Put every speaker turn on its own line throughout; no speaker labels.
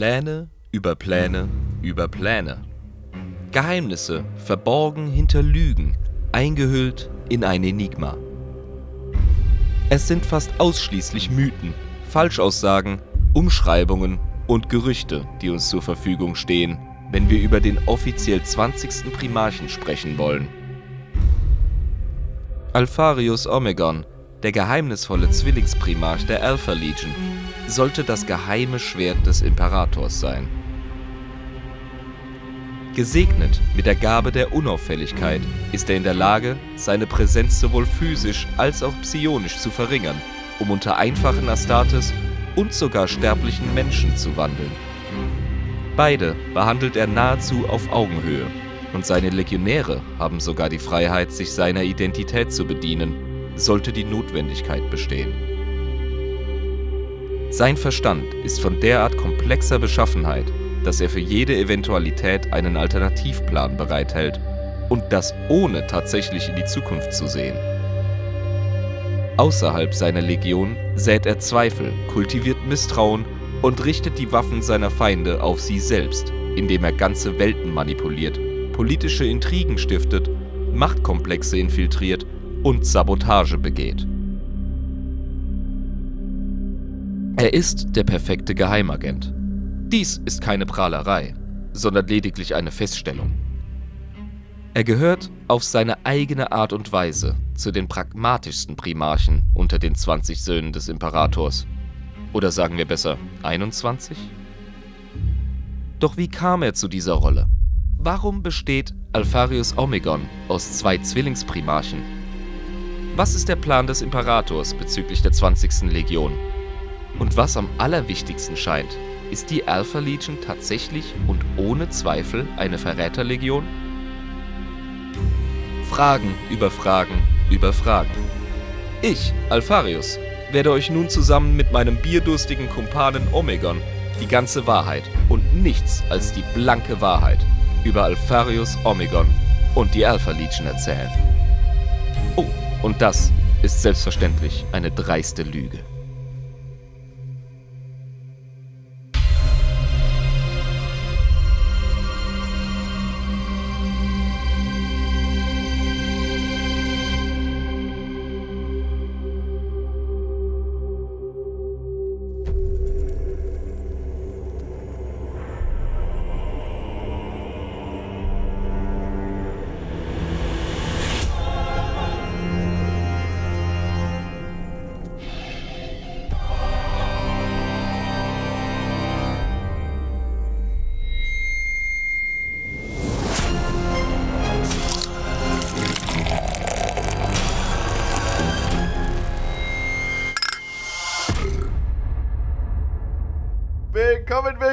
Pläne über Pläne über Pläne. Geheimnisse verborgen hinter Lügen, eingehüllt in ein Enigma. Es sind fast ausschließlich Mythen, Falschaussagen, Umschreibungen und Gerüchte, die uns zur Verfügung stehen, wenn wir über den offiziell 20. Primarchen sprechen wollen. Alpharius Omegon, der geheimnisvolle Zwillingsprimarch der Alpha Legion, sollte das geheime Schwert des Imperators sein. Gesegnet mit der Gabe der Unauffälligkeit ist er in der Lage, seine Präsenz sowohl physisch als auch psionisch zu verringern, um unter einfachen Astartes und sogar sterblichen Menschen zu wandeln. Beide behandelt er nahezu auf Augenhöhe und seine Legionäre haben sogar die Freiheit, sich seiner Identität zu bedienen, sollte die Notwendigkeit bestehen. Sein Verstand ist von derart komplexer Beschaffenheit, dass er für jede Eventualität einen Alternativplan bereithält und das ohne tatsächlich in die Zukunft zu sehen. Außerhalb seiner Legion sät er Zweifel, kultiviert Misstrauen und richtet die Waffen seiner Feinde auf sie selbst, indem er ganze Welten manipuliert, politische Intrigen stiftet, Machtkomplexe infiltriert und Sabotage begeht. Er ist der perfekte Geheimagent. Dies ist keine Prahlerei, sondern lediglich eine Feststellung. Er gehört auf seine eigene Art und Weise zu den pragmatischsten Primarchen unter den 20 Söhnen des Imperators. Oder sagen wir besser 21? Doch wie kam er zu dieser Rolle? Warum besteht Alpharius Omegon aus zwei Zwillingsprimarchen? Was ist der Plan des Imperators bezüglich der 20. Legion? Und was am allerwichtigsten scheint, ist die Alpha Legion tatsächlich und ohne Zweifel eine Verräterlegion? Fragen über Fragen über Fragen. Ich, Alpharius, werde euch nun zusammen mit meinem bierdurstigen Kumpanen Omegon die ganze Wahrheit und nichts als die blanke Wahrheit über Alpharius Omegon und die Alpha Legion erzählen. Oh, und das ist selbstverständlich eine dreiste Lüge.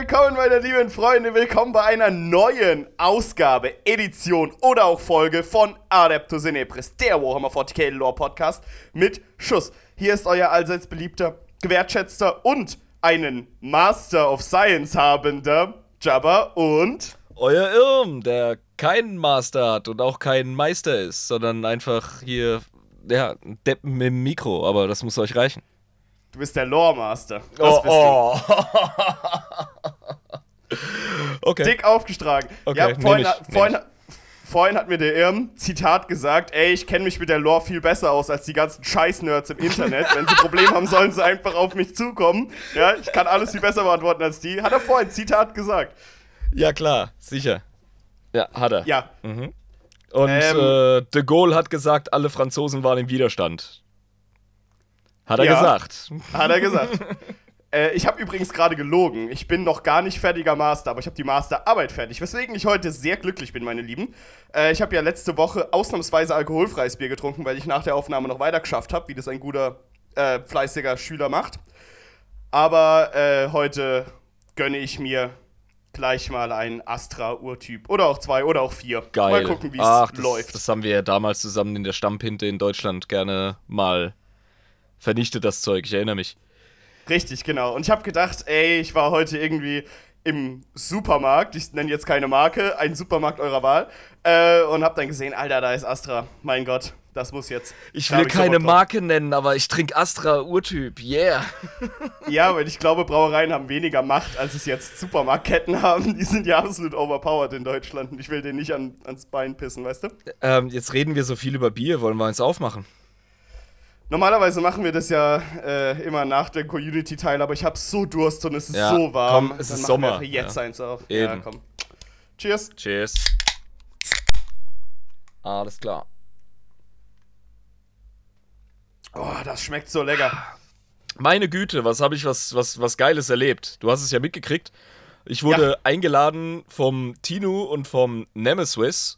Willkommen, meine lieben Freunde. Willkommen bei einer neuen Ausgabe, Edition oder auch Folge von Adeptus Inepris, der Warhammer 40k Lore Podcast mit Schuss. Hier ist euer allseits beliebter, gewertschätzter und einen Master of Science habender Jabba und
euer Irm, der keinen Master hat und auch kein Meister ist, sondern einfach hier, ja, Deppen mit dem Mikro, aber das muss euch reichen.
Du bist der Lore Master.
Das oh, bist oh.
okay. Dick aufgestragen.
Okay,
ja, vorhin, ich, vorhin, vorhin, hat mir der Irm, Zitat, gesagt, ey, ich kenne mich mit der Lore viel besser aus als die ganzen Scheiß-Nerds im Internet. Wenn sie Probleme haben, sollen sie einfach auf mich zukommen. Ja, ich kann alles viel besser beantworten als die. Hat er vorhin, Zitat, gesagt.
Ja, klar, sicher. Ja, hat er.
Ja.
Mhm. Und ähm, äh, de Gaulle hat gesagt, alle Franzosen waren im Widerstand. Hat er ja, gesagt.
Hat er gesagt. äh, ich habe übrigens gerade gelogen. Ich bin noch gar nicht fertiger Master, aber ich habe die Masterarbeit fertig. Weswegen ich heute sehr glücklich bin, meine Lieben. Äh, ich habe ja letzte Woche ausnahmsweise alkoholfreies Bier getrunken, weil ich nach der Aufnahme noch weiter geschafft habe, wie das ein guter, äh, fleißiger Schüler macht. Aber äh, heute gönne ich mir gleich mal einen Astra-Urtyp. Oder auch zwei oder auch vier.
Geil.
Mal gucken, wie es läuft.
Das haben wir ja damals zusammen in der Stammpinte in Deutschland gerne mal vernichtet das Zeug, ich erinnere mich.
Richtig, genau. Und ich habe gedacht, ey, ich war heute irgendwie im Supermarkt, ich nenne jetzt keine Marke, ein Supermarkt eurer Wahl, äh, und habe dann gesehen, Alter, da ist Astra, mein Gott. Das muss jetzt.
Ich will keine. Marke nennen, aber ich trinke Astra Urtyp. Yeah.
Ja, weil ich glaube, Brauereien haben weniger Macht, als es jetzt Supermarktketten haben. Die sind ja absolut overpowered in Deutschland. Und ich will denen nicht an, ans Bein pissen, weißt du?
Ähm, jetzt reden wir so viel über Bier. Wollen wir eins aufmachen?
Normalerweise machen wir das ja äh, immer nach dem Community-Teil, aber ich habe so Durst und es ist
Ja,
so warm.
komm, es
Dann
ist
machen
Sommer,
Wir jetzt
ja.
eins auf. Ja,
Eben.
komm. Cheers.
Cheers. Alles klar.
Oh, das schmeckt so lecker.
Meine Güte, was habe ich was, was, was Geiles erlebt. Du hast es ja mitgekriegt. Ich wurde
Ja.
eingeladen vom Tinu und vom Nemeswiss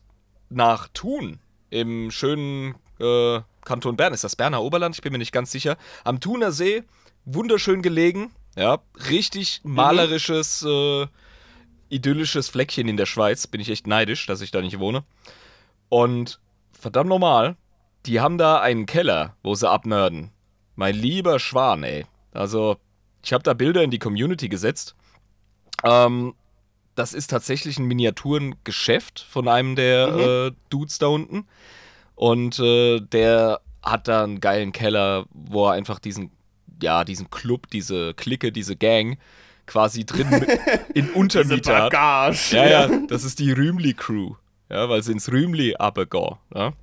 nach Thun im schönen äh, Kanton Bern. Ist das Berner Oberland? Ich bin mir nicht ganz sicher. Am Thuner See, wunderschön gelegen. Ja, richtig malerisches, äh, idyllisches Fleckchen in der Schweiz. Bin ich echt neidisch, dass ich da nicht wohne. Und verdammt normal, die haben da einen Keller, wo sie abnörden. Mein lieber Schwan, ey. Also, ich habe da Bilder in die Community gesetzt. Ähm, das ist tatsächlich ein Miniaturengeschäft von einem der äh, Dudes da unten. Und äh, der hat da einen geilen Keller, wo er einfach diesen, ja, diesen Club, diese Clique, diese Gang quasi drin mit- in Untermieter hat. Ja, ja, das ist die Rümli Crew. Ja, weil sie ins Rümli abgehen. Ja?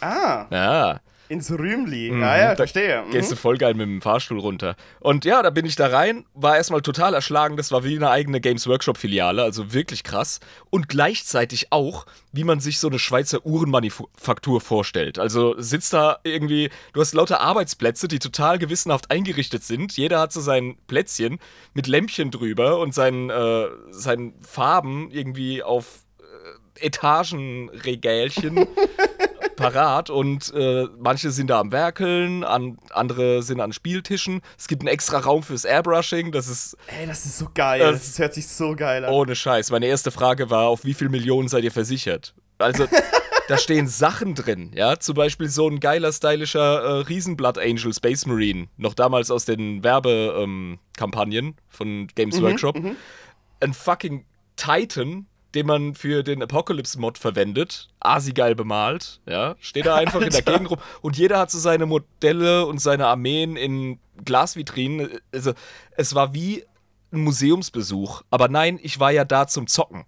Ah,
ja.
Ins Rümli.
Mhm,
Ja, ja, verstehe. Mhm.
Gehst du voll geil mit dem Fahrstuhl runter. Und ja, da bin ich da rein, war erstmal total erschlagen. Das war wie eine eigene Games Workshop-Filiale, also wirklich krass. Und gleichzeitig auch, wie man sich so eine Schweizer Uhrenmanufaktur vorstellt. Also sitzt da irgendwie, du hast lauter Arbeitsplätze, die total gewissenhaft eingerichtet sind. Jeder hat so sein Plätzchen mit Lämpchen drüber und seinen, äh, seinen Farben irgendwie auf äh, Etagenregälchen parat und äh, manche sind da am Werkeln, an, andere sind an Spieltischen. Es gibt einen extra Raum fürs Airbrushing, das ist
Ey, das ist so geil.
Das-
Das, hört sich so geil an.
ohne Scheiß. Meine erste Frage war, auf wie viel Millionen seid ihr versichert? Also, da stehen Sachen drin, ja, zum Beispiel so ein geiler, stylischer äh, Riesenblatt Angel Space Marine, noch damals aus den Werbekampagnen ähm, von Games Workshop. Ein fucking Titan, den man für den Apocalypse-Mod verwendet, asigeil bemalt, ja, steht da einfach in der
Alter.
Gegend rum und jeder hat so seine Modelle und seine Armeen in Glasvitrinen. Also, es war wie ein Museumsbesuch. Aber nein, ich war ja da zum Zocken.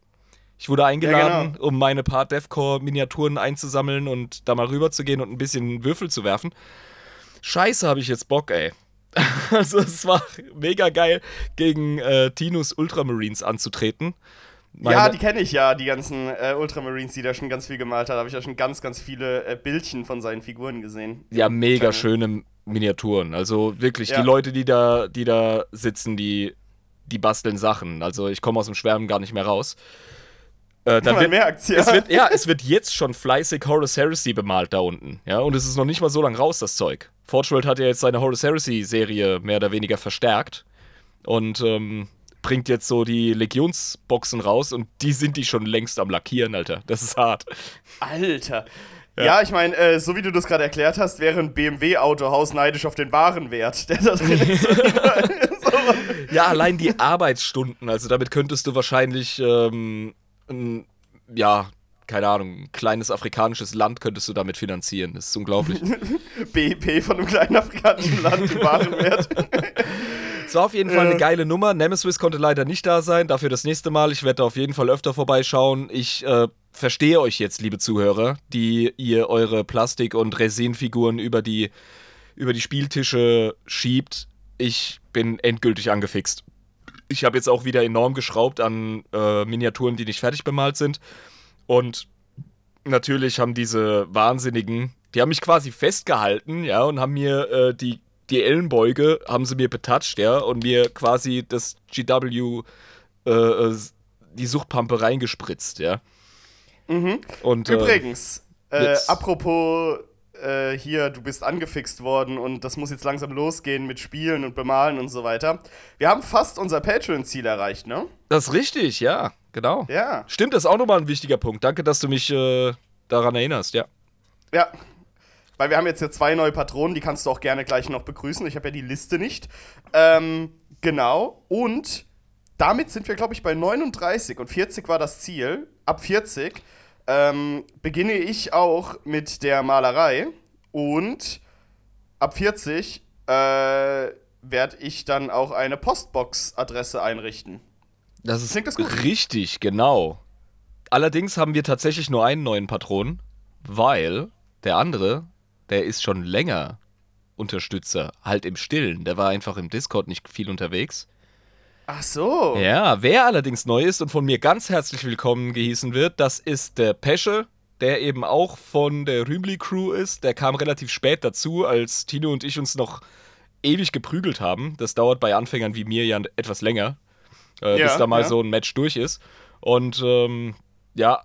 Ich wurde eingeladen,
genau.
um meine paar Deathcore-Miniaturen einzusammeln und da mal rüber zu gehen und ein bisschen Würfel zu werfen. Scheiße, habe ich jetzt Bock, ey. Also es war mega geil, gegen äh, Tinus Ultramarines anzutreten.
Ja,
Meine-
die kenne ich ja, die ganzen äh, Ultramarines, die da schon ganz viel gemalt hat. Da habe ich ja schon ganz, ganz viele äh, Bildchen von seinen Figuren gesehen.
Ja, mega schöne Miniaturen. Also wirklich,
Ja.
die Leute, die da, die da sitzen, die, die basteln Sachen. Also ich komme aus dem Schwärmen gar nicht mehr raus. Äh, da
Man
wird,
merkt's, ja.
es wird, ja, es wird jetzt schon fleißig Horus Heresy bemalt da unten. Ja, und es ist noch nicht mal so lang raus, das Zeug. Forge World hat ja jetzt seine Horus Heresy-Serie mehr oder weniger verstärkt und ähm, bringt jetzt so die Legionsboxen raus und die sind die schon längst am Lackieren, Alter. Das ist hart.
Alter. Ja, ich meine, äh, so wie du das gerade erklärt hast, wäre ein BMW-Autohaus neidisch auf den Warenwert, der da drin ist.
Ja, allein die Arbeitsstunden, also damit könntest du wahrscheinlich, ähm, ein, ja, keine Ahnung, ein kleines afrikanisches Land könntest du damit finanzieren. Das ist unglaublich.
BIP von einem kleinen afrikanischen Land im Warenwert.
Es war auf jeden Fall eine geile Nummer. Nemesis konnte leider nicht da sein, dafür das nächste Mal. Ich werde da auf jeden Fall öfter vorbeischauen. Ich äh, verstehe euch jetzt, liebe Zuhörer, die ihr eure Plastik- und Resinfiguren über die, über die Spieltische schiebt. Ich bin endgültig angefixt. Ich habe jetzt auch wieder enorm geschraubt an äh, Miniaturen, die nicht fertig bemalt sind. Und natürlich haben diese Wahnsinnigen, die haben mich quasi festgehalten, ja, und haben mir äh, die, die Ellenbeuge, haben sie mir betatscht, ja, und mir quasi das GW, äh, äh, die Suchtpampe reingespritzt, ja. Und, äh,
Übrigens, äh, apropos äh, hier, du bist angefixt worden und das muss jetzt langsam losgehen mit Spielen und Bemalen und so weiter. Wir haben fast unser Patreon-Ziel erreicht, ne?
das ist richtig, ja, genau.
Ja.
Stimmt, das ist auch nochmal ein wichtiger Punkt. Danke, dass du mich äh, daran erinnerst, ja.
Ja. Weil wir haben jetzt hier zwei neue Patronen, die kannst du auch gerne gleich noch begrüßen. Ich habe ja die Liste nicht. Ähm, genau. Und damit sind wir, glaube ich, bei 39 und 40 war das Ziel. Ab 40 äh, ähm, beginne ich auch mit der Malerei und ab 40 äh, werde ich dann auch eine Postbox-Adresse einrichten.
Das ist
Klingt das gut?
richtig, genau. Allerdings haben wir tatsächlich nur einen neuen Patron, weil der andere, der ist schon länger Unterstützer, halt im Stillen. Der war einfach im Discord nicht viel unterwegs.
Ach so.
Ja, wer allerdings neu ist und von mir ganz herzlich willkommen gehießen wird, das ist der Pesche, der eben auch von der Rümli Crew ist. Der kam relativ spät dazu, als Tino und ich uns noch ewig geprügelt haben. Das dauert bei Anfängern wie mir ja etwas länger, äh,
Ja,
bis da mal
ja.
so ein Match durch ist. Und ähm, ja,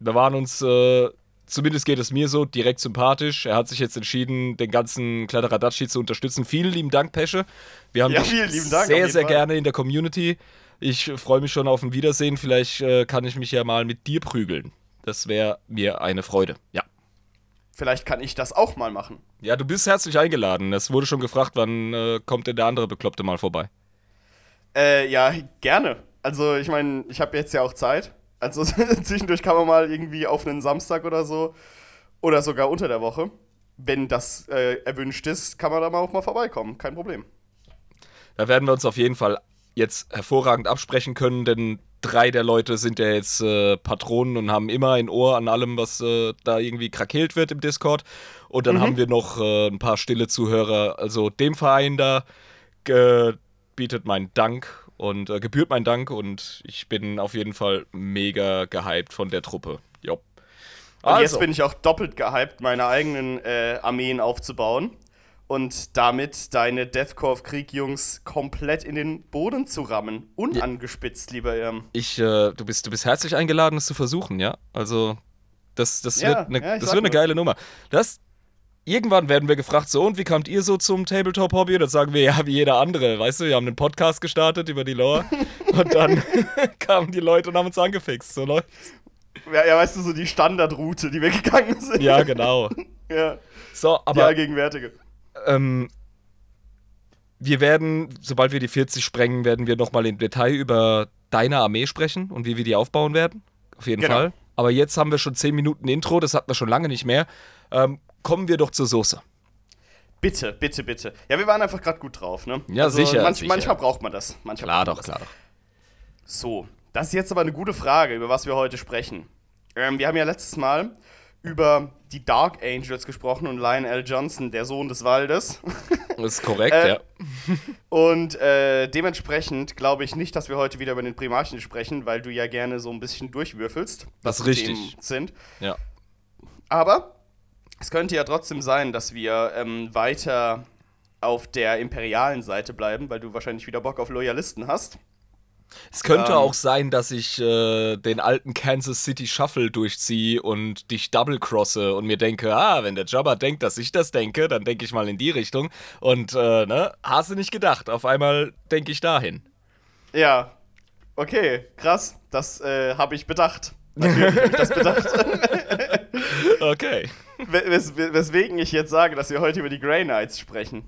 wir waren uns, äh, zumindest geht es mir so, direkt sympathisch. Er hat sich jetzt entschieden, den ganzen Kladderadatsch zu unterstützen. Vielen lieben Dank, Pesche. Wir haben
Ja,
dich
Dank,
sehr, sehr
Fall.
gerne in der Community. Ich freue mich schon auf ein Wiedersehen. Vielleicht äh, kann ich mich ja mal mit dir prügeln. Das wäre mir eine Freude. Ja.
Vielleicht kann ich das auch mal machen.
Ja, du bist herzlich eingeladen. Es wurde schon gefragt, wann äh, kommt denn der andere Bekloppte mal vorbei.
Äh, ja, gerne. Also, ich meine, ich habe jetzt ja auch Zeit. Also, zwischendurch kann man mal irgendwie auf einen Samstag oder so oder sogar unter der Woche, wenn das äh, erwünscht ist, kann man da mal auch mal vorbeikommen. Kein Problem.
Da werden wir uns auf jeden Fall jetzt hervorragend absprechen können, denn drei der Leute sind ja jetzt äh, Patronen und haben immer ein Ohr an allem, was äh, da irgendwie krakeelt wird im Discord. Und dann haben wir noch äh, ein paar stille Zuhörer. Also dem Verein da bietet mein Dank und äh, gebührt mein Dank und ich bin auf jeden Fall mega gehypt von der Truppe. Jo.
Und jetzt bin ich auch doppelt gehypt, meine eigenen äh, Armeen aufzubauen und damit deine Deathcore of Krieg-Jungs komplett in den Boden zu rammen. Unangespitzt, lieber Irm.
Ich, äh, du bist, du bist herzlich eingeladen, es zu versuchen, ja. Also, das, das
Ja,
wird eine,
ja,
das wird eine geile Nummer. Das, irgendwann werden wir gefragt, so, und wie kamt ihr so zum Tabletop-Hobby? Und dann sagen wir, ja, wie jeder andere, weißt du, wir haben einen Podcast gestartet über die Lore und dann kamen die Leute und haben uns angefixt, so Leute.
Ja, ja, weißt du, so die Standardroute, die wir gegangen sind.
Ja, genau.
ja.
So,
Die
aber
allgegenwärtige.
ähm, wir werden, sobald wir die 40 sprengen, werden wir nochmal im Detail über deine Armee sprechen und wie wir die aufbauen werden. Auf jeden
Genau.
Fall. Aber jetzt haben wir schon 10 Minuten Intro, das hatten wir schon lange nicht mehr. Ähm, kommen wir doch zur Soße.
Bitte, bitte, bitte. Ja, wir waren einfach gerade gut drauf, ne?
Ja, sicher,
Manch,
sicher.
Manchmal braucht man das. Manchmal
Klar
braucht
doch,
man
klar doch.
Das. So, das ist jetzt aber eine gute Frage, über was wir heute sprechen. Ähm, wir haben ja letztes Mal über die Dark Angels gesprochen und Lionel Johnson, der Sohn des Waldes.
Das ist korrekt,
Äh,
ja.
Und äh, dementsprechend glaube ich nicht, dass wir heute wieder über den Primarchen sprechen, weil du ja gerne so ein bisschen durchwürfelst,
Das
die
richtig.
Themen sind.
ja.
Aber es könnte ja trotzdem sein, dass wir ähm, weiter auf der imperialen Seite bleiben, weil du wahrscheinlich wieder Bock auf Loyalisten hast.
Es könnte
Ähm.
auch sein, dass ich äh, den alten Kansas City Shuffle durchziehe und dich double crosse und mir denke, ah, wenn der Jabba denkt, dass ich das denke, dann denke ich mal in die Richtung. Und, äh, ne, hast du nicht gedacht. Auf einmal denke ich dahin.
Ja, okay, krass. Das äh, habe ich bedacht. Natürlich habe ich das bedacht.
Okay.
Wes wes weswegen ich jetzt sage, dass wir heute über die Grey Knights sprechen.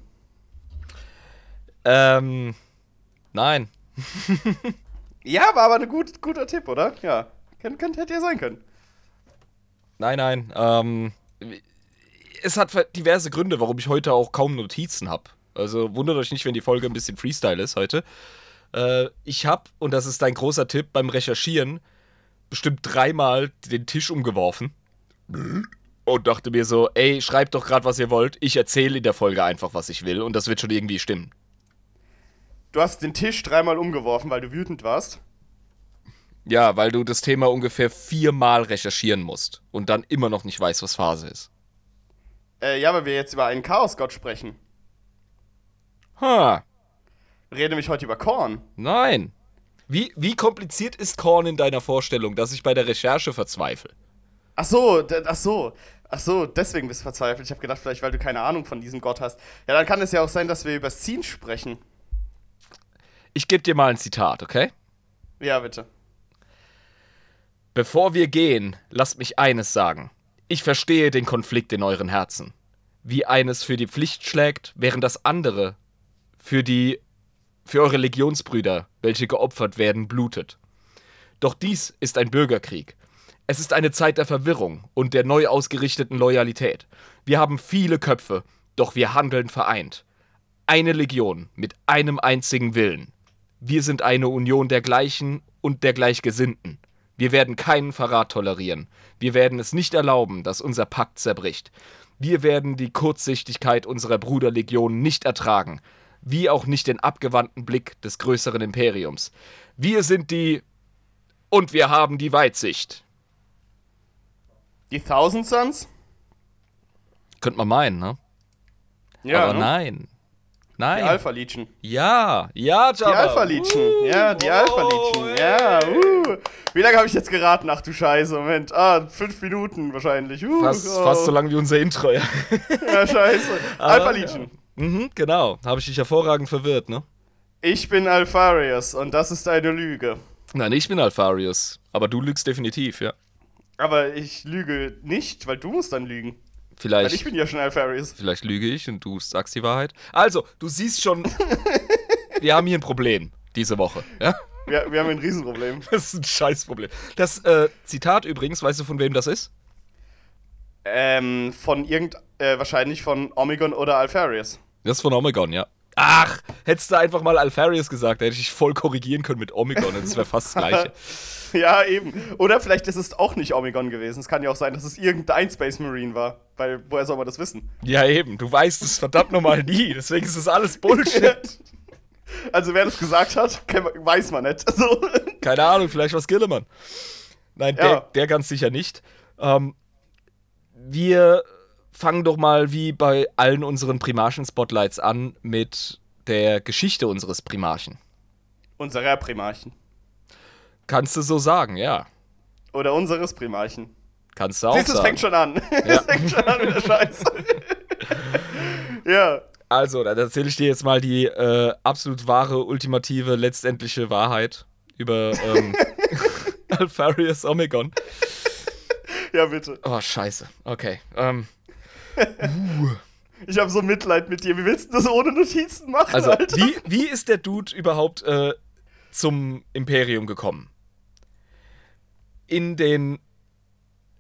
Ähm, nein.
Ja, war aber ein gut, guter Tipp, oder? Ja. Könnt, könnt, hätte ja sein können.
Nein, nein. Ähm, es hat diverse Gründe, warum ich heute auch kaum Notizen habe. Also wundert euch nicht, wenn die Folge ein bisschen Freestyle ist heute. Äh, ich habe, und das ist ein großer Tipp, beim Recherchieren bestimmt dreimal den Tisch umgeworfen. Und dachte mir so, ey, schreibt doch gerade, was ihr wollt. Ich erzähle in der Folge einfach, was ich will. Und das wird schon irgendwie stimmen.
Du hast den Tisch dreimal umgeworfen, weil du wütend warst.
Ja, weil du das Thema ungefähr viermal recherchieren musst. Und dann immer noch nicht weißt, was Phase ist.
Äh, ja, weil wir jetzt über einen Chaosgott sprechen.
Ha.
Wir reden nämlich heute über Korn.
Nein. Wie, wie kompliziert ist Korn in deiner Vorstellung, dass ich bei der Recherche verzweifle?
Ach so, ach so. Ach so, deswegen bist du verzweifelt. Ich habe gedacht, vielleicht weil du keine Ahnung von diesem Gott hast. Ja, dann kann es ja auch sein, dass wir über Scene sprechen.
Ich gebe dir mal ein Zitat, okay?
Ja, bitte.
Bevor wir gehen, lasst mich eines sagen. Ich verstehe den Konflikt in euren Herzen. Wie eines für die Pflicht schlägt, während das andere für die für eure Legionsbrüder, welche geopfert werden, blutet. Doch dies ist ein Bürgerkrieg. Es ist eine Zeit der Verwirrung und der neu ausgerichteten Loyalität. Wir haben viele Köpfe, doch wir handeln vereint. Eine Legion mit einem einzigen Willen. Wir sind eine Union der Gleichen und der Gleichgesinnten. Wir werden keinen Verrat tolerieren. Wir werden es nicht erlauben, dass unser Pakt zerbricht. Wir werden die Kurzsichtigkeit unserer Bruderlegion nicht ertragen, wie auch nicht den abgewandten Blick des größeren Imperiums. Wir sind die und wir haben die Weitsicht.
Die Thousand Suns?
Könnte man meinen, ne?
Ja,
Aber
ne?
nein.
Die
Nein.
Alpha-Legion.
Ja, ja,
Die
Jabba.
Alpha-Legion.
Uh,
Ja, die
oh,
Alpha-Legion. Ja, uh. Wie lange habe ich jetzt geraten? Ach du Scheiße, Moment. Ah, fünf Minuten wahrscheinlich. Uh,
Fast,
oh.
fast so lang wie unser Intro, ja.
Ja, scheiße.
Aber,
Alpha-Legion.
Mhm, genau. Habe ich dich hervorragend verwirrt, ne?
Ich bin Alpharius und das ist eine Lüge.
Nein, ich bin Alpharius. Aber du lügst definitiv, ja.
Aber ich lüge nicht, weil du musst dann lügen. Weil
Vielleicht,
ich bin ja schon Alpharius.
vielleicht lüge ich und du sagst die Wahrheit. Also, du siehst schon, wir haben hier ein Problem diese Woche, ja?
Wir, wir haben ein Riesenproblem.
Das ist ein Scheißproblem. Das äh, Zitat übrigens, weißt du, von wem das ist?
Ähm, von irgend, äh, wahrscheinlich von Omegon oder Alpharius.
Das ist von Omegon, ja. Ach, hättest du einfach mal Alpharius gesagt, da hätte ich dich voll korrigieren können mit Omegon und das wäre fast das Gleiche.
Ja, eben. Oder vielleicht ist es auch nicht Omegon gewesen. Es kann ja auch sein, dass es irgendein Space Marine war. Weil, woher soll man das wissen?
Ja, eben, du weißt es verdammt nochmal nie, deswegen ist das alles Bullshit.
Also, wer das gesagt hat, weiß man nicht. Also,
Keine Ahnung, vielleicht war es Gilliman. Nein,
Ja.
der, der ganz sicher nicht. Ähm, wir fangen doch mal wie bei allen unseren Primarchen-Spotlights an mit der Geschichte unseres Primarchen.
unserer Primarchen.
Kannst du so sagen, ja.
Oder unseres Primarchen.
Kannst du auch
Siehst du, es
sagen.
fängt schon an.
Ja.
es fängt schon an mit der Scheiße. ja.
Also, dann erzähle ich dir jetzt mal die äh, absolut wahre, ultimative, letztendliche Wahrheit über ähm, Alpharius Omegon.
Ja, bitte.
Oh, scheiße. Okay. Ähm,
Ich habe so Mitleid mit dir. Wie willst du das ohne Notizen machen,
also,
Alter?
wie, wie ist der Dude überhaupt äh, zum Imperium gekommen? In den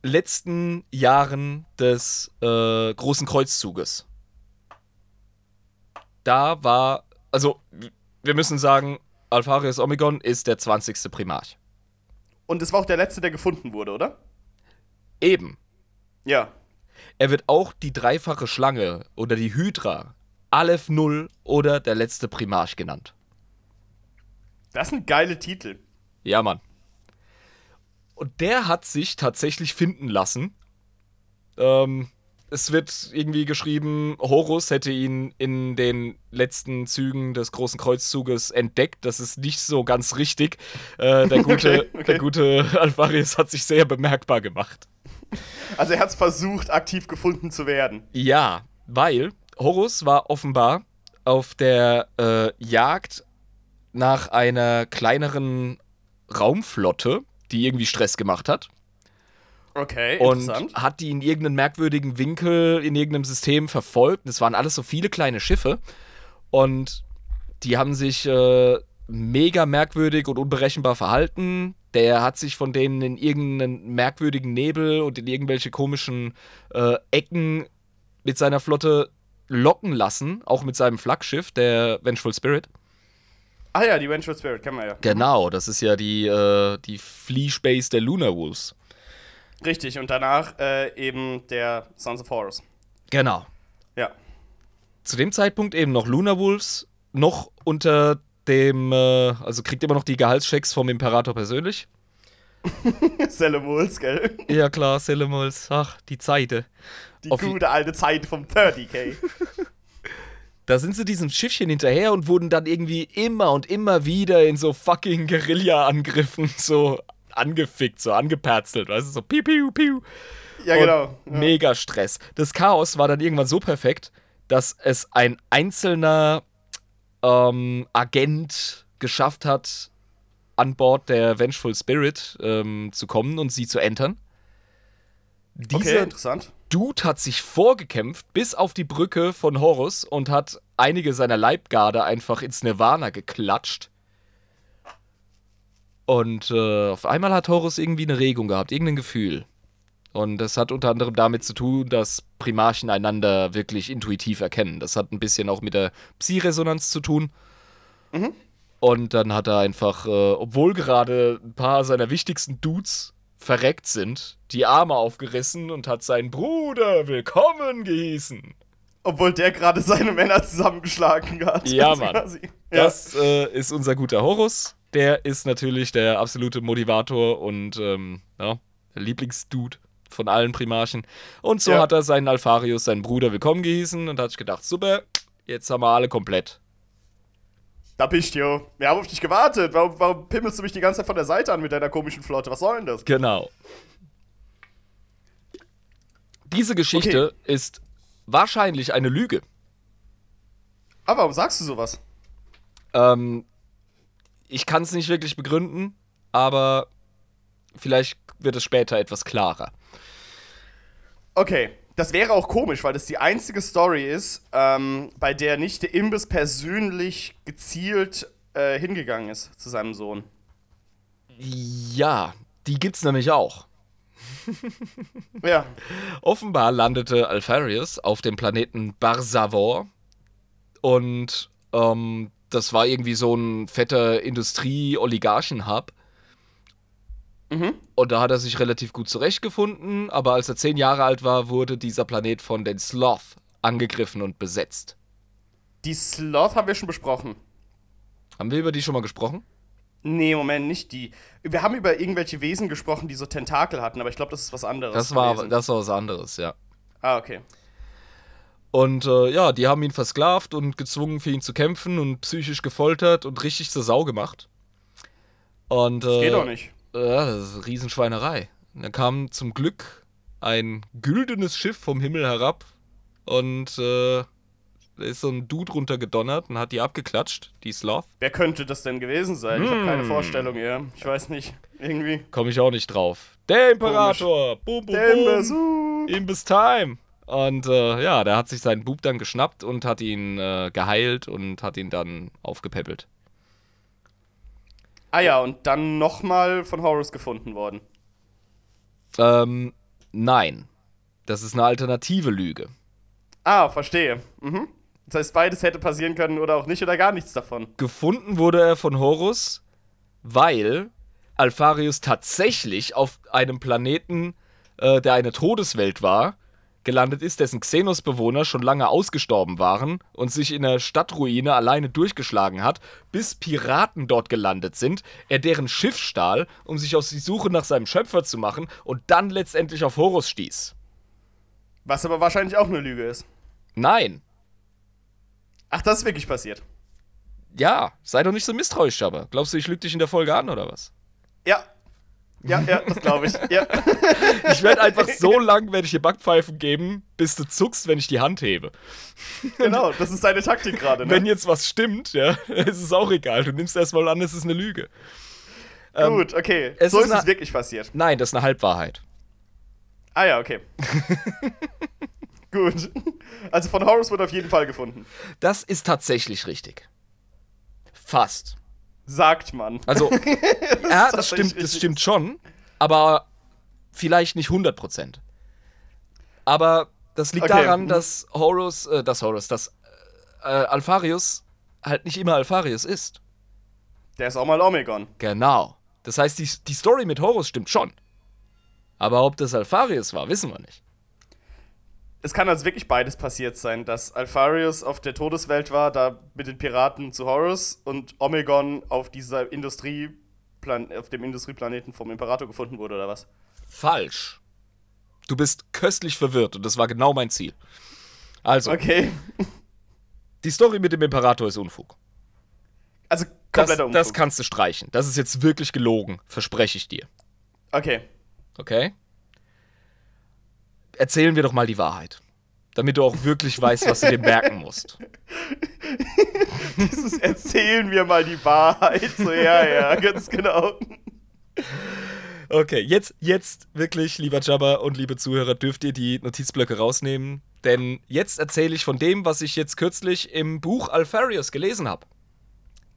letzten Jahren des äh, Großen Kreuzzuges. Da war, also, wir müssen sagen, Alpharius Omegon ist der 20. Primarch.
Und es war auch der letzte, der gefunden wurde, oder?
Eben.
Ja.
Er wird auch die dreifache Schlange oder die Hydra, Aleph Null oder der letzte Primarch genannt.
Das sind geile Titel.
Ja, Mann. Und der hat sich tatsächlich finden lassen. Ähm, es wird irgendwie geschrieben, Horus hätte ihn in den letzten Zügen des Großen Kreuzzuges entdeckt. Das ist nicht so ganz richtig. Äh, der, gute,
Okay, okay.
der gute Alvarius hat sich sehr bemerkbar gemacht.
Also er hat es versucht, aktiv gefunden zu werden.
Ja, weil Horus war offenbar auf der äh, Jagd nach einer kleineren Raumflotte, die irgendwie Stress gemacht hat.
Okay,
und
interessant.
hat die in irgendeinem merkwürdigen Winkel in irgendeinem System verfolgt. Es waren alles so viele kleine Schiffe und die haben sich äh, mega merkwürdig und unberechenbar verhalten. Der hat sich von denen in irgendeinen merkwürdigen Nebel und in irgendwelche komischen äh, Ecken mit seiner Flotte locken lassen, auch mit seinem Flaggschiff, der Vengeful Spirit.
Ah ja, die Vengeful Spirit, kennen wir ja.
Genau, das ist ja die, äh, die Flea Space der Lunar Wolves.
Richtig, und danach äh, eben der Sons of Horus.
Genau.
Ja.
zu dem Zeitpunkt eben noch Lunar Wolves, noch unter dem, äh, also kriegt immer noch die Gehaltschecks vom Imperator persönlich.
Selemols, gell?
Ja klar, Selemols, ach, die Zeite.
Die
Auf-
gute alte Zeit vom 30k.
Da sind sie diesem Schiffchen hinterher und wurden dann irgendwie immer und immer wieder in so fucking Guerilla-Angriffen so angefickt, so angeperzelt, weißt du, so piu, piu, piu.
Ja,
Und
genau. Ja.
Mega Stress. Das Chaos war dann irgendwann so perfekt, dass es ein einzelner ähm, Agent geschafft hat, an Bord der Vengeful Spirit ähm, zu kommen und sie zu entern.
Okay,
Dieser
interessant.
Dude hat sich vorgekämpft bis auf die Brücke von Horus und hat einige seiner Leibgarde einfach ins Nirvana geklatscht. Und äh, auf einmal hat Horus irgendwie eine Regung gehabt, irgendein Gefühl. Und das hat unter anderem damit zu tun, dass Primarchen einander wirklich intuitiv erkennen. Das hat ein bisschen auch mit der Psi-Resonanz zu tun.
Mhm.
Und dann hat er einfach, äh, obwohl gerade ein paar seiner wichtigsten Dudes verreckt sind, die Arme aufgerissen und hat seinen Bruder willkommen gehießen.
Obwohl der gerade seine Männer zusammengeschlagen hat.
Ja, Mann.
Ja.
Das äh, ist unser guter Horus. Der ist natürlich der absolute Motivator und ähm, ja, Lieblingsdude von allen Primarchen. Und so
Ja.
hat er seinen Alpharius, seinen Bruder, willkommen gehießen und hat sich gedacht, super, jetzt haben wir alle komplett.
Da bist du. Wir haben auf dich gewartet. Warum, warum pimmelst du mich die ganze Zeit von der Seite an mit deiner komischen Flotte? Was soll denn das?
Genau. Diese Geschichte ist wahrscheinlich eine Lüge.
Aber warum sagst du sowas?
Ähm, ich kann es nicht wirklich begründen, aber vielleicht wird es später etwas klarer.
Okay, das wäre auch komisch, weil das die einzige Story ist, ähm, bei der nicht der Imbiss persönlich gezielt äh, hingegangen ist zu seinem Sohn.
Ja, die gibt's nämlich auch.
Ja,
Offenbar landete Alpharius auf dem Planeten Barsavor und ähm, das war irgendwie so ein fetter Industrie-Oligarchen-Hub.
Mhm.
Und da hat er sich relativ gut zurechtgefunden, aber als er zehn Jahre alt war, wurde dieser Planet von den Sloth angegriffen und besetzt.
die Sloth haben wir schon besprochen.
Haben wir über die schon mal gesprochen?
Nee, Moment, nicht die. Wir haben über irgendwelche Wesen gesprochen, die so Tentakel hatten, aber ich glaube, das ist was anderes.
Das war,
gewesen.
das war was anderes, ja.
Ah, okay.
Und äh, ja, die haben ihn versklavt und gezwungen, für ihn zu kämpfen und psychisch gefoltert und richtig zur Sau gemacht. Und,
Das
äh,
geht doch nicht.
Ja, das ist eine Riesenschweinerei. Und dann kam zum Glück ein güldenes Schiff vom Himmel herab und äh, da ist so ein Dude runtergedonnert und hat die abgeklatscht, die Sloth.
Wer könnte das denn gewesen sein? Ich habe
Hm.
keine Vorstellung, ja. Ich weiß nicht. Irgendwie.
Komme ich auch nicht drauf. Der Imperator! Boom, boom,
Der
boom!
Imbiss
Time! Und äh, ja, der hat sich seinen Bub dann geschnappt und hat ihn äh, geheilt und hat ihn dann aufgepäppelt.
Ah ja, und dann nochmal von Horus gefunden worden.
Ähm, nein. Das ist eine alternative Lüge.
Ah, verstehe. Mhm. Das heißt, beides hätte passieren können oder auch nicht oder gar nichts davon.
Gefunden wurde er von Horus, weil Alpharius tatsächlich auf einem Planeten, äh, der eine Todeswelt war, gelandet ist, dessen Xenos-Bewohner schon lange ausgestorben waren und sich in der Stadtruine alleine durchgeschlagen hat, bis Piraten dort gelandet sind, er deren Schiff stahl, um sich auf die Suche nach seinem Schöpfer zu machen und dann letztendlich auf Horus stieß.
Was aber wahrscheinlich auch eine Lüge ist.
Nein.
Ach, das ist wirklich passiert.
Ja, sei doch nicht so misstrauisch, aber glaubst du, ich lüge dich in der Folge an oder was?
Ja. Ja, ja, das glaube ich. Ja.
Ich werde einfach so lang, werde ich dir Backpfeifen geben, bis du zuckst, wenn ich die Hand hebe.
genau, das ist deine Taktik gerade, ne?
Wenn jetzt was stimmt, ja, ist es auch egal. Du nimmst erstmal an, es ist eine Lüge. Ähm,
Gut, okay.
es
So
ist
es wirklich passiert.
Nein, das ist eine Halbwahrheit.
Ah ja, okay. Gut. Also von Horus wurde auf jeden Fall gefunden.
Das ist tatsächlich richtig. Fast.
Sagt man.
Also, ja, das stimmt, das stimmt schon, aber vielleicht nicht 100%. Aber das liegt
Okay,
daran, dass Horus, äh, dass Horus, dass äh, Alpharius halt nicht immer Alpharius ist.
Der ist auch mal Omegon.
Genau. Das heißt, die, die Story mit Horus stimmt schon. Aber ob das Alpharius war, wissen wir nicht.
Es kann also wirklich beides passiert sein, dass Alpharius auf der Todeswelt war, da mit den Piraten zu Horus und Omegon auf dieser Industrieplan auf dem Industrieplaneten vom Imperator gefunden wurde oder was?
Falsch. Du bist köstlich verwirrt und das war genau mein Ziel. Also,
Okay.
die Story mit dem Imperator ist Unfug.
Also
Das,
kompletter Unfug.
das kannst du streichen. Das ist jetzt wirklich gelogen, verspreche ich dir.
okay.
Okay? Erzählen wir doch mal die Wahrheit. Damit du auch wirklich weißt, was du dir merken musst.
Dieses Erzählen wir mal die Wahrheit. So, ja, ja, ganz genau.
Okay, jetzt, jetzt wirklich, lieber Jabba und liebe Zuhörer, dürft ihr die Notizblöcke rausnehmen. Denn jetzt erzähle ich von dem, was ich jetzt kürzlich im Buch Alpharius gelesen habe.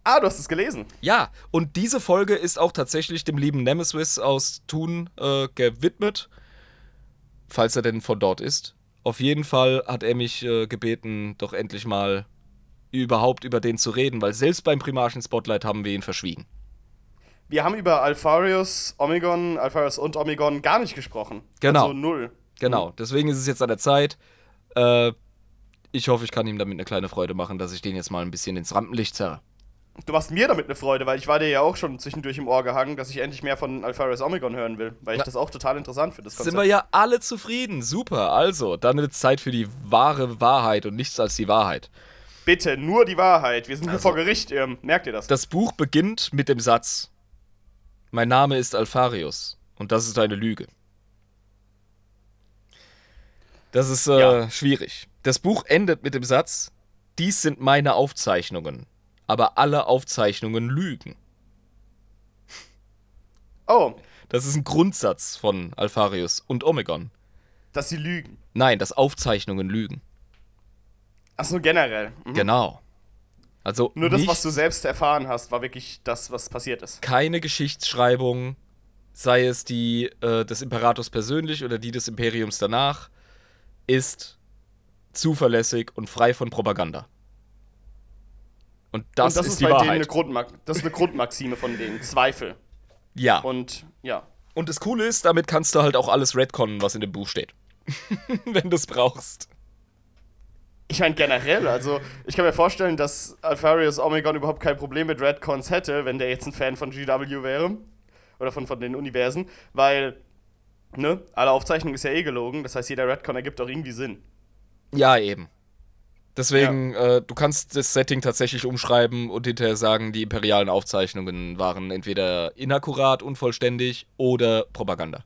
Ah, du hast es gelesen.
Ja, und diese Folge ist auch tatsächlich dem lieben Nemesis aus Thun äh, gewidmet. Falls er denn von dort ist. Auf jeden Fall hat er mich äh, gebeten, doch endlich mal überhaupt über den zu reden, weil selbst beim Primarchen Spotlight haben wir ihn verschwiegen.
Wir haben über Alpharius, Omegon, Alpharius und Omegon gar nicht gesprochen.
Genau.
Also null.
Genau, deswegen ist es jetzt an der Zeit. Äh, ich hoffe, ich kann ihm damit eine kleine Freude machen, dass ich den jetzt mal ein bisschen ins Rampenlicht zerre.
Du machst mir damit eine Freude, weil ich war dir ja auch schon zwischendurch im Ohr gehangen, dass ich endlich mehr von Alpharius Omegon hören will, weil ich
Ja.
das auch total interessant finde. das
Sind wir ja alle zufrieden. Super. Also, dann wird es Zeit für die wahre Wahrheit und nichts als die Wahrheit.
Bitte, nur die Wahrheit. Wir sind hier
Also-
vor Gericht, ähm, merkt ihr das?
Das Buch beginnt mit dem Satz: Mein Name ist Alpharius und das ist eine Lüge. Das ist äh,
Ja.
schwierig. Das Buch endet mit dem Satz: Dies sind meine Aufzeichnungen, aber alle Aufzeichnungen lügen.
Oh,
Das ist ein Grundsatz von Alpharius und Omegon.
dass sie lügen.
Nein, dass Aufzeichnungen lügen.
Achso, generell. Mhm.
Genau. Also
Nur das, was du selbst erfahren hast, war wirklich das, was passiert ist.
keine Geschichtsschreibung, sei es die äh, des Imperators persönlich oder die des Imperiums danach, ist zuverlässig und frei von Propaganda. Und das,
Und das
ist,
ist,
die
bei denen eine,
Wahrheit.
Grundma das ist eine Grundmaxime von denen. Zweifel.
Ja. Und,
Und ja.
das Coole ist, damit kannst du halt auch alles retconnen, was in dem Buch steht. Wenn du es brauchst.
Ich meine generell, also ich kann mir vorstellen, dass Alpharius Omegon überhaupt kein Problem mit Redcons hätte, wenn der jetzt ein Fan von GW wäre. Oder von, von den Universen, weil, ne, alle Aufzeichnung ist ja eh gelogen, das heißt, jeder Redcon ergibt auch irgendwie Sinn.
Ja, eben. Deswegen, äh, du kannst das Setting tatsächlich umschreiben und hinterher sagen, die imperialen Aufzeichnungen waren entweder inakkurat, unvollständig oder Propaganda.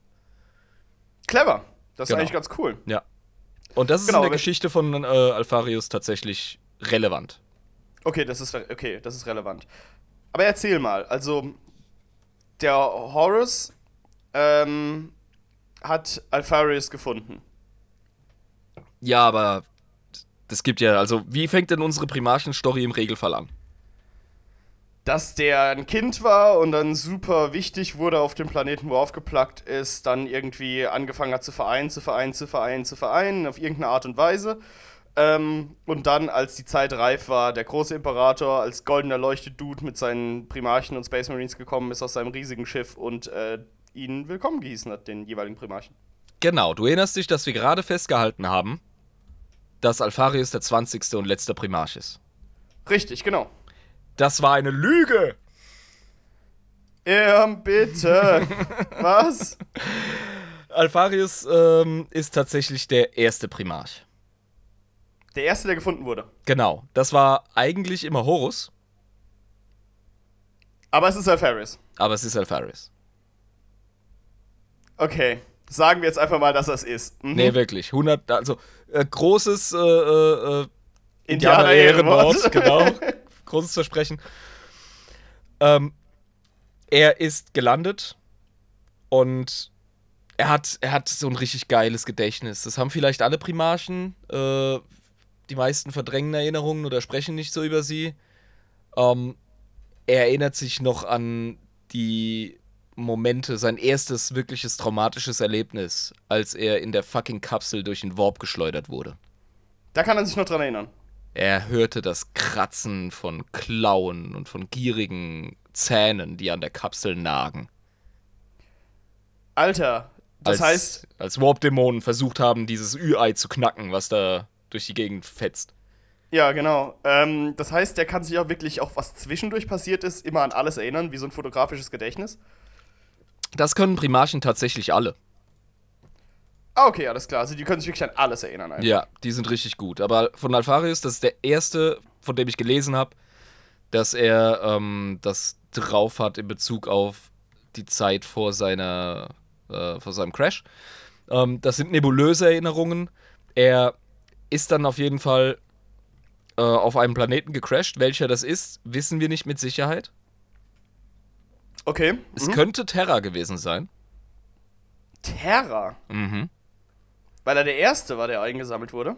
Clever. Das
Genau.
ist eigentlich ganz cool.
Ja. Und das ist
Genau,
in der Geschichte von äh, Alpharius tatsächlich relevant.
Okay, das ist okay, das ist relevant. Aber erzähl mal, also der Horus ähm, hat Alpharius gefunden.
Ja, aber das gibt ja, also wie fängt denn unsere Primarchen-Story im Regelfall an?
Dass der ein Kind war und dann super wichtig wurde auf dem Planeten, wo er aufgeplackt ist, dann irgendwie angefangen hat zu vereinen, zu vereinen, zu vereinen, zu vereinen, auf irgendeine Art und Weise. Ähm, und dann, als die Zeit reif war, der große Imperator als goldener Leuchtet-Dude mit seinen Primarchen und Space Marines gekommen ist aus seinem riesigen Schiff und äh, ihn willkommen gehießen hat, den jeweiligen Primarchen.
Genau, du erinnerst dich, dass wir gerade festgehalten haben, dass Alpharius der 20. und letzte Primarch ist.
Richtig, genau.
Das war eine Lüge!
Ja, bitte. Was?
Alpharius ähm, ist tatsächlich der erste Primarch.
Der erste, der gefunden wurde.
Genau, das war eigentlich immer Horus,
Aber es ist Alpharius.
aber es ist Alpharius.
Okay. Sagen wir jetzt einfach mal, dass es ist. Mhm.
Nee, wirklich. 100, also äh, großes äh, äh, äh.
Indianer-Ehrenwort,
genau. Großes Versprechen. Ähm, er ist gelandet und er hat, er hat so ein richtig geiles Gedächtnis. Das haben vielleicht alle Primarchen. Äh, die meisten verdrängen Erinnerungen oder sprechen nicht so über sie. Ähm, er erinnert sich noch an die Momente, sein erstes wirkliches traumatisches Erlebnis, als er in der fucking Kapsel durch den Warp geschleudert wurde.
Da kann er sich noch dran erinnern.
Er hörte das Kratzen von Klauen und von gierigen Zähnen, die an der Kapsel nagen.
Alter, das
als,
heißt,
Als Warp-Dämonen versucht haben, dieses Ü-Ei zu knacken, was da durch die Gegend fetzt.
ja, genau. Ähm, das heißt, der kann sich auch wirklich, auch was zwischendurch passiert ist, immer an alles erinnern, wie so ein fotografisches Gedächtnis.
Das können Primarchen tatsächlich alle.
Ah, okay, alles klar. Also die können sich wirklich an alles erinnern. Einfach.
Ja, die sind richtig gut. Aber von Alpharius, das ist der erste, von dem ich gelesen habe, dass er ähm, das drauf hat in Bezug auf die Zeit vor seiner, äh, vor seinem Crash. Ähm, das sind nebulöse Erinnerungen. Er ist dann auf jeden Fall äh, auf einem Planeten gecrashed. Welcher das ist, wissen wir nicht mit Sicherheit.
Okay.
Es
Mhm.
könnte Terra gewesen sein.
Terra.
Mhm.
Weil er der Erste war, der eingesammelt wurde.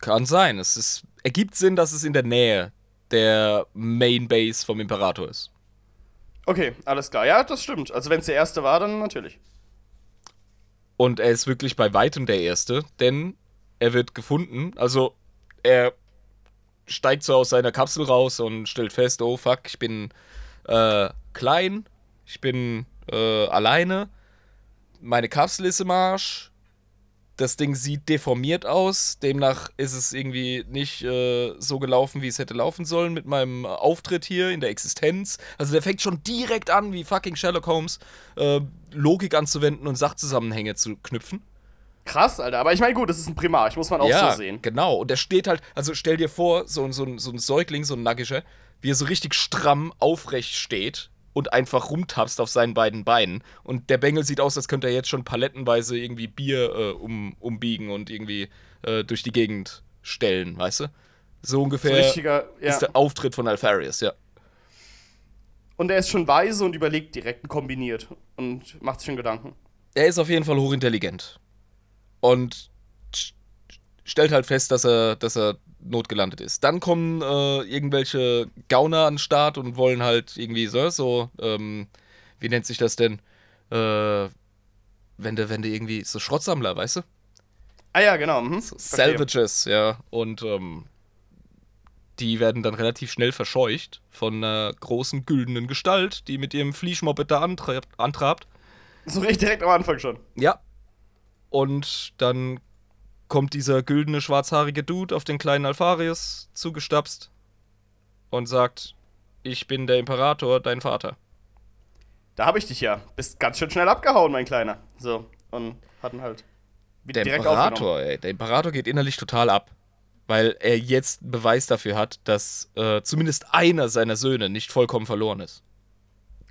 Kann sein. Es ist, ergibt Sinn, dass es in der Nähe der Main Base vom Imperator ist.
Okay, alles klar. Ja, das stimmt. Also wenn es der erste war, dann natürlich.
Und er ist wirklich bei weitem der Erste, denn er wird gefunden. Also er steigt so aus seiner Kapsel raus und stellt fest, oh fuck, ich bin äh, klein, ich bin äh, alleine, meine Kapsel ist im Arsch, das Ding sieht deformiert aus, demnach ist es irgendwie nicht äh, so gelaufen, wie es hätte laufen sollen mit meinem Auftritt hier in der Existenz. Also der fängt schon direkt an, wie fucking Sherlock Holmes, äh, Logik anzuwenden und Sachzusammenhänge zu knüpfen.
Krass, Alter. Aber ich meine, gut, das ist ein Primarch, muss man auch
ja,
so sehen.
genau. Und der steht halt, also stell dir vor, so, so, so ein Säugling, so ein Naggischer, wie er so richtig stramm aufrecht steht und einfach rumtapst auf seinen beiden Beinen. Und der Bengel sieht aus, als könnte er jetzt schon palettenweise irgendwie Bier äh, um, umbiegen und irgendwie äh, durch die Gegend stellen, weißt du? So ungefähr
So ja.
ist der Auftritt von Alpharius, ja.
Und er ist schon weise und überlegt direkt und kombiniert und macht sich schon Gedanken.
Er ist auf jeden Fall hochintelligent. Und st- stellt halt fest, dass er, dass er notgelandet ist. Dann kommen äh, irgendwelche Gauner an den Start und wollen halt irgendwie so, so ähm, wie nennt sich das denn? Äh, wenn du, wenn du irgendwie so Schrottsammler, weißt du?
Ah ja, genau. Mhm.
So. Salvages, ja. Und ähm, die werden dann relativ schnell verscheucht von einer großen güldenen Gestalt, die mit ihrem Flieschmoped da antrabt, antrabt.
So richtig direkt am Anfang schon.
Ja. Und dann kommt dieser güldene schwarzhaarige Dude auf den kleinen Alpharius zugestapst und sagt: Ich bin der Imperator, dein Vater.
Da habe ich dich ja. Bist ganz schön schnell abgehauen, mein Kleiner. So. Und hatten halt wieder
Der. Imperator, ey. Der Imperator geht innerlich total ab. Weil er jetzt einen Beweis dafür hat, dass äh, zumindest einer seiner Söhne nicht vollkommen verloren ist.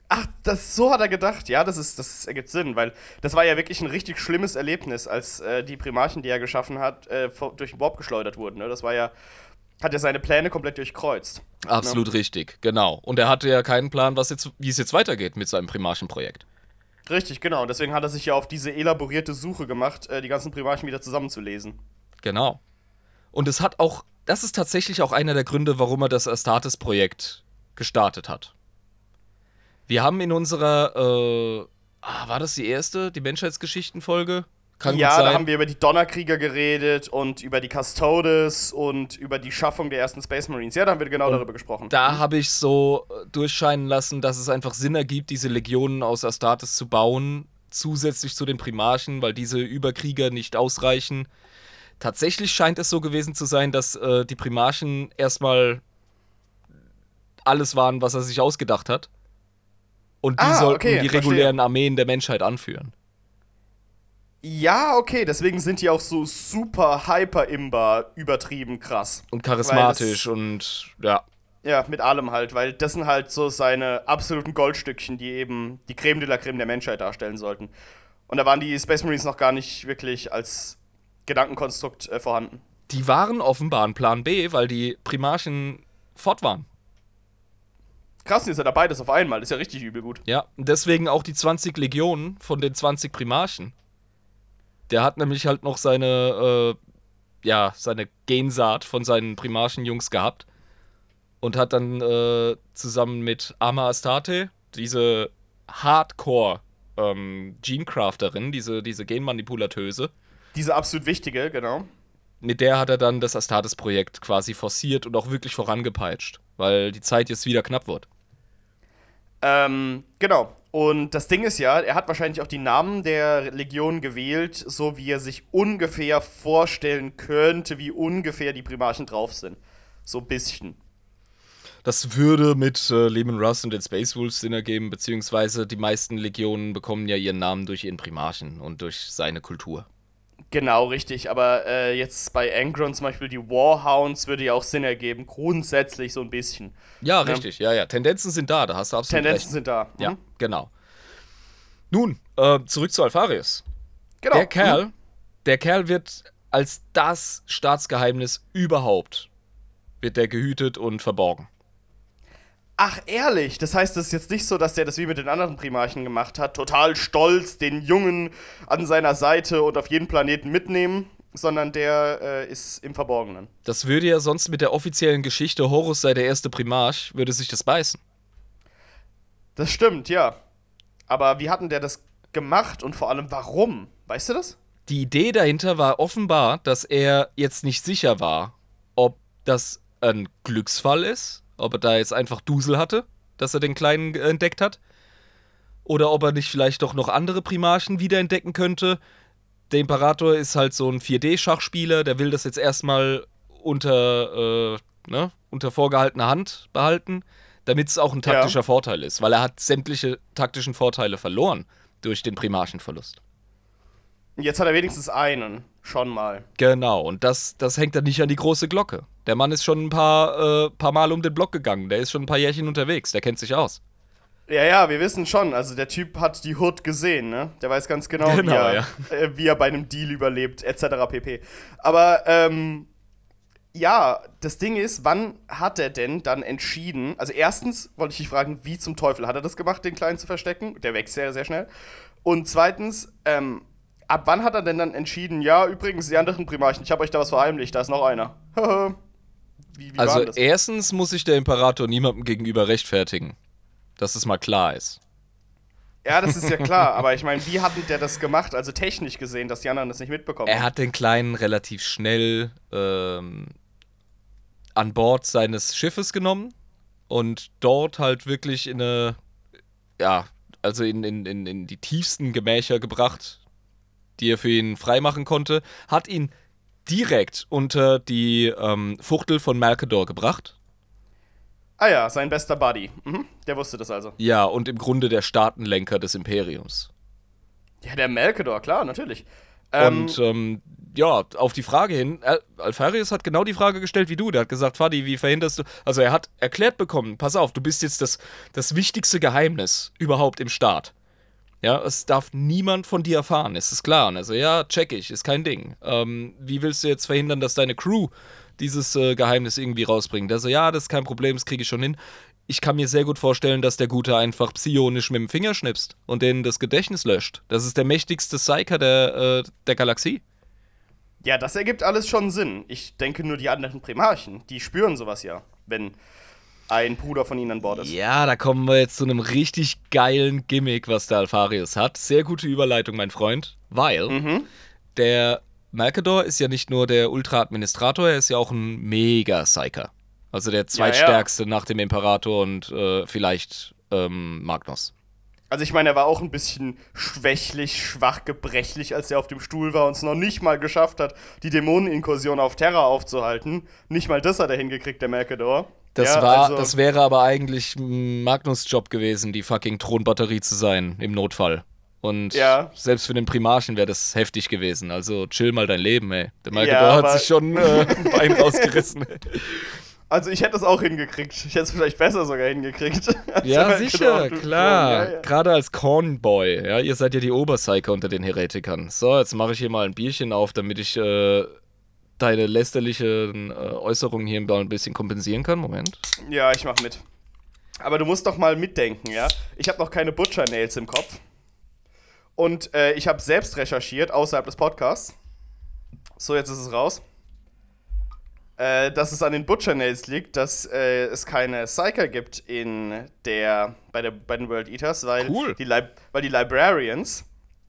Ach, das, so hat er gedacht. Ja, das, ist, das ergibt Sinn, weil das war ja wirklich ein richtig schlimmes Erlebnis, als äh, die Primarchen, die er geschaffen hat, äh, durch den Warp geschleudert wurden. Ne? Das war ja, hat ja seine Pläne komplett durchkreuzt.
Absolut richtig, genau. Und er hatte ja keinen Plan, was jetzt, wie es jetzt weitergeht mit seinem Primarchenprojekt.
Richtig, genau. Und deswegen hat er sich ja auf diese elaborierte Suche gemacht, äh, die ganzen Primarchen wieder zusammenzulesen.
Genau. Und es hat auch, das ist tatsächlich auch einer der Gründe, warum er das Astartes-Projekt gestartet hat. Wir haben in unserer, äh, ah, war das die erste, die Menschheitsgeschichten-Folge? Kann
ja, da haben wir über die Donnerkrieger geredet und über die Custodes und über die Schaffung der ersten Space Marines. Ja, da haben wir genau darüber gesprochen.
Da habe ich so äh, durchscheinen lassen, dass es einfach Sinn ergibt, diese Legionen aus Astartes zu bauen, zusätzlich zu den Primarchen, weil diese Überkrieger nicht ausreichen. Tatsächlich scheint es so gewesen zu sein, dass äh, die Primarchen erstmal alles waren, was er sich ausgedacht hat. Und die
Ah,
sollten
okay,
die
verstehe.
regulären Armeen der Menschheit anführen.
Ja, okay, deswegen sind die auch so super hyper-imbar übertrieben krass.
Und charismatisch und ja.
Ja, mit allem halt, weil das sind halt so seine absoluten Goldstückchen, die eben die Creme de la Creme der Menschheit darstellen sollten. Und da waren die Space Marines noch gar nicht wirklich als Gedankenkonstrukt äh, vorhanden.
Die waren offenbar ein Plan B, weil die Primarchen fort waren.
Krass, jetzt hat er beides auf einmal, das ist ja richtig übel gut.
Ja, und deswegen auch die 20 Legionen von den 20 Primarchen. Der hat nämlich halt noch seine, äh, ja, seine Gensaat von seinen Primarchen-Jungs gehabt. Und hat dann äh, zusammen mit Ama Astarte, diese Hardcore ähm, Genecrafterin, diese, diese Genmanipulatöse,
Diese absolut wichtige, genau.
mit der hat er dann das Astartes-Projekt quasi forciert und auch wirklich vorangepeitscht, weil die Zeit jetzt wieder knapp wird.
Ähm, genau. Und das Ding ist ja, er hat wahrscheinlich auch die Namen der Legion gewählt, so wie er sich ungefähr vorstellen könnte, wie ungefähr die Primarchen drauf sind. So ein bisschen.
Das würde mit äh, Lehman Russ und den Space Wolves Sinn ergeben, beziehungsweise die meisten Legionen bekommen ja ihren Namen durch ihren Primarchen und durch seine Kultur.
Genau, richtig. Aber äh, jetzt bei Angron zum Beispiel die Warhounds würde ja auch Sinn ergeben. Grundsätzlich so ein bisschen.
Ja, richtig, ja, ja. Tendenzen sind da, da hast du absolut
Tendenzen
recht.
sind da.
Ja,
Mhm.
genau. Nun, äh, zurück zu Alpharius.
Genau.
Der Kerl,
Mhm.
der Kerl wird als das Staatsgeheimnis überhaupt, wird der gehütet und verborgen.
Ach, ehrlich? Das heißt, es ist jetzt nicht so, dass der das wie mit den anderen Primarchen gemacht hat. Total stolz, den Jungen an seiner Seite und auf jeden Planeten mitnehmen. sondern der äh, ist im Verborgenen.
Das würde ja sonst mit der offiziellen Geschichte Horus sei der erste Primarch, würde sich das beißen.
Das stimmt, ja. Aber wie hatten der das gemacht und vor allem warum? Weißt du das?
Die Idee dahinter war offenbar, dass er jetzt nicht sicher war, ob das ein Glücksfall ist, ob er da jetzt einfach Dusel hatte, dass er den Kleinen entdeckt hat, oder ob er nicht vielleicht doch noch andere Primarchen wiederentdecken könnte. Der Imperator ist halt so ein 4D-Schachspieler, der will das jetzt erstmal unter, äh, ne, unter vorgehaltener Hand behalten, damit es auch ein taktischer
Ja.
Vorteil ist, weil er hat sämtliche taktischen Vorteile verloren durch den Primarchenverlust.
Jetzt hat er wenigstens einen. Schon mal.
Genau, und das, das hängt dann nicht an die große Glocke. Der Mann ist schon ein paar, äh, paar Mal um den Block gegangen. Der ist schon ein paar Jährchen unterwegs. Der kennt sich aus.
Ja, ja, wir wissen schon. Also der Typ hat die Hood gesehen, ne? Der weiß ganz genau,
Genau,
wie, er,
ja.
äh, wie er bei einem Deal überlebt, etc. pp. Aber ähm, ja, das Ding ist, wann hat er denn dann entschieden? Also erstens wollte ich dich fragen, wie zum Teufel hat er das gemacht, den Kleinen zu verstecken? Der wächst sehr, sehr schnell. Und zweitens, ähm, ab wann hat er denn dann entschieden, ja, übrigens, die anderen Primarchen, ich habe euch da was verheimlicht, da ist noch einer. wie, wie
Also erstens muss sich der Imperator niemandem gegenüber rechtfertigen. Dass es mal klar ist.
Ja, das ist ja klar, aber ich meine, wie hat denn der das gemacht? Also technisch gesehen, dass die anderen das nicht mitbekommen
Er hat den Kleinen relativ schnell ähm, an Bord seines Schiffes genommen und dort halt wirklich in eine, ja, also in, in, in, in die tiefsten Gemächer gebracht, die er für ihn freimachen konnte, hat ihn direkt unter die ähm, Fuchtel von Malkador gebracht.
Ah ja, sein bester Buddy. Mhm, der wusste das also.
Ja, und im Grunde der Staatenlenker des Imperiums.
Ja, der Melkador, klar, natürlich. Ähm,
Und ähm, ja, auf die Frage hin, Al Alfarius hat genau die Frage gestellt wie du. Der hat gesagt, Fadi, wie verhinderst du. Also er hat erklärt bekommen, pass auf, du bist jetzt das, das wichtigste Geheimnis überhaupt im Staat. Ja, es darf niemand von dir erfahren, ist es klar. Und also, ja, check ich, ist kein Ding. Ähm, wie willst du jetzt verhindern, dass deine Crew dieses äh, Geheimnis irgendwie rausbringt? Also, ja, das ist kein Problem, das kriege ich schon hin. Ich kann mir sehr gut vorstellen, dass der Gute einfach psionisch mit dem Finger schnipst und denen das Gedächtnis löscht. Das ist der mächtigste Psyker der, äh, der Galaxie.
ja, das ergibt alles schon Sinn. Ich denke nur, die anderen Primarchen, die spüren sowas ja, wenn ein Bruder von ihnen an Bord ist.
Ja, da kommen wir jetzt zu einem richtig geilen Gimmick, was der Alfarius hat. Sehr gute Überleitung, mein Freund. Weil
Mhm.
der Malkador ist ja nicht nur der Ultra-Administrator, er ist ja auch ein Mega-Psyker. Also der zweitstärkste nach dem Imperator und äh, vielleicht ähm, Magnus.
Also ich meine, er war auch ein bisschen schwächlich, schwach, gebrechlich, als er auf dem Stuhl war und es noch nicht mal geschafft hat, die Dämoneninkursion auf Terra aufzuhalten. Nicht mal das hat er hingekriegt, der Mercador.
Das,
Ja,
war,
also-
das wäre aber eigentlich Magnus Job gewesen, die fucking Thronbatterie zu sein, im Notfall. Und
Ja.
selbst für den Primarchen wäre das heftig gewesen. Also chill mal dein Leben, ey. Der
Ja,
Malkador hat sich schon äh, ein Bein rausgerissen.
Also ich hätte es auch hingekriegt. Ich hätte es vielleicht besser sogar hingekriegt.
Ja, sicher,
Thron.
klar.
Ja, ja.
Gerade als Cornboy, ja, ihr seid ja die Oberpsyker unter den Heretikern. So, jetzt mache ich hier mal ein Bierchen auf, damit ich äh, deine lästerlichen äh, Äußerungen hier ein bisschen kompensieren kann. Moment.
Ja, ich mach mit. Aber du musst doch mal mitdenken, ja? Ich habe noch keine Butcher Nails im Kopf. Und äh, ich habe selbst recherchiert, außerhalb des Podcasts. So, jetzt ist es raus. Äh, dass es an den Butcher Nails liegt, dass äh, es keine Psyker gibt in der, bei, der, bei den World Eaters, weil,
Cool.
die, weil die Librarians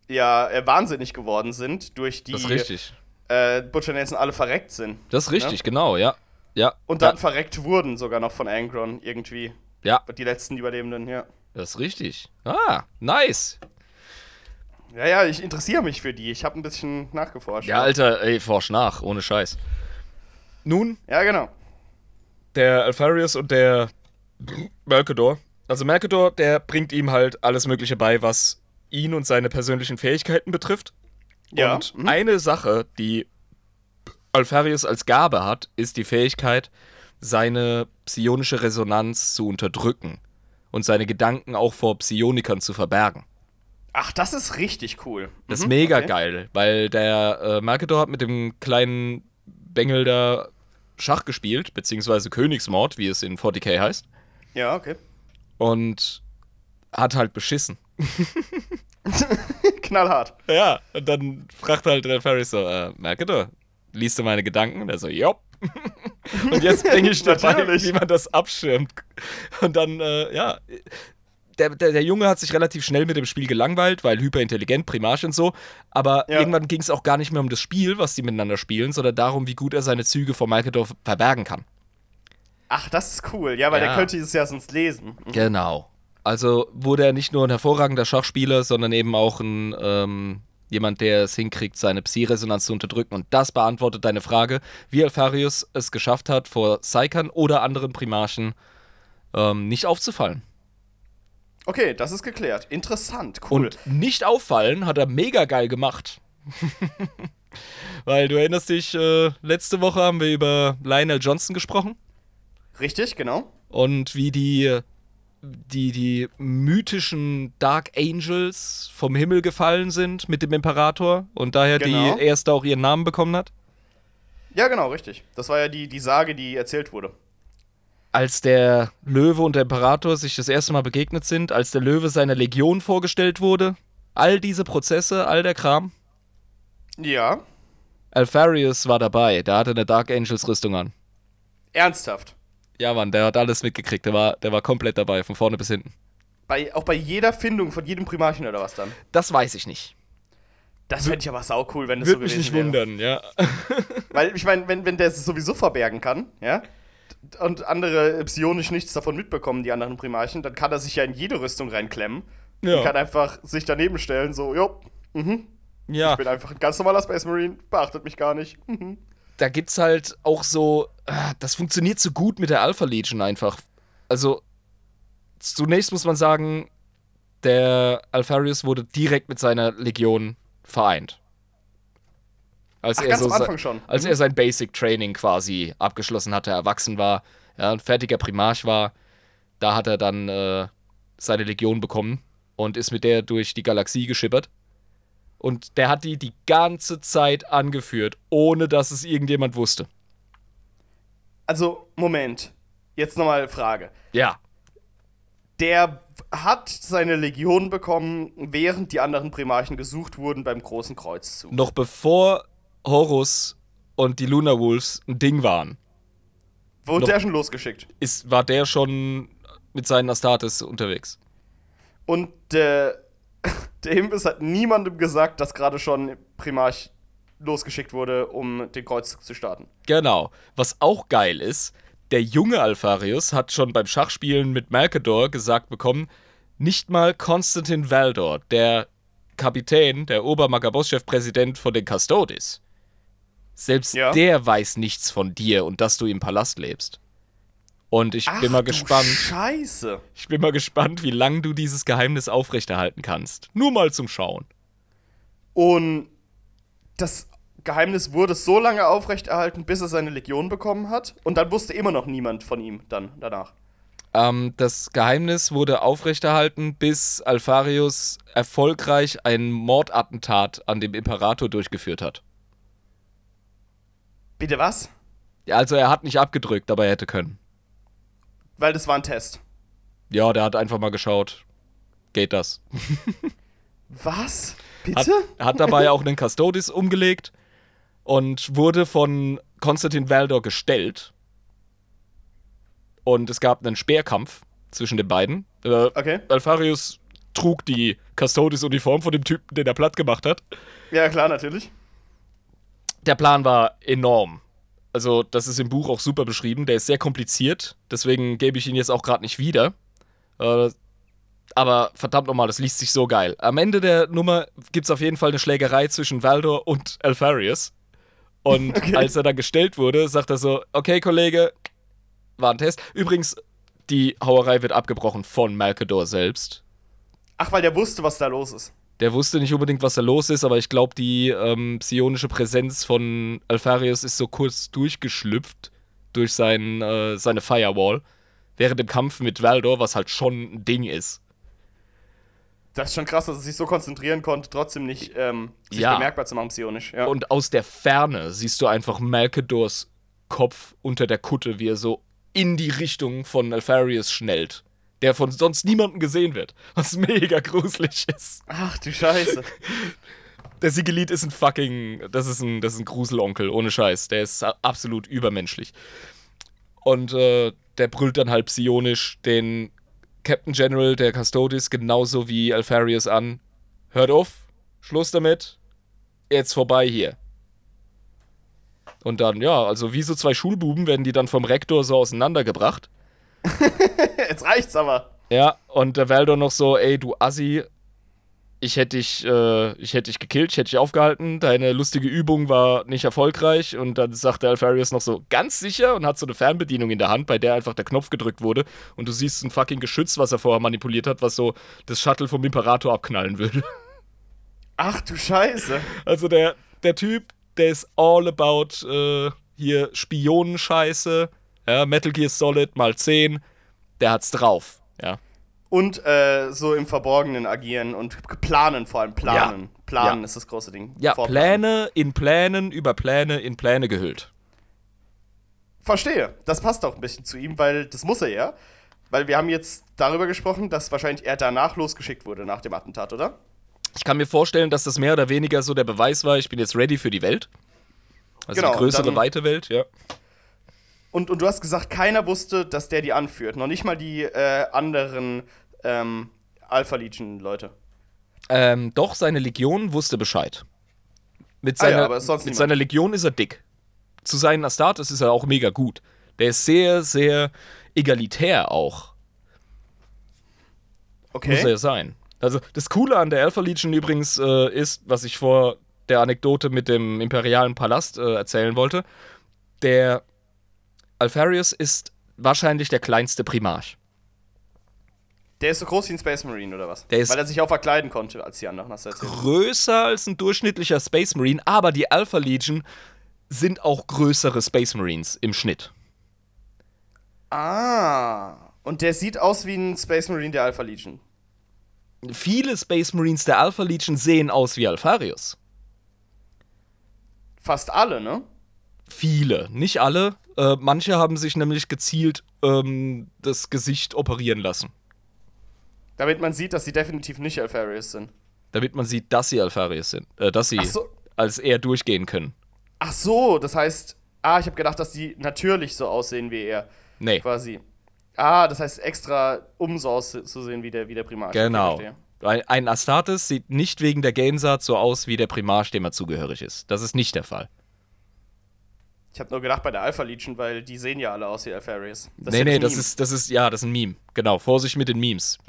ja äh, wahnsinnig geworden sind durch die
Das ist richtig.
Äh, Butcher Nails und alle verreckt sind.
Das ist richtig, genau, ja. Ja.
Und dann
ja,
verreckt wurden sogar noch von Angron irgendwie.
ja,
Die letzten Überlebenden, ja.
das ist richtig. Ah, nice.
Ja, ja, ich interessiere mich für die. Ich habe ein bisschen nachgeforscht.
Ja, Alter, ey, forsch nach, ohne Scheiß. Nun,
Ja, genau.
der Alfarius und der Mercador. Also Mercador, der bringt ihm halt alles Mögliche bei, was ihn und seine persönlichen Fähigkeiten betrifft.
Ja.
Und
mhm.
eine Sache, die Alfarius als Gabe hat, ist die Fähigkeit, seine psionische Resonanz zu unterdrücken und seine Gedanken auch vor Psionikern zu verbergen.
Ach, das ist richtig cool.
Das ist
Mhm,
mega
okay.
geil, weil der äh, Mercador hat mit dem kleinen Bengel da Schach gespielt, beziehungsweise Königsmord, wie es in 40k heißt,
Ja, okay.
und hat halt beschissen.
Knallhart.
Ja, und dann fragt halt Alfarius so, äh, Mercator, liest du meine Gedanken? Und er so, jopp. und jetzt bringe ich dir bei,
Natürlich.
wie man das abschirmt. Und dann, äh, ja, der, der, der Junge hat sich relativ schnell mit dem Spiel gelangweilt, weil hyperintelligent, Primarch und so. Aber
Ja.
irgendwann ging es auch gar nicht mehr um das Spiel, was die miteinander spielen, sondern darum, wie gut er seine Züge vor Malkador verbergen kann.
Ach, das ist cool. Ja, weil
Ja.
der könnte es ja sonst lesen.
Genau. Also wurde er nicht nur ein hervorragender Schachspieler, sondern eben auch ein ähm, jemand, der es hinkriegt, seine Psi-Resonanz zu unterdrücken. Und das beantwortet deine Frage, wie Alfarius es geschafft hat, vor Psykern oder anderen Primarchen ähm, nicht aufzufallen.
Okay, das ist geklärt. Interessant, cool.
Und nicht auffallen hat er mega geil gemacht. Weil du erinnerst dich, äh, letzte Woche haben wir über Lionel Johnson gesprochen.
Richtig, genau.
und wie die, die, die mythischen Dark Angels vom Himmel gefallen sind mit dem Imperator und daher
Genau.
die erste auch ihren Namen bekommen hat.
Ja, genau, richtig. Das war ja die, die Sage, die erzählt wurde.
Als der Löwe und der Imperator sich das erste Mal begegnet sind, als der Löwe seiner Legion vorgestellt wurde, all diese Prozesse, all der Kram.
Ja.
Alfarius war dabei, der hatte eine Dark Angels Rüstung an.
Ernsthaft.
Ja, Mann, der hat alles mitgekriegt, der war, der war komplett dabei, von vorne bis hinten.
Bei, auch bei jeder Findung von jedem Primarchen oder was dann?
Das weiß ich nicht.
Das fände ich aber sau cool, wenn das
Würde
so
mich
gewesen
nicht
wäre.
wundern, ja.
Weil ich meine, wenn, wenn der es sowieso verbergen kann, ja, und andere psionisch nichts davon mitbekommen, die anderen Primarchen, dann kann er sich ja in jede Rüstung reinklemmen.
Ja.
Und kann einfach sich daneben stellen, so, jo, mhm,
ja.
ich bin einfach ein ganz normaler Space Marine, beachtet mich gar nicht. Mhm.
Da gibt's halt auch so, ah, das funktioniert so gut mit der Alpha Legion einfach. Also, zunächst muss man sagen, der Alfarius wurde direkt mit seiner Legion vereint. Als
Ach,
er
ganz
so
am
se-
Anfang schon.
Als er sein Basic Training quasi abgeschlossen hatte, erwachsen war, ja, ein fertiger Primarch war, da hat er dann äh, seine Legion bekommen und ist mit der durch die Galaxie geschippert. Und der hat die die ganze Zeit angeführt, ohne dass es irgendjemand wusste.
Also, Moment. Jetzt nochmal Frage.
Ja.
Der hat seine Legion bekommen, während die anderen Primarchen gesucht wurden beim großen Kreuzzug.
Noch bevor Horus und die Lunar Wolves ein Ding waren,
Wurde der schon losgeschickt.
ist, war der schon mit seinen Astartes unterwegs.
Und äh, der Himbis hat niemandem gesagt, dass gerade schon Primarch losgeschickt wurde, um den Kreuzzug zu starten.
Genau. Was auch geil ist, der junge Alfarius hat schon beim Schachspielen mit Malkador gesagt bekommen, nicht mal Konstantin Valdor, der Kapitän, der Obermagaboss-Chefpräsident von den Custodes. Selbst
Ja.
der weiß nichts von dir und dass du im Palast lebst. Und ich bin mal gespannt.
Scheiße.
Ich bin mal gespannt, wie lange du dieses Geheimnis aufrechterhalten kannst. Nur mal zum Schauen.
Und das Geheimnis wurde so lange aufrechterhalten, bis er seine Legion bekommen hat. Und dann wusste immer noch niemand von ihm dann danach.
Ähm, das Geheimnis wurde aufrechterhalten, bis Alfarius erfolgreich ein Mordattentat an dem Imperator durchgeführt hat.
Bitte was?
Ja, also er hat nicht abgedrückt, aber er hätte können.
Weil das war ein Test.
Ja, der hat einfach mal geschaut. Geht das?
Was?
Hat,
Bitte?
hat dabei auch einen Custodes umgelegt und wurde von Konstantin Valdor gestellt. Und es gab einen Speerkampf zwischen den beiden. Äh,
Okay.
Alfarius trug die Custodes-Uniform von dem Typen, den er platt gemacht hat.
Ja, klar, natürlich.
Der Plan war enorm. Also, das ist im Buch auch super beschrieben. Der ist sehr kompliziert. Deswegen gebe ich ihn jetzt auch gerade nicht wieder. Äh, aber verdammt nochmal, das liest sich so geil. Am Ende der Nummer gibt es auf jeden Fall eine Schlägerei zwischen Valdor und Alfarius. Und
Okay.
als er dann gestellt wurde, sagt er so: Okay, Kollege, war ein Test. Übrigens, die Hauerei wird abgebrochen von Malkador selbst.
Ach, weil der wusste, was da los ist.
Der wusste nicht unbedingt, was da los ist, aber ich glaube, die ähm, psionische Präsenz von Alfarius ist so kurz durchgeschlüpft durch sein, äh, seine Firewall während dem Kampf mit Valdor, was halt schon ein Ding ist.
Das ist schon krass, dass er sich so konzentrieren konnte, trotzdem nicht ähm, sich
Ja.
bemerkbar zu machen, psionisch. Ja.
Und aus der Ferne siehst du einfach Malkadors Kopf unter der Kutte, wie er so in die Richtung von Alfarius schnellt. Der von sonst niemandem gesehen wird, was mega gruselig ist.
Ach du Scheiße.
Der Sigelit ist ein fucking, das ist ein, das ist ein Gruselonkel, ohne Scheiß. Der ist absolut übermenschlich. Und äh, der brüllt dann halb psionisch den Captain General der Custodes genauso wie Alfarius an. Hört auf, Schluss damit, jetzt vorbei hier. Und dann, ja, also wie so zwei Schulbuben werden die dann vom Rektor so auseinandergebracht.
Jetzt reicht's aber.
Ja, und der Valdor noch so, ey, du Assi, ich hätte dich, äh, ich hätte dich gekillt, ich hätte dich aufgehalten, deine lustige Übung war nicht erfolgreich und dann sagt der Alfarius noch so, ganz sicher und hat so eine Fernbedienung in der Hand, bei der einfach der Knopf gedrückt wurde und du siehst ein fucking Geschütz, was er vorher manipuliert hat, was so das Shuttle vom Imperator abknallen würde.
Ach du Scheiße.
Also der, der Typ, der ist all about äh, hier Spionenscheiße, ja, Metal Gear Solid mal 10, der hat's drauf, ja.
Und äh, so im Verborgenen agieren und planen, vor allem planen.
Ja.
Planen
Ja.
ist das große Ding.
Ja,
Vorplanen.
Pläne in Plänen über Pläne in Pläne gehüllt.
Verstehe. Das passt auch ein bisschen zu ihm, weil das muss er ja. Weil wir haben jetzt darüber gesprochen, dass wahrscheinlich er danach losgeschickt wurde nach dem Attentat, oder?
Ich kann mir vorstellen, dass das mehr oder weniger so der Beweis war, ich bin jetzt ready für die Welt. Also
Genau,
die größere, weite Welt, ja.
Und, und du hast gesagt, keiner wusste, dass der die anführt. Noch nicht mal die äh, anderen ähm, Alpha Legion-Leute.
Ähm, doch, seine Legion wusste Bescheid. Mit
Ah ja,
seiner,
aber sonst
mit seiner Legion ist er dick. Zu seinen Astartes ist er auch mega gut. Der ist sehr, sehr egalitär auch.
Okay.
Muss er ja sein. Also das Coole an der Alpha Legion übrigens äh, ist, was ich vor der Anekdote mit dem imperialen Palast äh, erzählen wollte, der Alfarius ist wahrscheinlich der kleinste Primarch.
Der ist so groß wie ein Space Marine oder was?
Der ist-
Weil er sich auch verkleiden konnte als die anderen, hast du erzählt.
Größer als ein durchschnittlicher Space Marine, aber die Alpha Legion sind auch größere Space Marines im Schnitt.
Ah. Und der sieht aus wie ein Space Marine der Alpha Legion.
Viele Space Marines der Alpha Legion sehen aus wie Alfarius.
Fast alle, ne?
Viele, nicht alle. Äh, manche haben sich nämlich gezielt ähm, das Gesicht operieren lassen.
Damit man sieht, dass sie definitiv nicht Alpharius sind.
damit man sieht, dass sie Alfarius sind, äh, dass sie
so.
als er durchgehen können.
Ach so, das heißt, ah, ich habe gedacht, dass die natürlich so aussehen wie er,
Nee,
quasi. Ah, das heißt extra, um so auszusehen wie der, wie der Primarch.
Genau. Ein, Astartes sieht nicht wegen der Gainsaat so aus wie der Primarch, dem er zugehörig ist. Das ist nicht der Fall.
Ich habe nur gedacht bei der Alpha Legion, weil die sehen ja alle aus wie Alpharius. Das
nee, nee, das ist, das ist, ja, das ist ein Meme. Genau, Vorsicht mit den Memes.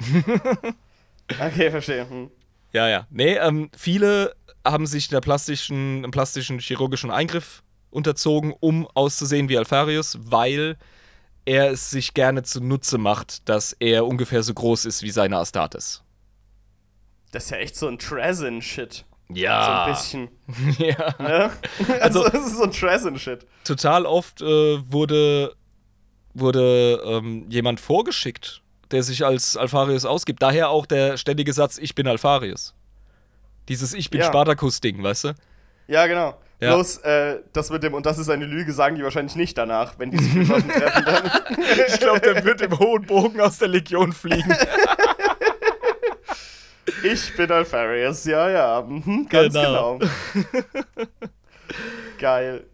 Okay, verstehe. Hm.
Ja, ja. Nee, ähm, viele haben sich einer plastischen, einem plastischen chirurgischen Eingriff unterzogen, um auszusehen wie Alfarius, weil er es sich gerne zunutze macht, dass er ungefähr so groß ist wie seine Astartes.
Das ist ja echt so ein Trazen-Shit.
Ja.
So ein bisschen.
ja.
Ne? Also, das ist so ein Trazen-Shit.
Total oft äh, wurde, wurde ähm, jemand vorgeschickt, der sich als Alfarius ausgibt. Daher auch der ständige Satz, ich bin Alfarius. Dieses Ich bin
Ja.
Spartacus-Ding, weißt du?
Ja, genau.
Ja.
Bloß, äh, das mit dem, und das ist eine Lüge, sagen die wahrscheinlich nicht danach, wenn die sich besoffen treffen. Dann.
Ich glaube, der wird im hohen Bogen aus der Legion fliegen.
Ich bin Alpharius, ja, ja. Mhm, ganz
Genau.
genau. Geil.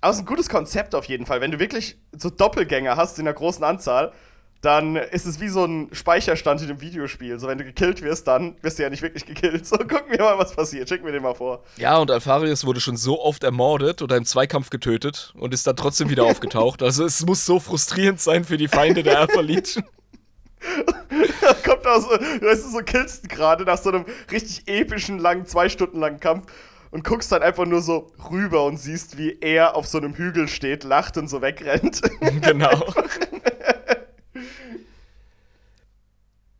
Aber es ist ein gutes Konzept auf jeden Fall. Wenn du wirklich so Doppelgänger hast in einer großen Anzahl, dann ist es wie so ein Speicherstand in einem Videospiel. So, wenn du gekillt wirst, dann wirst du ja nicht wirklich gekillt. So, gucken wir mal, was passiert. Schick mir den mal vor.
Ja, und Alfarius wurde schon so oft ermordet oder im Zweikampf getötet und ist dann trotzdem wieder aufgetaucht. Also es muss so frustrierend sein für die Feinde der Alpha Legion.
Kommt auch so, weißt du, so killst du gerade nach so einem richtig epischen, langen, zwei Stunden langen Kampf und guckst dann einfach nur so rüber und siehst, wie er auf so einem Hügel steht, lacht und so wegrennt.
genau.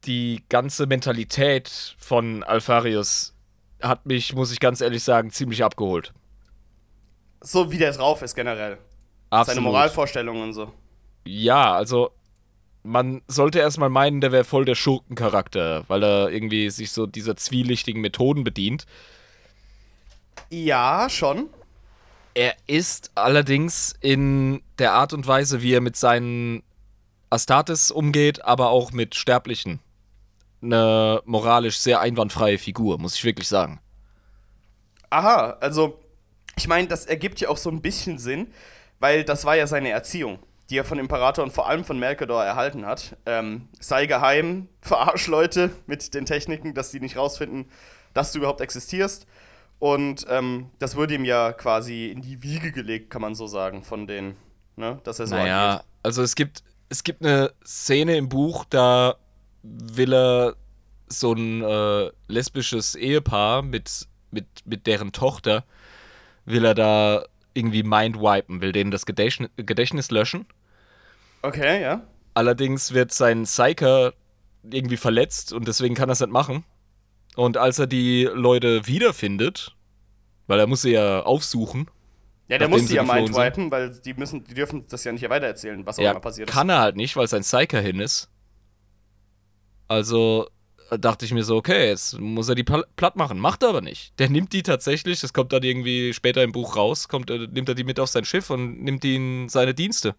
Die ganze Mentalität von Alfarius hat mich, muss ich ganz ehrlich sagen, ziemlich abgeholt.
so wie der drauf ist generell.
Absolut.
Seine Moralvorstellungen und so.
Ja, also man sollte erstmal meinen, der wäre voll der Schurkencharakter, weil er irgendwie sich so dieser zwielichtigen Methoden bedient.
Ja, schon.
Er ist allerdings in der Art und Weise, wie er mit seinen Astartes umgeht, aber auch mit Sterblichen. Eine moralisch sehr einwandfreie Figur, muss ich wirklich sagen.
Aha, also ich meine, das ergibt ja auch so ein bisschen Sinn, weil das war ja seine Erziehung, die er von Imperator und vor allem von Melkador erhalten hat. Ähm, sei geheim, verarsch Leute mit den Techniken, dass die nicht rausfinden, dass du überhaupt existierst. Und ähm, das wurde ihm ja quasi in die Wiege gelegt, kann man so sagen, von den, ne, dass er so
naja, agiert. also es gibt, es gibt eine Szene im Buch, da will er so ein äh, lesbisches Ehepaar mit, mit, mit deren Tochter, will er da irgendwie mindwipen, will denen das Gedächtnis, Gedächtnis löschen.
Okay, ja.
Allerdings wird sein Psyker irgendwie verletzt und deswegen kann er es nicht machen. Und als er die Leute wiederfindet, weil er muss sie ja aufsuchen.
Ja, der muss sie ja mindwipen, weil die müssen, die dürfen das ja nicht weitererzählen, was auch ja, immer passiert
ist. Kann er halt nicht, weil sein Psyker hin ist. Also dachte ich mir so, okay, jetzt muss er die platt machen. Macht er aber nicht. Der nimmt die tatsächlich, das kommt dann irgendwie später im Buch raus, kommt, äh, nimmt er die mit auf sein Schiff und nimmt die in seine Dienste.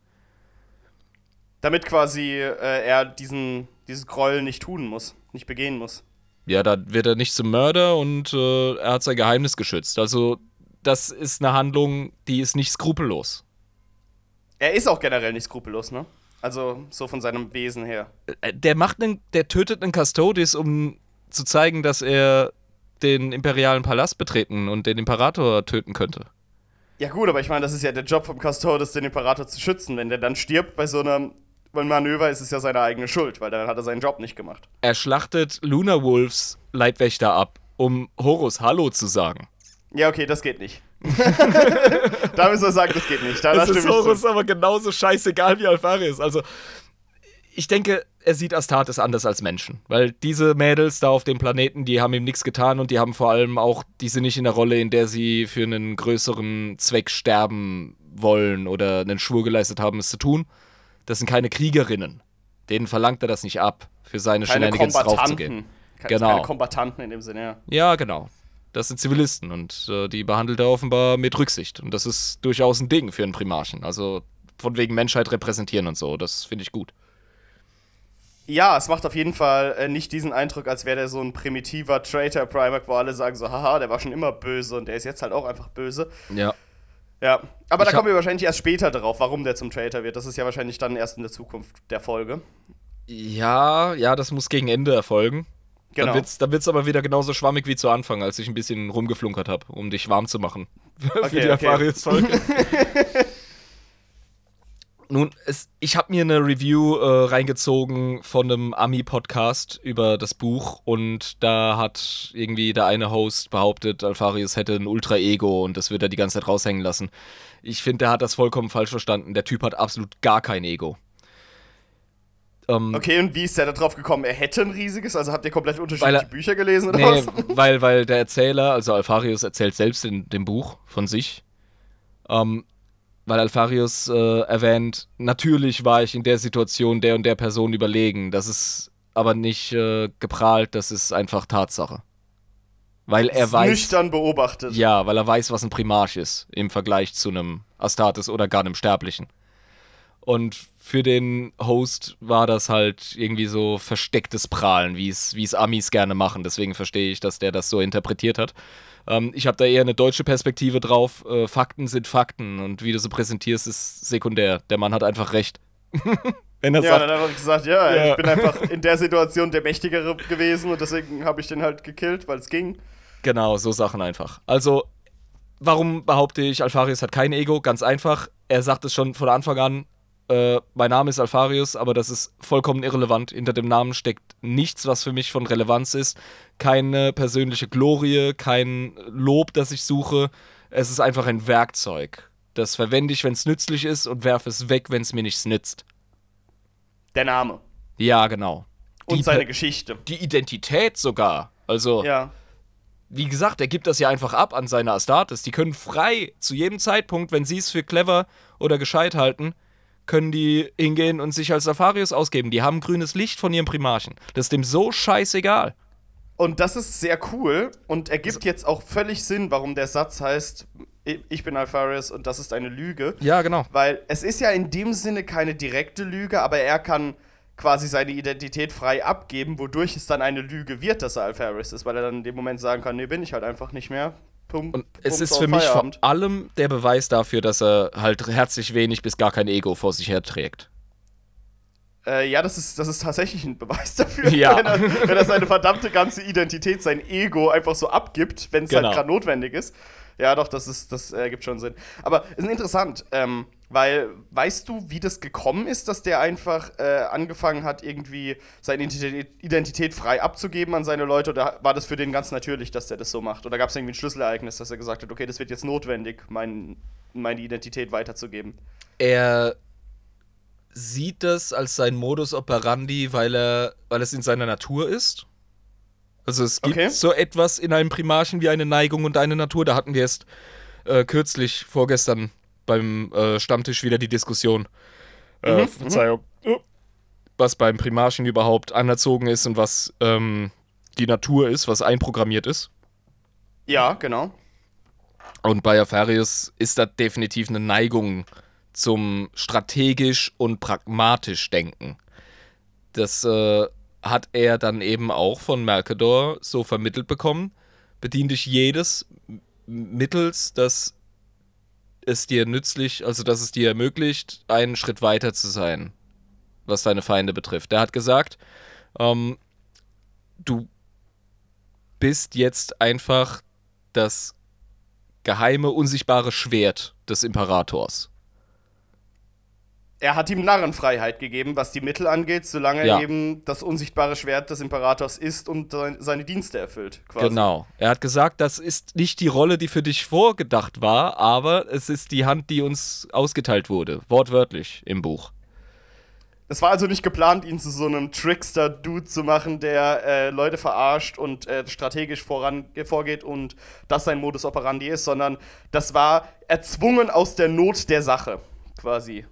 Damit quasi äh, er diesen, dieses Gräuel nicht tun muss, nicht begehen muss.
Ja, da wird er nicht zum Mörder und äh, er hat sein Geheimnis geschützt. Also, das ist eine Handlung, die ist nicht skrupellos.
Er ist auch generell nicht skrupellos, ne? Also, so von seinem Wesen her.
Äh, der macht einen, der tötet einen Custodes, um zu zeigen, dass er den imperialen Palast betreten und den Imperator töten könnte.
Ja, gut, aber ich meine, das ist ja der Job vom Custodes, den Imperator zu schützen. Wenn der dann stirbt bei so einem weil Manöver ist es ja seine eigene Schuld, weil dann hat er seinen Job nicht gemacht.
Er schlachtet Luna Wolves Leibwächter ab, um Horus Hallo zu sagen.
Ja, okay, das geht nicht. da müssen wir sagen, das geht nicht. Da,
das ist Horus aber genauso scheißegal wie Alpharius. Also, ich denke, er sieht Astartes anders als Menschen. Weil diese Mädels da auf dem Planeten, die haben ihm nichts getan und die haben vor allem auch, die sind nicht in der Rolle, in der sie für einen größeren Zweck sterben wollen oder einen Schwur geleistet haben, es zu tun das sind keine Kriegerinnen. Denen verlangt er das nicht ab, für seine keine Shenanigans draufzugehen.
Genau. Keine Kombatanten in dem Sinne, ja.
Ja, genau. Das sind Zivilisten und äh, die behandelt er offenbar mit Rücksicht. Und das ist durchaus ein Ding für einen Primarchen. Also von wegen Menschheit repräsentieren und so. Das finde ich gut.
Ja, es macht auf jeden Fall äh, nicht diesen Eindruck, als wäre der so ein primitiver Traitor Primarch, wo alle sagen so, haha, der war schon immer böse und der ist jetzt halt auch einfach böse.
Ja.
Ja, aber ich da kommen wir wahrscheinlich erst später drauf, warum der zum Traitor wird. Das ist ja wahrscheinlich dann erst in der Zukunft der Folge.
Ja, ja, das muss gegen Ende erfolgen. Genau. Dann wird's, dann wird's aber wieder genauso schwammig wie zu Anfang, als ich ein bisschen rumgeflunkert habe, um dich warm zu machen.
Okay, für die okay. Folge.
Nun, es, ich habe mir eine Review äh, reingezogen von einem Ami-Podcast über das Buch und da hat irgendwie der eine Host behauptet, Alfarius hätte ein Ultra-Ego und das wird er die ganze Zeit raushängen lassen. Ich finde, der hat das vollkommen falsch verstanden. Der Typ hat absolut gar kein Ego.
Ähm, okay, und wie ist der da drauf gekommen? Er hätte ein riesiges? Also habt ihr komplett unterschiedliche er, Bücher gelesen oder
nee, was? Weil, weil der Erzähler, also Alfarius erzählt selbst in dem Buch von sich. Ähm, weil Alfarius äh, erwähnt, natürlich war ich in der Situation der und der Person überlegen. Das ist aber nicht äh, geprahlt, das ist einfach Tatsache. Weil er ist weiß.
Nüchtern beobachtet.
Ja, weil er weiß, was ein Primarch ist im Vergleich zu einem Astartes oder gar einem Sterblichen. Und für den Host war das halt irgendwie so verstecktes Prahlen, wie es Amis gerne machen. Deswegen verstehe ich, dass der das so interpretiert hat. Ähm, ich habe da eher eine deutsche Perspektive drauf. Äh, Fakten sind Fakten und wie du sie präsentierst, ist sekundär. Der Mann hat einfach recht.
Wenn er ja, sagt, dann hat er gesagt, ja, ja, ich bin einfach in der Situation der Mächtigere gewesen und deswegen habe ich den halt gekillt, weil es ging.
Genau, so Sachen einfach. Also, warum behaupte ich, Alfarius hat kein Ego? Ganz einfach. Er sagt es schon von Anfang an, äh, mein Name ist Alfarius, aber das ist vollkommen irrelevant. Hinter dem Namen steckt nichts, was für mich von Relevanz ist. Keine persönliche Glorie, kein Lob, das ich suche. Es ist einfach ein Werkzeug. Das verwende ich, wenn es nützlich ist und werfe es weg, wenn es mir nichts nützt.
Der Name.
Ja, genau.
Und die seine Geschichte.
Die Identität sogar. Also,
ja.
wie gesagt, er gibt das ja einfach ab an seine Astartes. Die können frei zu jedem Zeitpunkt, wenn sie es für clever oder gescheit halten, können die hingehen und sich als Safarius ausgeben. Die haben grünes Licht von ihrem Primarchen. Das ist dem so scheißegal.
Und das ist sehr cool und ergibt jetzt auch völlig Sinn, warum der Satz heißt, ich bin Alpharius und das ist eine Lüge.
Ja, genau.
Weil es ist ja in dem Sinne keine direkte Lüge, aber er kann quasi seine Identität frei abgeben, wodurch es dann eine Lüge wird, dass er Alpharius ist, weil er dann in dem Moment sagen kann, nee, bin ich halt einfach nicht mehr.
Pum, und es ist für mich vor allem der Beweis dafür, dass er halt herzlich wenig bis gar kein Ego vor sich her trägt.
Äh, ja, das ist, das ist tatsächlich ein Beweis dafür,
ja.
wenn, er, wenn er seine verdammte ganze Identität, sein Ego einfach so abgibt, wenn es halt genau. halt gerade notwendig ist. Ja, doch, das, ist, das ergibt schon Sinn. Aber es ist interessant, ähm, weil weißt du, wie das gekommen ist, dass der einfach äh, angefangen hat, irgendwie seine Identität frei abzugeben an seine Leute? Oder war das für den ganz natürlich, dass der das so macht? Oder gab es irgendwie ein Schlüsselereignis, dass er gesagt hat, okay, das wird jetzt notwendig, mein, meine Identität weiterzugeben?
Er sieht das als sein Modus operandi, weil er, weil es in seiner Natur ist. Also es gibt okay. so etwas in einem Primarchen wie eine Neigung und eine Natur. Da hatten wir erst äh, kürzlich, vorgestern beim äh, Stammtisch wieder die Diskussion. Äh, mhm, mhm. Verzeihung. Was beim Primarchen überhaupt anerzogen ist und was ähm, die Natur ist, was einprogrammiert ist.
Ja, genau.
Und bei Afarius ist da definitiv eine Neigung zum strategisch und pragmatisch denken. Das äh, hat er dann eben auch von Mercador so vermittelt bekommen. Bedien dich jedes mittels, das es dir nützlich, also dass es dir ermöglicht, einen Schritt weiter zu sein, was deine Feinde betrifft. Er hat gesagt, ähm, du bist jetzt einfach das geheime, unsichtbare Schwert des Imperators
er hat ihm Narrenfreiheit gegeben, was die Mittel angeht, solange ja. er eben das unsichtbare Schwert des Imperators ist und seine Dienste erfüllt.
Quasi. Genau. Er hat gesagt, das ist nicht die Rolle, die für dich vorgedacht war, aber es ist die Hand, die uns ausgeteilt wurde. Wortwörtlich im Buch.
Es war also nicht geplant, ihn zu so einem Trickster-Dude zu machen, der äh, Leute verarscht und äh, strategisch voran, vorgeht und das sein Modus operandi ist, sondern das war erzwungen aus der Not der Sache, quasi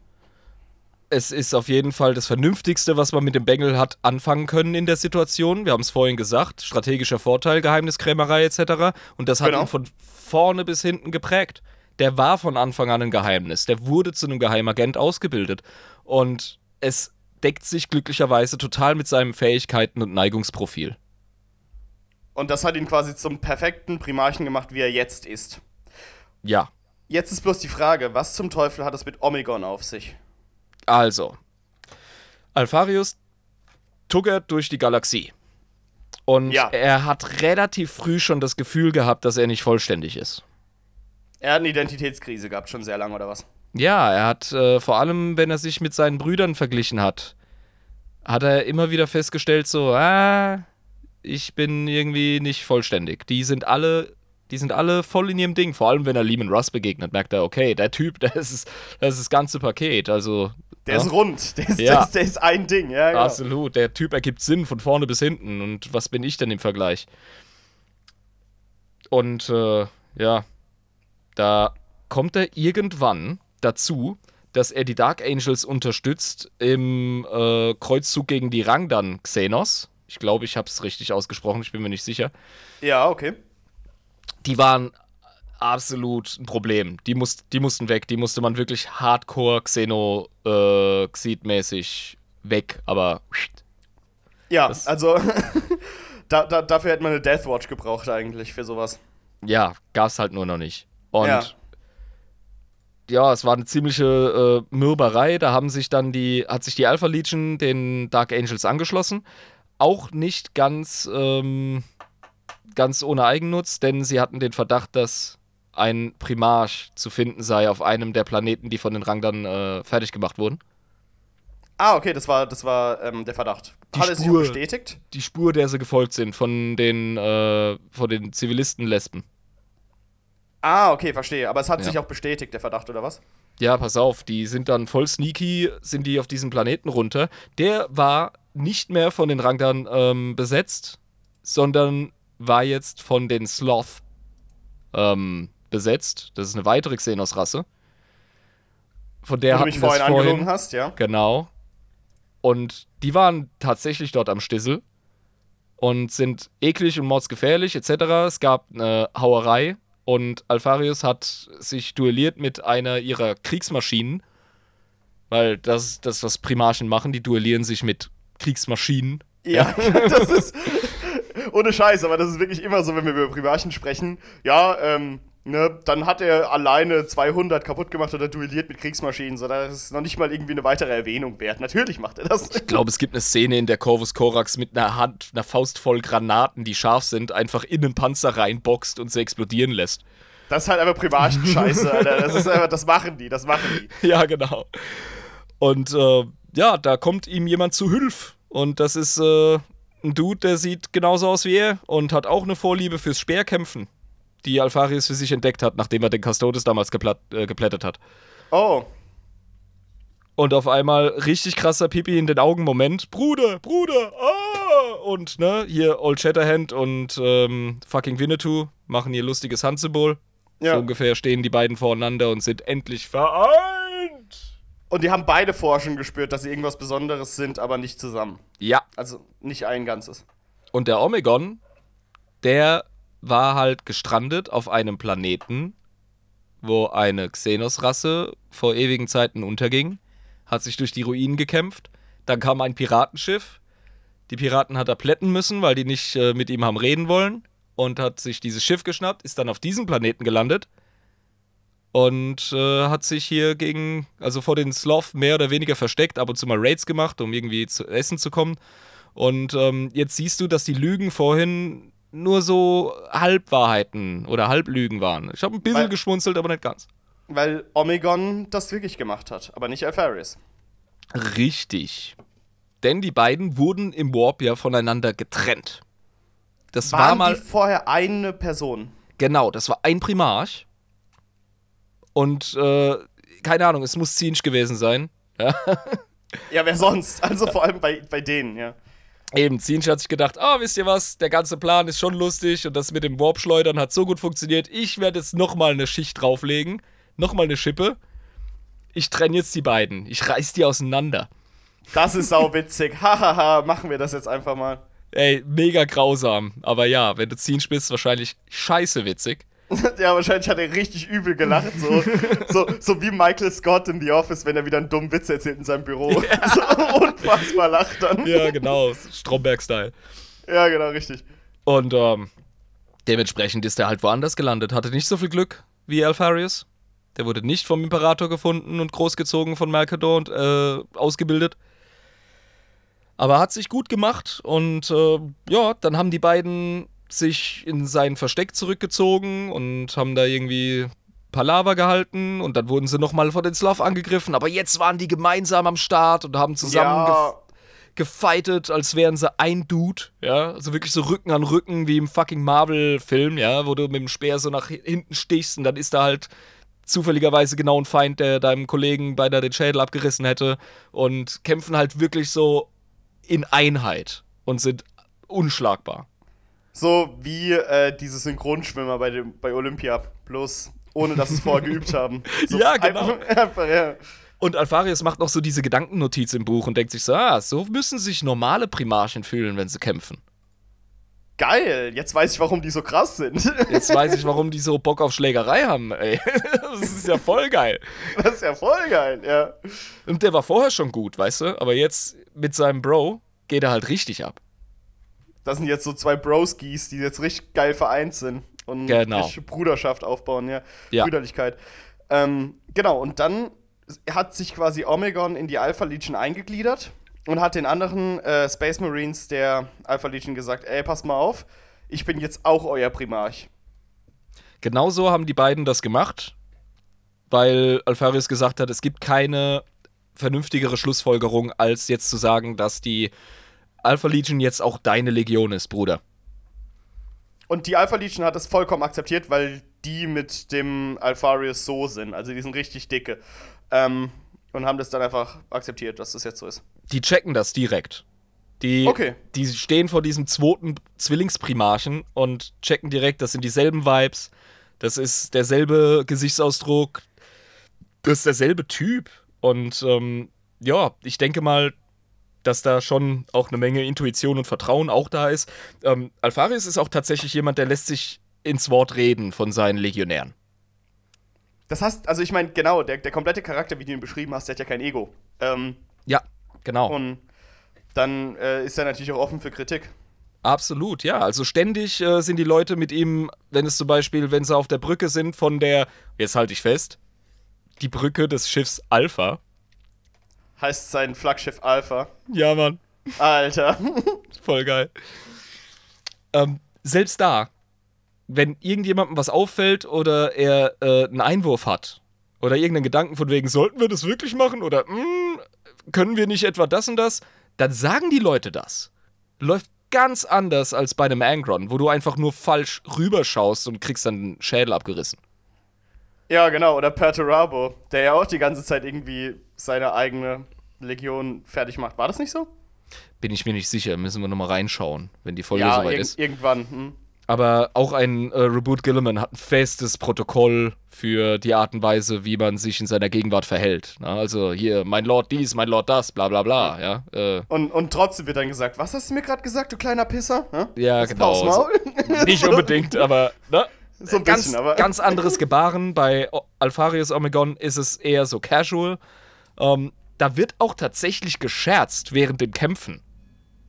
es ist auf jeden Fall das Vernünftigste, was man mit dem Bengel hat anfangen können in der Situation. Wir haben es vorhin gesagt, strategischer Vorteil, Geheimniskrämerei etc. Und das hat genau. ihn von vorne bis hinten geprägt. Der war von Anfang an ein Geheimnis. Der wurde zu einem Geheimagent ausgebildet. Und es deckt sich glücklicherweise total mit seinen Fähigkeiten und Neigungsprofil.
Und das hat ihn quasi zum perfekten Primarchen gemacht, wie er jetzt ist.
Ja.
Jetzt ist bloß die Frage, was zum Teufel hat es mit Omegon auf sich?
Also, Alpharius tuckert durch die Galaxie. Und ja. er hat relativ früh schon das Gefühl gehabt, dass er nicht vollständig ist.
Er hat eine Identitätskrise gehabt, schon sehr lange, oder was?
Ja, er hat, äh, vor allem wenn er sich mit seinen Brüdern verglichen hat, hat er immer wieder festgestellt, so, ah, ich bin irgendwie nicht vollständig. Die sind alle die sind alle voll in ihrem Ding. Vor allem, wenn er Lehman Russ begegnet, merkt er, okay, der Typ, das ist das, ist das ganze Paket. Also.
Der ja. ist rund. Der ist, ja. der, der ist ein Ding, ja,
ja. Absolut. Der Typ ergibt Sinn von vorne bis hinten. Und was bin ich denn im Vergleich? Und äh, ja, da kommt er irgendwann dazu, dass er die Dark Angels unterstützt im äh, Kreuzzug gegen die Rangdan Xenos. Ich glaube, ich habe es richtig ausgesprochen, ich bin mir nicht sicher.
Ja, okay
die waren absolut ein Problem. Die, muss, die mussten weg. Die musste man wirklich hardcore Xeno-Xid-mäßig äh, weg, aber.
Ja, also. da, da, dafür hätte man eine Deathwatch gebraucht, eigentlich, für sowas.
Ja, gab's halt nur noch nicht. Und. Ja. ja es war eine ziemliche äh, Mürberei. Da haben sich dann die, hat sich die Alpha Legion den Dark Angels angeschlossen. Auch nicht ganz ähm, ganz ohne Eigennutz, denn sie hatten den Verdacht, dass ein Primarch zu finden sei auf einem der Planeten, die von den Rangdern äh, fertig gemacht wurden.
Ah, okay, das war, das war ähm, der Verdacht.
Die Hat Spur, bestätigt? Die Spur, der sie gefolgt sind, von den, äh, von den Zivilisten-Lesben.
Ah, okay, verstehe. Aber es hat ja. sich auch bestätigt, der Verdacht, oder was?
Ja, pass auf, die sind dann voll sneaky, sind die auf diesen Planeten runter. Der war nicht mehr von den Rangdern ähm, besetzt, sondern war jetzt von den Sloth ähm, besetzt. Das ist eine weitere Xenos-Rasse. Von der
du mich vorhin angelogen hast, ja.
Genau. Und die waren tatsächlich dort am Stissel und sind eklig und mordsgefährlich etc. Es gab eine Hauerei und Alpharius hat sich duelliert mit einer ihrer Kriegsmaschinen, weil das ist das, was Primarchen machen, die duellieren sich mit Kriegsmaschinen.
Ja, das ist ohne Scheiß, aber das ist wirklich immer so, wenn wir über Primarchen sprechen. Ja, ähm, ne, dann hat er alleine 200 kaputt gemacht oder duelliert mit Kriegsmaschinen, so das ist noch nicht mal irgendwie eine weitere Erwähnung wert. Natürlich macht er das.
Ich glaube, es gibt eine Szene, in der Corvus Corax mit einer Hand, einer Faust voll Granaten, die scharf sind, einfach in den Panzer reinboxt und sie explodieren lässt.
Das ist halt einfach Primarchen-Scheiße, Alter. Das ist einfach, das machen die, das machen die.
Ja, genau. Und äh, ja, da kommt ihm jemand zu Hülf. Und das ist äh, ein Dude, der sieht genauso aus wie er und hat auch eine Vorliebe fürs Speerkämpfen, die Alpharius für sich entdeckt hat, nachdem er den Custodes damals geplatt, äh, geplättet hat.
Oh,
Und auf einmal richtig krasser Pipi in den Augen Moment. Bruder, Bruder, ah! Und ne, hier Old Shatterhand und ähm, fucking Winnetou machen ihr lustiges Handsymbol.
ja.
So ungefähr stehen die beiden voreinander und sind endlich vereint.
Und die haben beide vorher schon gespürt, dass sie irgendwas Besonderes sind, aber nicht zusammen.
Ja,
Also nicht ein Ganzes.
Und der Omegon, der war halt gestrandet auf einem Planeten, wo eine Xenos-Rasse vor ewigen Zeiten unterging, hat sich durch die Ruinen gekämpft. Dann kam ein Piratenschiff. Die Piraten hat er plätten müssen, weil die nicht äh, mit ihm haben reden wollen. Und hat sich dieses Schiff geschnappt, ist dann auf diesem Planeten gelandet. Und äh, hat sich hier gegen, also vor den Sloth mehr oder weniger versteckt, ab und zu mal Raids gemacht, um irgendwie zu essen zu kommen. Und ähm, jetzt siehst du, dass die Lügen vorhin nur so Halbwahrheiten oder Halblügen waren. Ich habe ein bisschen
Weil-
geschmunzelt, aber nicht ganz.
Weil Omegon das wirklich gemacht hat, aber nicht Alpharius.
Richtig. Denn die beiden wurden im Warp ja voneinander getrennt. Das war
Waren
mal.
die vorher eine Person?
Genau, das war ein Primarch. Und äh, keine Ahnung, es muss Zinch gewesen sein. Ja.
Ja, wer sonst? Also vor allem bei, bei denen, ja.
Eben, Zinch hat sich gedacht, ah, wisst ihr was, der ganze Plan ist schon lustig und das mit dem Warp-Schleudern hat so gut funktioniert. Ich werde jetzt nochmal eine Schicht drauflegen, nochmal eine Schippe. Ich trenne jetzt die beiden. Ich reiß die auseinander.
Das ist sau witzig. Hahaha, machen wir das jetzt einfach mal.
Ey, mega grausam. Aber ja, wenn du Zinch bist, wahrscheinlich scheiße witzig.
ja, wahrscheinlich hat er richtig übel gelacht. So, so, so wie Michael Scott in The Office, wenn er wieder einen dummen Witz erzählt in seinem Büro. So unfassbar lacht dann.
Ja, genau, Stromberg-Style.
Ja, genau, richtig.
Und ähm, dementsprechend ist er halt woanders gelandet. Hatte nicht so viel Glück wie Alpharius. Der wurde nicht vom Imperator gefunden und großgezogen von Malkador und äh, ausgebildet. Aber hat sich gut gemacht und äh, ja, dann haben die beiden sich in sein Versteck zurückgezogen und haben da irgendwie Palaver gehalten und dann wurden sie nochmal von den Slav angegriffen. Aber jetzt waren die gemeinsam am Start und haben zusammen
Ja,
gefightet, als wären sie ein Dude, ja, also wirklich so Rücken an Rücken wie im fucking Marvel-Film, ja, wo du mit dem Speer so nach hinten stichst und dann ist da halt zufälligerweise genau ein Feind, der deinem Kollegen beinahe den Schädel abgerissen hätte und kämpfen halt wirklich so in Einheit und sind unschlagbar.
So wie äh, diese Synchronschwimmer bei, dem, bei Olympia. Bloß ohne, dass sie es vorher geübt haben. So
Ja, genau.
Einfach, einfach, ja.
Und Alpharius macht noch so diese Gedankennotiz im Buch und denkt sich so, ah, so müssen sich normale Primarchen fühlen, wenn sie kämpfen.
Geil, jetzt weiß ich, warum die so krass sind.
Jetzt weiß ich, warum die so Bock auf Schlägerei haben, ey. Das ist ja voll geil.
Das ist ja voll geil, ja.
Und der war vorher schon gut, weißt du? Aber jetzt mit seinem Bro geht er halt richtig ab.
Das sind jetzt so zwei Broskis, die jetzt richtig geil vereint sind und
Genau.
richtig Bruderschaft aufbauen, ja.
Ja.
Brüderlichkeit. Ähm, genau, und dann hat sich quasi Omegon in die Alpha Legion eingegliedert und hat den anderen äh, Space Marines der Alpha Legion gesagt: Ey, passt mal auf, ich bin jetzt auch euer Primarch.
Genauso haben die beiden das gemacht, weil Alpharius gesagt hat, es gibt keine vernünftigere Schlussfolgerung, als jetzt zu sagen, dass die Alpha Legion jetzt auch deine Legion ist, Bruder.
Und die Alpha Legion hat es vollkommen akzeptiert, weil die mit dem Alpharius so sind. Also die sind richtig dicke. Ähm, und haben das dann einfach akzeptiert, dass das jetzt so ist.
Die checken das direkt. Die,
Okay.
die stehen vor diesem zweiten Zwillingsprimarchen und checken direkt, das sind dieselben Vibes, das ist derselbe Gesichtsausdruck, das ist derselbe Typ. Und ähm, ja, ich denke mal, dass da schon auch eine Menge Intuition und Vertrauen auch da ist. Ähm, Alpharius ist auch tatsächlich jemand, der lässt sich ins Wort reden von seinen Legionären.
Das heißt, also ich meine, genau, der, der komplette Charakter, wie du ihn beschrieben hast, der hat ja kein Ego. Ähm,
Ja, genau.
und dann äh, ist er natürlich auch offen für Kritik.
Absolut, ja. Also ständig äh, sind die Leute mit ihm, wenn es zum Beispiel, wenn sie auf der Brücke sind von der, jetzt halte ich fest, die Brücke des Schiffs Alpha.
Heißt sein Flaggschiff Alpha.
Ja, Mann.
Alter.
Voll geil. Ähm, selbst da, wenn irgendjemandem was auffällt oder er äh, einen Einwurf hat oder irgendeinen Gedanken von wegen, sollten wir das wirklich machen oder "Mm, können wir nicht etwa das und das, dann sagen die Leute das. Läuft ganz anders als bei einem Angron, wo du einfach nur falsch rüberschaust und kriegst dann den Schädel abgerissen.
Ja, genau. Oder Perturabo, der ja auch die ganze Zeit irgendwie seine eigene Legion fertig macht. War das nicht so?
Bin ich mir nicht sicher, müssen wir nochmal reinschauen, wenn die Folge
ja,
soweit
irg
ist.
irgendwann. Hm.
Aber auch ein äh, Reboot Gilliman hat ein festes Protokoll für die Art und Weise, wie man sich in seiner Gegenwart verhält. Na, also hier, mein Lord dies, mein Lord das, bla bla bla. Ja, äh,
Und, und trotzdem wird dann gesagt, was hast du mir gerade gesagt, du kleiner Pisser? Hä?
ja
du
genau.
aufs Maul?
Nicht unbedingt, aber ne?
So ein
ganz,
bisschen, aber.
ganz anderes Gebaren. Bei Alpharius Omegon ist es eher so casual. Ähm, da wird auch tatsächlich gescherzt während dem Kämpfen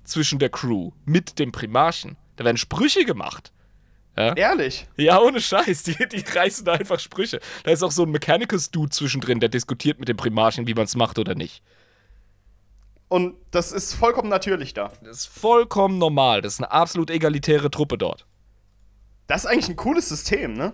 zwischen der Crew mit dem Primarchen. Da werden Sprüche gemacht.
Ehrlich.
Ja, ohne Scheiß. Die, die reißen da einfach Sprüche. Da ist auch so ein Mechanicus-Dude zwischendrin, der diskutiert mit dem Primarchen, wie man es macht oder nicht.
Und das ist vollkommen natürlich da.
Das ist vollkommen normal. Das ist eine absolut egalitäre Truppe dort.
Das ist eigentlich ein cooles System, ne?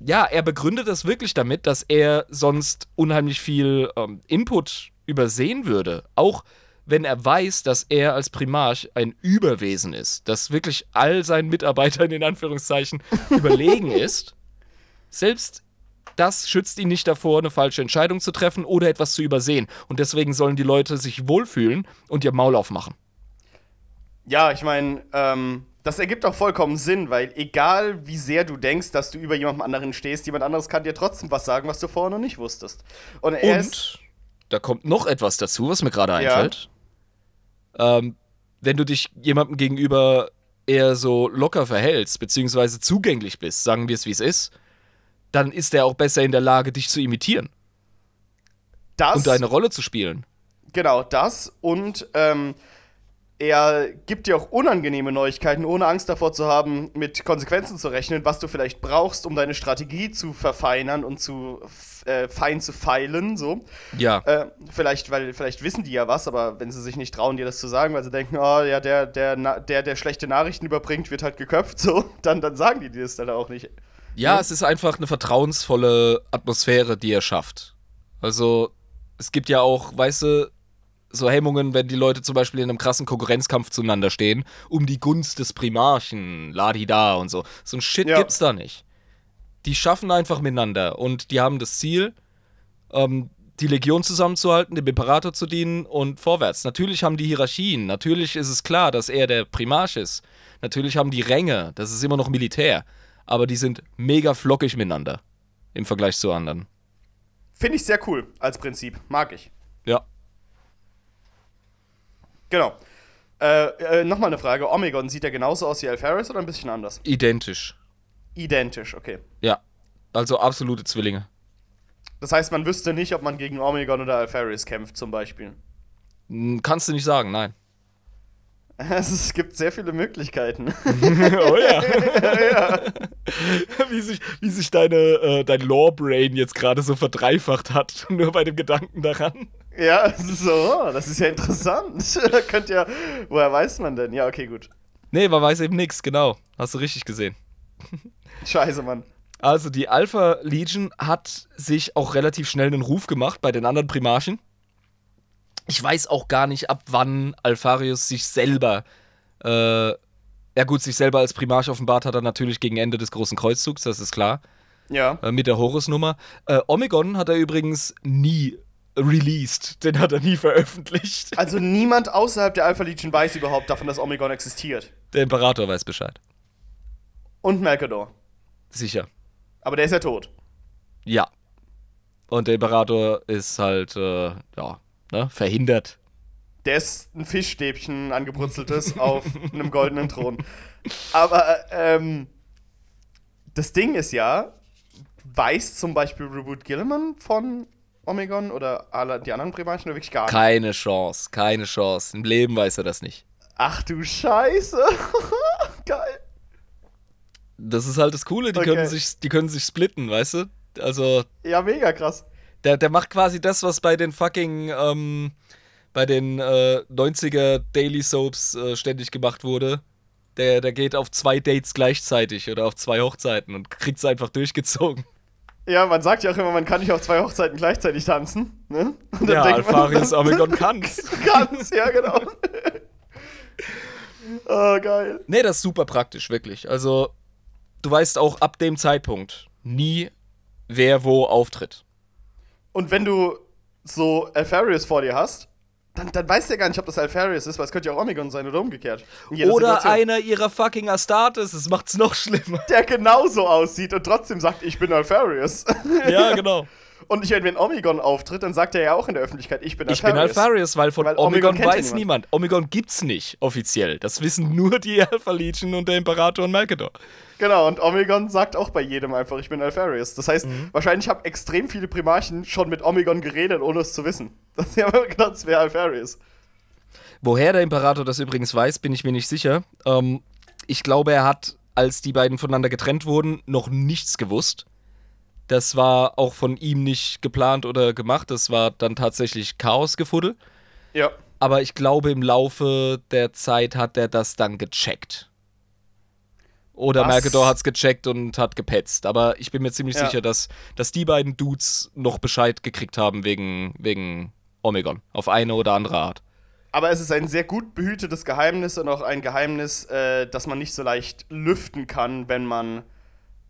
Ja, er begründet das wirklich damit, dass er sonst unheimlich viel ähm, Input übersehen würde. Auch wenn er weiß, dass er als Primarch ein Überwesen ist, das wirklich all seinen Mitarbeitern in Anführungszeichen überlegen ist. Selbst das schützt ihn nicht davor, eine falsche Entscheidung zu treffen oder etwas zu übersehen. Und deswegen sollen die Leute sich wohlfühlen und ihr Maul aufmachen.
Ja, ich meine, ähm, das ergibt auch vollkommen Sinn, weil egal wie sehr du denkst, dass du über jemandem anderen stehst, jemand anderes kann dir trotzdem was sagen, was du vorher noch nicht wusstest. Und.
Und da kommt noch etwas dazu, was mir gerade einfällt. Ähm, wenn du dich jemandem gegenüber eher so locker verhältst, beziehungsweise zugänglich bist, sagen wir es wie es ist, dann ist er auch besser in der Lage, dich zu imitieren
Das,
und deine Rolle zu spielen.
Genau, das und ähm, er gibt dir auch unangenehme Neuigkeiten, ohne Angst davor zu haben, mit Konsequenzen zu rechnen, was du vielleicht brauchst, um deine Strategie zu verfeinern und zu äh, fein zu feilen, so.
Ja,
Äh, vielleicht, weil vielleicht wissen die ja was, aber wenn sie sich nicht trauen, dir das zu sagen, weil sie denken, oh ja, der, der, der, der schlechte Nachrichten überbringt, wird halt geköpft, so, dann, dann sagen die dir das dann auch nicht.
ja, es ist einfach eine vertrauensvolle Atmosphäre, die er schafft. Also, es gibt ja auch, weißt du, so Hemmungen, wenn die Leute zum Beispiel in einem krassen Konkurrenzkampf zueinander stehen, um die Gunst des Primarchen, Ladida und so. So ein Shit
Ja.
gibt's da nicht. Die schaffen einfach miteinander und die haben das Ziel, ähm, die Legion zusammenzuhalten, dem Imperator zu dienen und vorwärts. Natürlich haben die Hierarchien, natürlich ist es klar, dass er der Primarch ist. Natürlich haben die Ränge, das ist immer noch Militär. Aber die sind mega flockig miteinander im Vergleich zu anderen.
Finde ich sehr cool als Prinzip. Mag ich.
Ja.
Genau. Äh, äh, Nochmal eine Frage. Omegon, sieht er genauso aus wie Alferis oder ein bisschen anders?
Identisch.
Identisch, okay.
Ja. Also absolute Zwillinge.
Das heißt, man wüsste nicht, ob man gegen Omegon oder Alferis kämpft, zum Beispiel.
Hm, Kannst du nicht sagen, nein.
Es gibt sehr viele Möglichkeiten.
oh ja. wie, sich, wie sich deine, äh, dein Lore-Brain jetzt gerade so verdreifacht hat, nur bei dem Gedanken daran.
Ja, so, das ist ja interessant. Könnt ja, woher weiß man denn? Ja, okay, gut.
Nee, man weiß eben nichts, genau. Hast du richtig gesehen.
Scheiße, Mann.
Also die Alpha Legion hat sich auch relativ schnell einen Ruf gemacht bei den anderen Primarchen. Ich weiß auch gar nicht, ab wann Alpharius sich selber, äh, ja gut, sich selber als Primarch offenbart hat er natürlich gegen Ende des Großen Kreuzzugs, das ist klar,
Ja.
äh, mit der Horus-Nummer. Äh, Omegon hat er übrigens nie released, den hat er nie veröffentlicht.
Also niemand außerhalb der Alpha Legion weiß überhaupt davon, dass Omegon existiert.
Der Imperator weiß Bescheid.
Und Malkador.
Sicher.
Aber der ist ja tot.
Ja. Und der Imperator ist halt, äh, ja, ne, verhindert.
Der ist ein Fischstäbchen angebrutzeltes auf einem goldenen Thron. Aber, ähm, das Ding ist ja, weiß zum Beispiel Reboot Gilliman von Omegon oder die anderen Primarchen wirklich gar nicht?
Keine Chance, keine Chance. Im Leben weiß er das nicht.
Ach du Scheiße. Geil.
Das ist halt das Coole, die,
Okay.
können, sich, die können sich splitten, weißt du? Also,
Ja, mega krass.
der, der macht quasi das, was bei den fucking, ähm, bei den äh, 90er Daily Soaps äh, ständig gemacht wurde. Der, der geht auf zwei Dates gleichzeitig oder auf zwei Hochzeiten und kriegt es einfach durchgezogen.
Ja, man sagt ja auch immer, man kann nicht auf zwei Hochzeiten gleichzeitig tanzen. Ne? Und
Ja,
denkt man-
Alfarius Omegon kann's.
Ganz, ja, genau. oh, geil.
Nee, das ist super praktisch, wirklich. Also, du weißt auch ab dem Zeitpunkt nie, wer wo auftritt.
Und wenn du so Alfarius vor dir hast, dann, dann weißt du ja gar nicht, ob das Alfarius ist, weil es könnte ja auch Omegon sein oder umgekehrt.
Oder
Situation.
einer ihrer fucking Astartes, das macht's noch schlimmer.
der genauso aussieht und trotzdem sagt, ich bin Alfarius.
ja, genau.
Und ich meine, wenn Omegon auftritt, dann sagt er ja auch in der Öffentlichkeit, ich bin
Ich bin.
Alfarius,
weil von
Weil Omegon
Omegon, weiß
niemand.
niemand. Omegon gibt's nicht offiziell. Das wissen nur die Alpha Legion und der Imperator und Malkador.
Genau, und Omegon sagt auch bei jedem einfach, ich bin Alfarius. Das heißt,
Mhm.
wahrscheinlich haben extrem viele Primarchen schon mit Omegon geredet, ohne es zu wissen. Das haben immer gedacht, es wäre Alfarius.
Woher der Imperator das übrigens weiß, bin ich mir nicht sicher. Ähm, ich glaube, er hat, als die beiden voneinander getrennt wurden, noch nichts gewusst. Das war auch von ihm nicht geplant oder gemacht. Das war dann tatsächlich Chaosgefuddel.
Ja.
Aber ich glaube, im Laufe der Zeit hat er das dann gecheckt. Oder
Was?
Mercador hat's gecheckt und hat gepetzt. Aber ich bin mir ziemlich
Ja.
sicher, dass, dass die beiden Dudes noch Bescheid gekriegt haben wegen, wegen Omegon. Auf eine oder andere Art.
Aber es ist ein sehr gut behütetes Geheimnis und auch ein Geheimnis, äh, das man nicht so leicht lüften kann, wenn man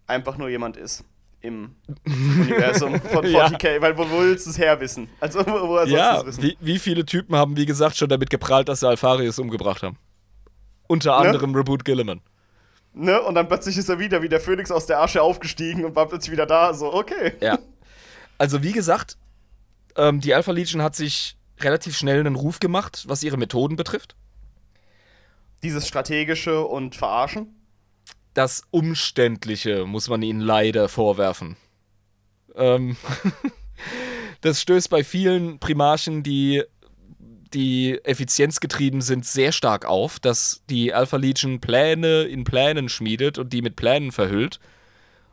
einfach nur jemand ist im Universum von
Ja.
40k. Weil wo willst du es herwissen? Also, wo, woher
Ja,
es wissen?
wie, wie viele Typen haben, wie gesagt, schon damit geprahlt, dass sie Alfarius umgebracht haben? Unter
Ne?
anderem Reboot Gilliman.
Ne? Und dann plötzlich ist er wieder wie der Phönix aus der Asche aufgestiegen und war plötzlich wieder da. So, okay.
Ja. Also, wie gesagt, ähm, die Alpha Legion hat sich relativ schnell einen Ruf gemacht, was ihre Methoden betrifft.
Dieses strategische und Verarschen.
Das Umständliche muss man ihnen leider vorwerfen. Ähm, das stößt bei vielen Primarchen, die, die effizienzgetrieben sind, sehr stark auf, dass die Alpha Legion Pläne in Plänen schmiedet und die mit Plänen verhüllt.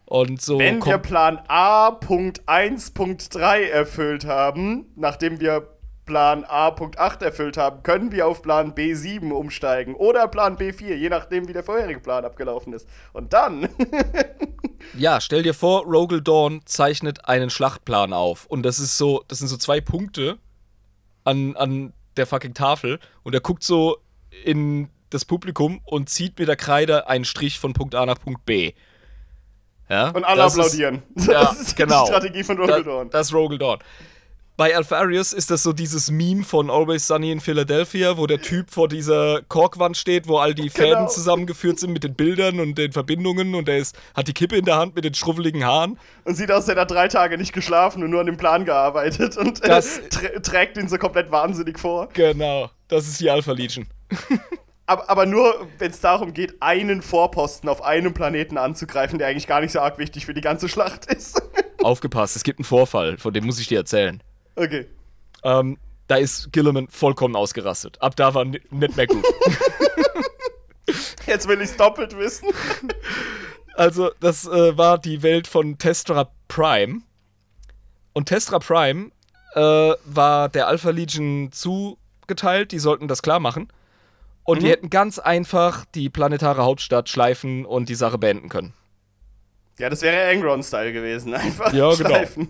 Und so
Wenn wir Plan A.1.3 erfüllt haben, nachdem wir Plan A.8 erfüllt haben, können wir auf Plan B7 umsteigen oder Plan B4, je nachdem, wie der vorherige Plan abgelaufen ist. Und dann,
ja, stell dir vor, Rogel Dawn zeichnet einen Schlachtplan auf. Und das ist so, das sind so zwei Punkte an, an der fucking Tafel. Und er guckt so in das Publikum und zieht mit der Kreide einen Strich von Punkt A nach Punkt B. Ja,
und alle
das ist-
applaudieren.
Ja,
das ist
genau.
die Strategie von
Da,
Rogaldorn.
das ist Rogel Dawn. Bei Alfarius ist das so dieses Meme von Always Sunny in Philadelphia, wo der Typ vor dieser Korkwand steht, wo all die Fäden
Genau.
zusammengeführt sind mit den Bildern und den Verbindungen und er ist, hat die Kippe in der Hand mit den schruffeligen Haaren.
Und sieht aus, als hätte er drei Tage nicht geschlafen und nur an dem Plan gearbeitet und äh,
Das-
trä trägt ihn so komplett wahnsinnig vor.
Genau, das ist die Alpha Legion.
Aber, aber nur, wenn es darum geht, einen Vorposten auf einem Planeten anzugreifen, der eigentlich gar nicht so arg wichtig für die ganze Schlacht ist.
Aufgepasst, es gibt einen Vorfall, von dem muss ich dir erzählen.
Okay.
Ähm, da ist Gilliman vollkommen ausgerastet. Ab da war ni- nicht mehr gut.
Jetzt will ich es doppelt wissen.
Also, das äh, war die Welt von Testra Prime. Und Testra Prime äh, war der Alpha Legion zugeteilt, die sollten das klar machen. Und die hätten ganz einfach die planetare Hauptstadt schleifen und die Sache beenden können.
Ja, das wäre Angron-Style gewesen. Einfach
Ja, genau.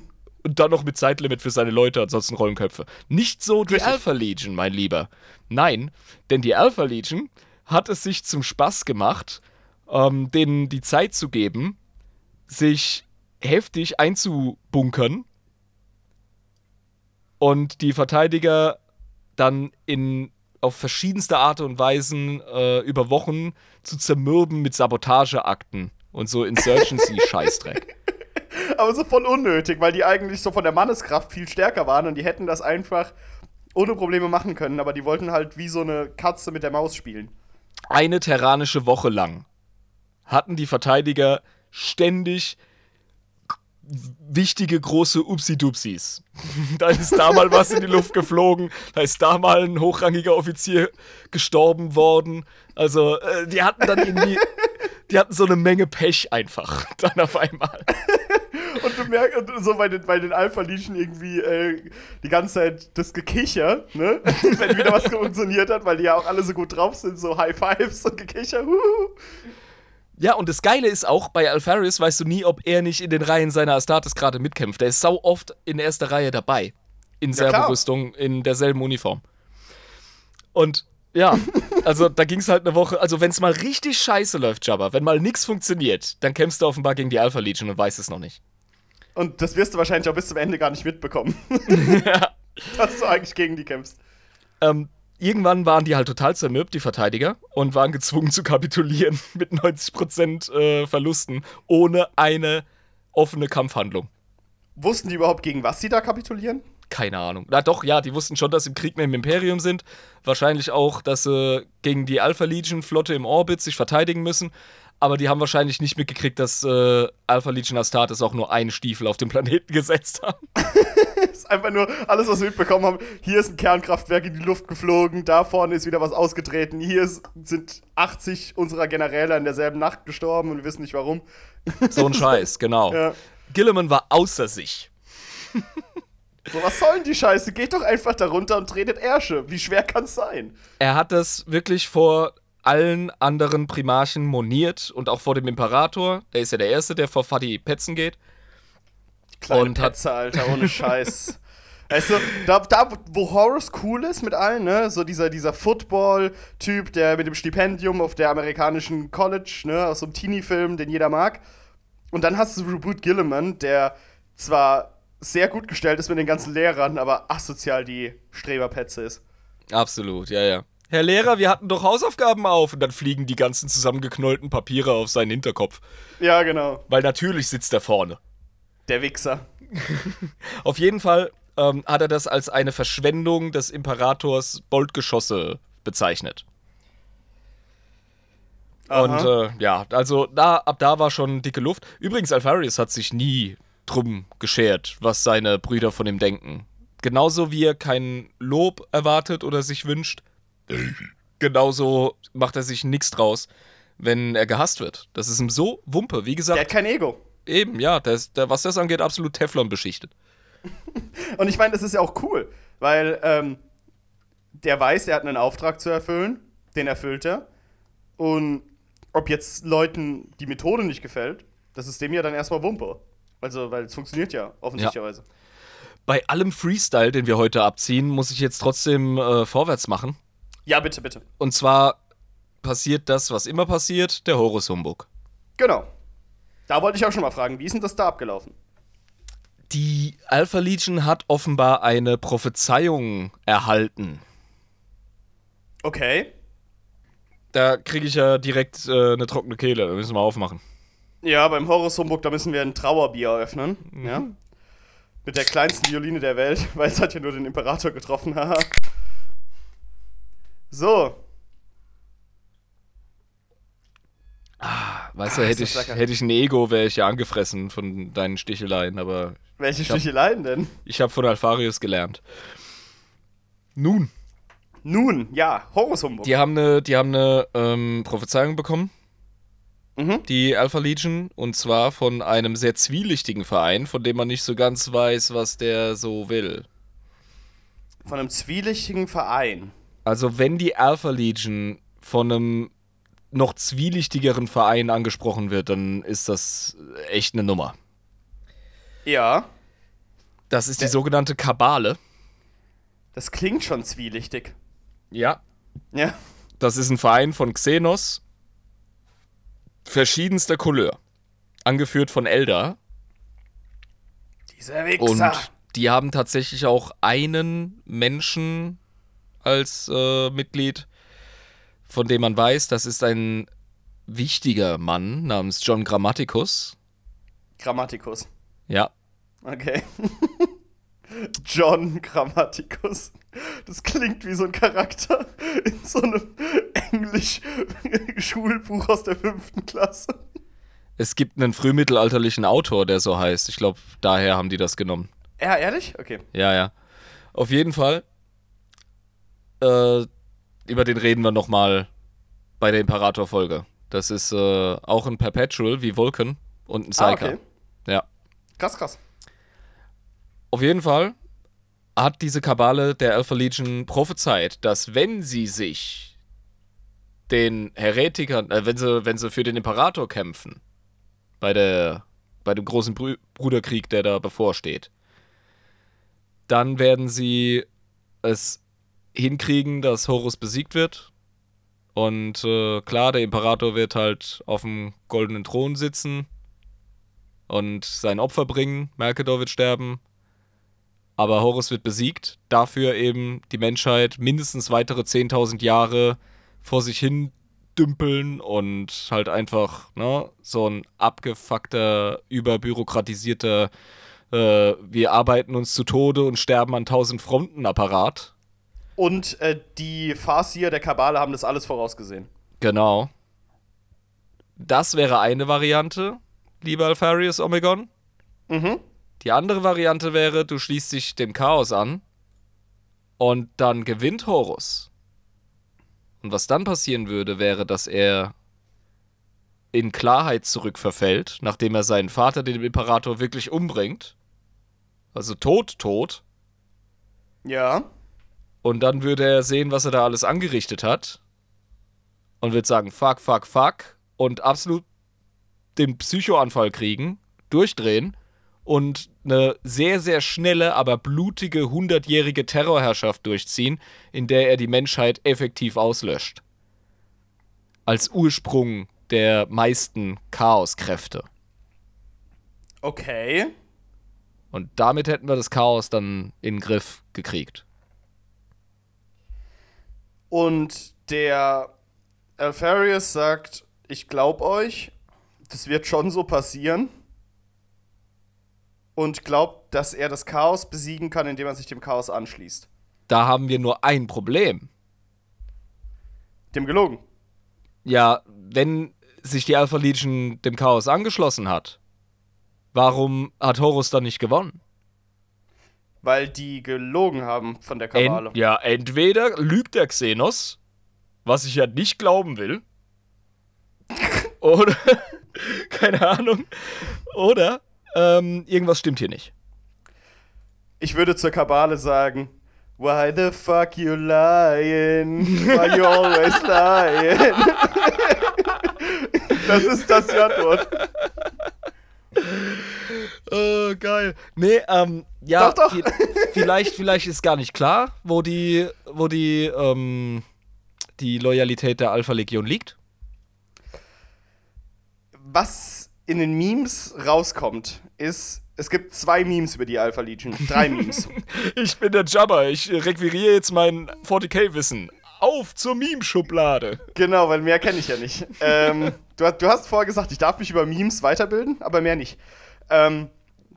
Und dann noch mit Zeitlimit für seine Leute, ansonsten Rollenköpfe. Nicht so die
Richtig.
Alpha Legion, mein Lieber. Nein, denn die Alpha Legion hat es sich zum Spaß gemacht, ähm, denen die Zeit zu geben, sich heftig einzubunkern und die Verteidiger dann in auf verschiedenste Art und Weisen äh, über Wochen zu zermürben mit Sabotageakten und so Insurgency-Scheißdreck.
Aber so voll unnötig, weil die eigentlich so von der Manneskraft viel stärker waren und die hätten das einfach ohne Probleme machen können, aber die wollten halt wie so eine Katze mit der Maus spielen.
eine terranische Woche lang hatten die Verteidiger ständig wichtige große Upsi-Dupsis. da ist da mal was in die Luft geflogen, da ist da mal ein hochrangiger Offizier gestorben worden. Also, äh, die hatten dann irgendwie, die hatten so eine Menge Pech einfach dann auf einmal.
Und du merkst, und so bei den, bei den Alpha-Legion irgendwie äh, die ganze Zeit das Gekicher, ne? Wenn wieder was funktioniert hat, weil die ja auch alle so gut drauf sind, so High Fives und Gekicher. Huhu.
Ja, und das Geile ist auch, bei Alpharius weißt du nie, ob er nicht in den Reihen seiner Astartes gerade mitkämpft. Der ist sau oft in erster Reihe dabei. In
Ja, klar.
Servo-Rüstung, in derselben Uniform. Und ja, also da ging es halt eine Woche. Also, wenn es mal richtig scheiße läuft, Jabba, wenn mal nichts funktioniert, dann kämpfst du offenbar gegen die Alpha Legion und weißt es noch nicht.
Und das wirst du wahrscheinlich auch bis zum Ende gar nicht mitbekommen, dass du eigentlich gegen die kämpfst.
Ähm, irgendwann waren die halt total zermürbt, die Verteidiger, und waren gezwungen zu kapitulieren mit 90% äh, Verlusten, ohne eine offene Kampfhandlung.
Wussten die überhaupt, gegen was sie da kapitulieren?
Keine Ahnung. Na doch, ja, die wussten schon, dass sie im Krieg mit dem Imperium sind. Wahrscheinlich auch, dass sie gegen die Alpha Legion Flotte im Orbit sich verteidigen müssen. Aber die haben wahrscheinlich nicht mitgekriegt, dass äh, Alpha Legion Astartes auch nur einen Stiefel auf dem Planeten gesetzt haben.
Das ist einfach nur alles, was wir mitbekommen haben. Hier ist ein Kernkraftwerk in die Luft geflogen, da vorne ist wieder was ausgetreten, hier ist, sind 80 unserer Generäle in derselben Nacht gestorben und wir wissen nicht warum.
So ein Scheiß, genau.
Ja.
Gilliman war außer sich.
So, was soll denn die Scheiße? Geht doch einfach da runter und tretet Ärsche. Wie schwer kann's sein?
Er hat das wirklich vor allen anderen Primarchen moniert und auch vor dem Imperator. Der ist ja der Erste, der vor Fadi petzen geht.
Kleine
Und
Petze, Alter, ohne Scheiß. Weißt du, da, da, wo Horus cool ist mit allen, ne? So dieser, dieser Football-Typ, der mit dem Stipendium auf der amerikanischen College, ne? Aus so einem Teenie-Film, den jeder mag. Und dann hast du Reboot Gilliman, der zwar sehr gut gestellt ist mit den ganzen Lehrern, aber asozial die Streberpetze ist.
Absolut, ja, ja. Herr Lehrer, wir hatten doch Hausaufgaben auf. Und dann fliegen die ganzen zusammengeknollten Papiere auf seinen Hinterkopf.
Ja, genau.
Weil natürlich sitzt er vorne.
Der Wichser.
Auf jeden Fall ähm, hat er das als eine Verschwendung des Imperators Boltgeschosse bezeichnet. Und
Aha.
äh, ja, also da, ab da war schon dicke Luft. Übrigens, Alpharius hat sich nie drum geschert, was seine Brüder von ihm denken. Genauso wie er kein Lob erwartet oder sich wünscht, genauso macht er sich nichts draus, wenn er gehasst wird. Das ist ihm so Wumpe. Wie
der
gesagt,
hat kein Ego.
eben, ja, der ist, der, was das angeht, absolut Teflon beschichtet.
Und ich meine, das ist ja auch cool, weil ähm, der weiß, er hat einen Auftrag zu erfüllen, den erfüllt er. Und ob jetzt Leuten die Methode nicht gefällt, das ist dem ja dann erstmal Wumpe. Also, weil es funktioniert ja, offensichtlicherweise.
Bei allem Freestyle, den wir heute abziehen, muss ich jetzt trotzdem äh, vorwärts machen.
Ja, bitte, bitte.
Und zwar passiert das, was immer passiert, der Horus Humbug.
Genau. Da wollte ich auch schon mal fragen, wie ist denn das da abgelaufen?
Die Alpha Legion hat offenbar eine Prophezeiung erhalten.
Okay.
Da kriege ich ja direkt äh, eine trockene Kehle. Da müssen wir aufmachen.
Ja, beim Horus Humbug, da müssen wir ein Trauerbier eröffnen. Ja. Mit der kleinsten Violine der Welt, weil es hat ja nur den Imperator getroffen. haha. So.
Weißt du,
Ah,
hätte
ist
ich,
lecker.
hätte ich ein Ego, wäre ich ja angefressen von deinen Sticheleien. Aber
Welche
hab-
Sticheleien denn?
ich habe von Alpharius gelernt. Nun,
Nun, ja, Horus Humbug.
die haben eine, die haben eine ähm, Prophezeiung bekommen.
Mhm.
die Alpha Legion und zwar von einem sehr zwielichtigen Verein, von dem man nicht so ganz weiß, was der so will.
Von einem zwielichtigen Verein.
Also wenn die Alpha Legion von einem noch zwielichtigeren Verein angesprochen wird, dann ist das echt eine Nummer.
Ja,
Das ist die
Der-
sogenannte Kabale.
das klingt schon zwielichtig.
Ja.
Ja.
Das ist ein Verein von Xenos verschiedenster Couleur. Angeführt von Eldar.
Dieser
Und
Wichser.
die haben tatsächlich auch einen Menschen als äh, Mitglied, von dem man weiß, das ist ein wichtiger Mann namens John Grammaticus.
Grammatikus.
Ja.
Okay. John Grammaticus. Das klingt wie so ein Charakter in so einem Englisch-Schulbuch aus der fünften Klasse.
Es gibt einen frühmittelalterlichen Autor, der so heißt. Ich glaube, daher haben die das genommen.
Ja, ehrlich? Okay.
Ja, ja. Auf jeden Fall. Äh, über den reden wir nochmal bei der Imperator-Folge. Das ist äh, auch ein Perpetual wie Vulcan und ein
Ah,
Psyker.
okay.
Ja.
Krass, krass.
Auf jeden Fall hat diese Kabale der Alpha Legion prophezeit, dass wenn sie sich den Heretikern, äh, wenn sie, wenn sie für den Imperator kämpfen, bei der, bei dem großen Brü Bruderkrieg, der da bevorsteht, dann werden sie es hinkriegen, dass Horus besiegt wird. Und äh, klar, der Imperator wird halt auf dem goldenen Thron sitzen und sein Opfer bringen. Mercador wird sterben. Aber Horus wird besiegt. Dafür eben die Menschheit mindestens weitere 10.000 Jahre vor sich hin dümpeln und halt einfach ne, so ein abgefuckter, überbürokratisierter, äh, wir arbeiten uns zu Tode und sterben an tausend Fronten Apparat.
Und äh, die Farsier der Kabale haben das alles vorausgesehen.
Genau. Das wäre eine Variante, lieber Alpharius Omegon.
Mhm.
Die andere Variante wäre, du schließt dich dem Chaos an und dann gewinnt Horus. Und was dann passieren würde, wäre, dass er in Klarheit zurückverfällt, nachdem er seinen Vater, den Imperator, wirklich umbringt. Also tot, tot.
Ja.
Und dann würde er sehen, was er da alles angerichtet hat. Und wird sagen, fuck, fuck, fuck. Und absolut den Psychoanfall kriegen, durchdrehen und eine sehr, sehr schnelle, aber blutige, hundertjährige Terrorherrschaft durchziehen, in der er die Menschheit effektiv auslöscht. Als Ursprung der meisten Chaoskräfte.
Okay.
Und damit hätten wir das Chaos dann in den Griff gekriegt.
Und der Alpharius sagt, ich glaub euch, das wird schon so passieren. Und glaubt, dass er das Chaos besiegen kann, indem er sich dem Chaos anschließt.
Da haben wir nur ein Problem.
Dem gelogen.
Ja, wenn sich die Alpha Legion dem Chaos angeschlossen hat, warum hat Horus dann nicht gewonnen?
Weil die gelogen haben von der Kabale.
Ent ja, entweder lügt der Xenos, was ich ja nicht glauben will, oder, keine Ahnung, oder ähm, irgendwas stimmt hier nicht.
Ich würde zur Kabale sagen, Why the fuck you lying? Why you always lying? das ist das Antwort.
Oh, geil. Nee, ähm, ja,
Doch, doch.
vi- vielleicht, vielleicht ist gar nicht klar, wo die, wo die, ähm, die Loyalität der Alpha Legion liegt.
Was in den Memes rauskommt, ist, es gibt zwei Memes über die Alpha Legion. Drei Memes.
Ich bin der Jabba, ich requiriere jetzt mein 40k-Wissen. Auf zur Meme-Schublade.
genau, weil mehr kenne ich ja nicht. Ähm, du, du hast vorher gesagt, ich darf mich über Memes weiterbilden, aber mehr nicht. Ähm,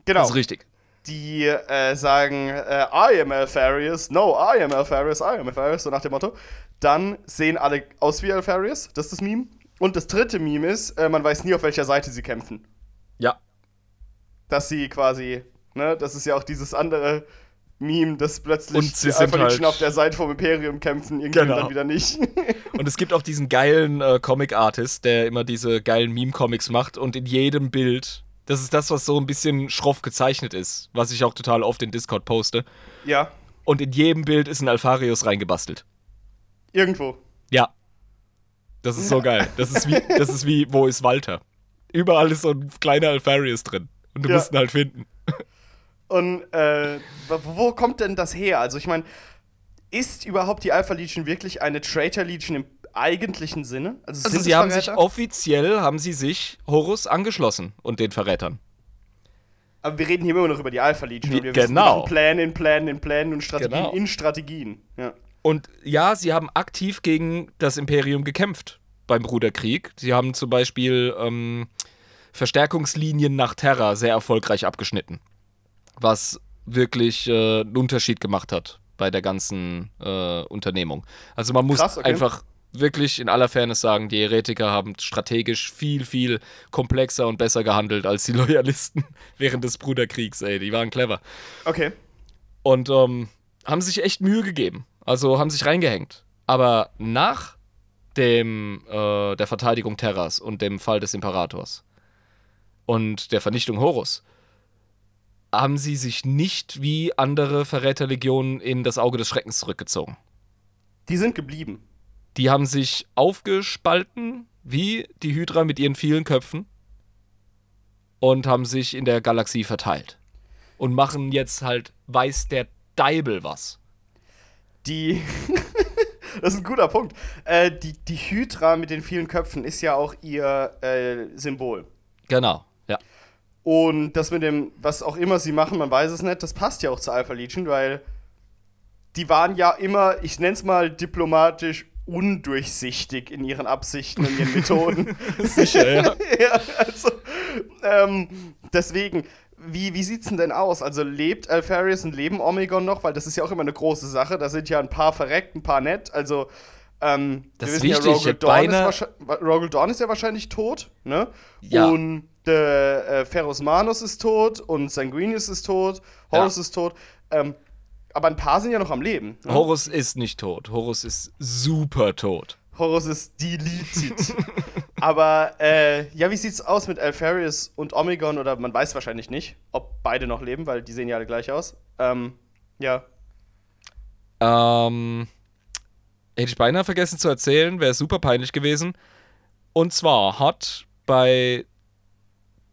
genau.
Das ist richtig.
die äh, sagen, äh, I am Alpharius, no, I am Alpharius, I am Alpharius, so nach dem Motto. Dann sehen alle aus wie Alpharius, das ist das Meme. Und das dritte Meme ist, äh, man weiß nie, auf welcher Seite sie kämpfen.
Ja.
Dass sie quasi, ne, das ist ja auch dieses andere Meme, dass plötzlich
Und sie
die
sind
Alpha Legion
halt-
auf der Seite vom Imperium kämpfen, irgendwie
Genau.
dann wieder nicht.
Und es gibt auch diesen geilen äh, Comic-Artist, der immer diese geilen Meme-Comics macht und in jedem Bild, das ist das, was so ein bisschen schroff gezeichnet ist, was ich auch total oft in Discord poste.
ja,
Und in jedem Bild ist ein Alpharius reingebastelt.
irgendwo.
Ja. Das ist so geil. Das ist wie, das ist wie, wo ist Walter? Überall ist so ein kleiner Alpharius drin. Und du
Ja.
musst ihn halt finden.
Und äh, wo kommt denn das her? Also ich meine, ist überhaupt die Alpha Legion wirklich eine Traitor Legion im eigentlichen Sinne? Also,
Also sie haben sich offiziell, haben sie sich Horus angeschlossen und den Verrätern.
Aber wir reden hier immer noch über die Alpha Legion. Wir wissen,
genau.
Pläne in Plänen in Plänen und Strategien
Genau.
in Strategien. Ja.
Und ja, sie haben aktiv gegen das Imperium gekämpft beim Bruderkrieg. Sie haben zum Beispiel ähm, Verstärkungslinien nach Terra sehr erfolgreich abgeschnitten. Was wirklich äh, einen Unterschied gemacht hat bei der ganzen äh, Unternehmung. Also man muss
Krass, okay.
einfach wirklich in aller Fairness sagen, die Heretiker haben strategisch viel, viel komplexer und besser gehandelt als die Loyalisten während des Bruderkriegs, ey. Die waren clever.
Okay.
Und ähm, haben sich echt Mühe gegeben. Also haben sich reingehängt. Aber nach dem, äh, der Verteidigung Terras und dem Fall des Imperators und der Vernichtung Horus haben sie sich nicht wie andere Verräterlegionen in das Auge des Schreckens zurückgezogen.
Die sind geblieben.
Die haben sich aufgespalten, wie die Hydra mit ihren vielen Köpfen, und haben sich in der Galaxie verteilt. Und machen jetzt halt, weiß der Deibel was.
Die. das ist ein guter Punkt. Äh, die, die Hydra mit den vielen Köpfen ist ja auch ihr äh, Symbol.
Genau, ja.
Und das mit dem, was auch immer sie machen, man weiß es nicht, das passt ja auch zur Alpha Legion, weil die waren ja immer, ich nenne es mal diplomatisch, undurchsichtig in ihren Absichten und ihren Methoden.
Sicher, ja.
ja, also, ähm, deswegen, wie, wie sieht's denn denn aus? Also lebt Alpharius und leben Omegon noch? Weil das ist ja auch immer eine große Sache. Da sind ja ein paar verreckt, ein paar nett. Also, ähm,
Das
wir wissen
wichtig,
ja, Rogel Dawn, ist Rogel Dawn ist ja wahrscheinlich tot, ne?
Ja.
Und der äh, Ferus Manus ist tot und Sanguinius ist tot, Horus ist tot. Ähm, aber ein paar sind ja noch am Leben. Ne?
Horus ist nicht tot. Horus ist super tot.
Horus ist deleted. Aber äh, ja, wie sieht's aus mit Alpharius und Omegon? Oder man weiß wahrscheinlich nicht, ob beide noch leben, weil die sehen ja alle gleich aus. Ähm, ja.
Ähm, hätte ich beinahe vergessen zu erzählen, wäre super peinlich gewesen. Und zwar hat bei,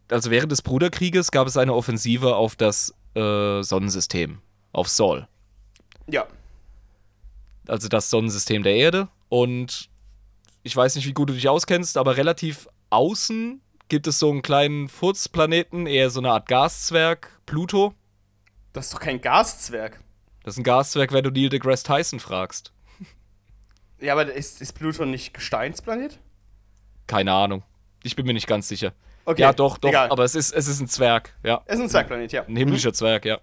also während des Bruderkrieges gab es eine Offensive auf das äh, Sonnensystem, auf Sol.
Ja.
also das Sonnensystem der Erde. Und ich weiß nicht, wie gut du dich auskennst, aber relativ außen gibt es so einen kleinen Furzplaneten, eher so eine Art Gaszwerg, Pluto.
Das ist doch kein Gaszwerg.
Das ist ein Gaszwerg, wenn du Neil deGrasse Tyson fragst.
Ja, aber ist, ist Pluto nicht Gesteinsplanet?
Keine Ahnung. Ich bin mir nicht ganz sicher.
Okay,
ja, doch, doch,
egal.
aber es ist, es ist ein Zwerg, ja.
Es ist ein Zwergplanet, ja.
Ein himmlischer Zwerg, ja.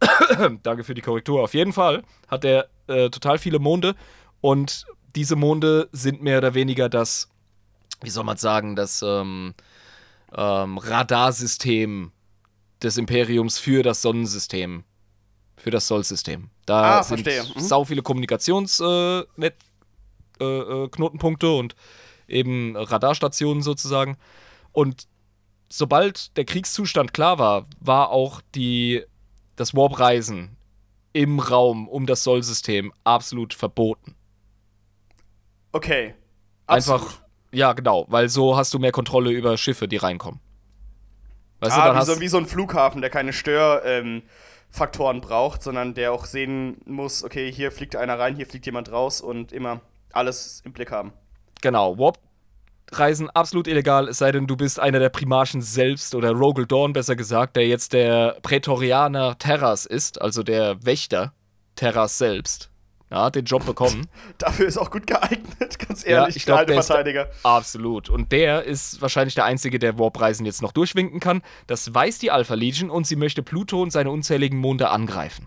Danke für die Korrektur. Auf jeden Fall hat er äh, total viele Monde und diese Monde sind mehr oder weniger das, wie soll man sagen, das ähm, ähm, Radarsystem des Imperiums für das Sonnensystem, für das Sol-System. Da
Ah,
sind.
Mhm.
sau viele Kommunikationsknotenpunkte äh, äh, äh, und eben Radarstationen sozusagen. Und sobald der Kriegszustand klar war, war auch die, das Warp-Reisen im Raum um das Sol-System absolut verboten.
Okay.
Einfach,
Absolut.
ja, genau, weil so hast du mehr Kontrolle über Schiffe, die reinkommen. Weißt du,
Ah,
dann
wie, so, wie so ein Flughafen, der keine Störfaktoren ähm, braucht, sondern der auch sehen muss, okay, hier fliegt einer rein, hier fliegt jemand raus und immer alles im Blick haben.
Genau, Warp-Reisen absolut illegal, es sei denn, du bist einer der Primarchen selbst oder Rogel Dawn, besser gesagt, der jetzt der Prätorianer Terras ist, also der Wächter Terras selbst. Ja, hat den Job bekommen.
Dafür ist auch gut geeignet, ganz
Ja,
ehrlich,
ich glaub,
der
ist-
Verteidiger.
Absolut. Und der ist wahrscheinlich der Einzige, der Warp-Reisen jetzt noch durchwinken kann. Das weiß die Alpha Legion und sie möchte Pluto und seine unzähligen Monde angreifen.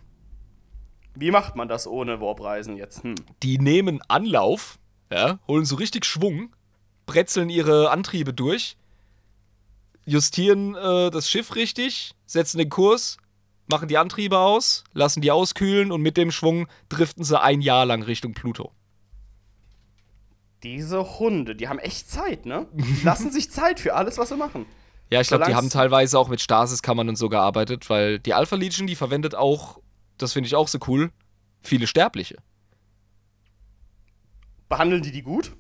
Wie macht man das ohne Warpreisen jetzt? Hm.
Die nehmen Anlauf, ja, holen so richtig Schwung, bretzeln ihre Antriebe durch, justieren äh, das Schiff richtig, setzen den Kurs, machen die Antriebe aus, lassen die auskühlen und mit dem Schwung driften sie ein Jahr lang Richtung Pluto.
Diese Hunde, die haben echt Zeit, ne? Die lassen sich Zeit für alles, was sie machen.
Ja, ich glaube, die haben teilweise auch mit Stasiskammern und so gearbeitet, weil die Alpha Legion, die verwendet auch, das finde ich auch so cool, viele Sterbliche.
Behandeln die die gut?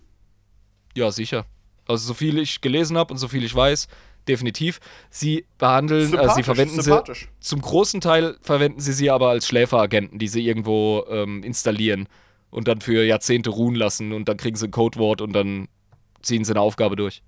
Ja, sicher. Also so viel ich gelesen habe und so viel ich weiß, definitiv. Sie behandeln, äh, sie verwenden sie, zum großen Teil verwenden sie sie aber als Schläferagenten, die sie irgendwo ähm, installieren und dann für Jahrzehnte ruhen lassen und dann kriegen sie ein Codewort und dann ziehen sie eine Aufgabe durch.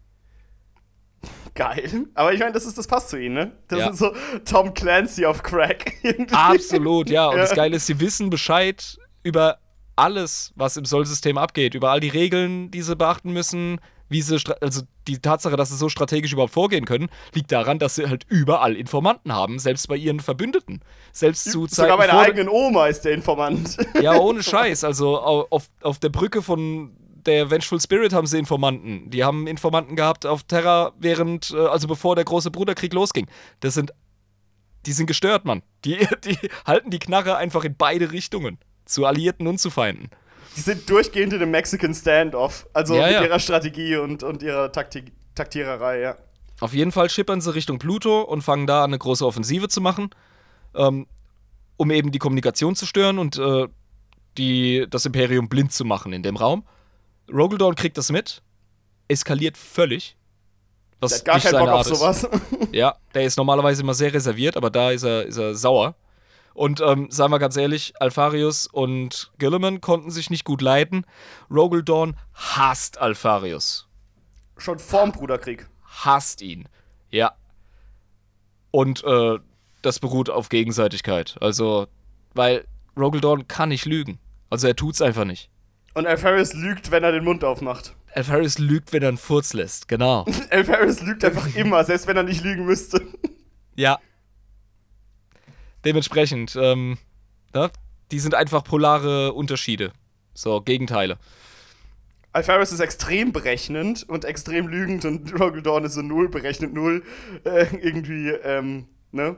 Geil. Aber ich meine, das, ist, das passt zu ihnen, ne? Das
Ja.
sind so Tom Clancy auf Crack. irgendwie.
Absolut, ja. Und
Ja.
das Geile ist, sie wissen Bescheid über alles, was im Soll-System abgeht, über all die Regeln, die sie beachten müssen, wie sie, also die Tatsache, dass sie so strategisch überhaupt vorgehen können, liegt daran, dass sie halt überall Informanten haben, selbst bei ihren Verbündeten. Selbst zu Zeiten
Sogar meine
vor
eigenen Oma ist der Informant.
Ja, ohne Scheiß. Also au- auf, auf der Brücke von der Vengeful Spirit haben sie Informanten. Die haben Informanten gehabt auf Terra während, äh, also bevor der große Bruderkrieg losging. Das sind, die sind gestört, Mann. Die, die halten die Knarre einfach in beide Richtungen. Zu Alliierten und zu Feinden.
Die sind durchgehend in einem Mexican Standoff. Also
Ja,
mit
ja.
ihrer Strategie und, und ihrer Taktik, Taktiererei, ja.
Auf jeden Fall schippern sie Richtung Pluto und fangen da an, eine große Offensive zu machen, ähm, um eben die Kommunikation zu stören und äh, die, das Imperium blind zu machen in dem Raum. Rogaldorn kriegt das mit, eskaliert völlig. Was
Der hat gar
nicht
keinen Bock auf
Art ist.
sowas.
Ja, der ist normalerweise immer sehr reserviert, aber da ist er, ist er sauer. Und ähm, sagen wir ganz ehrlich, Alfarius und Gilliman konnten sich nicht gut leiten. Rogaldorn hasst Alfarius.
Schon vorm Bruderkrieg.
Hasst ihn. Ja. Und äh, das beruht auf Gegenseitigkeit. Also, weil Rogaldorn kann nicht lügen. Also er tut's einfach nicht.
Und Alferis lügt, wenn er den Mund aufmacht.
Alfarius lügt, wenn er einen Furz lässt. Genau.
Alferis lügt einfach immer, selbst wenn er nicht lügen müsste.
Ja. Dementsprechend, ähm, ne? die sind einfach polare Unterschiede. So, Gegenteile.
Alferis ist extrem berechnend und extrem lügend und Rogaldorn ist so null, berechnet null. Äh, irgendwie, ähm, ne?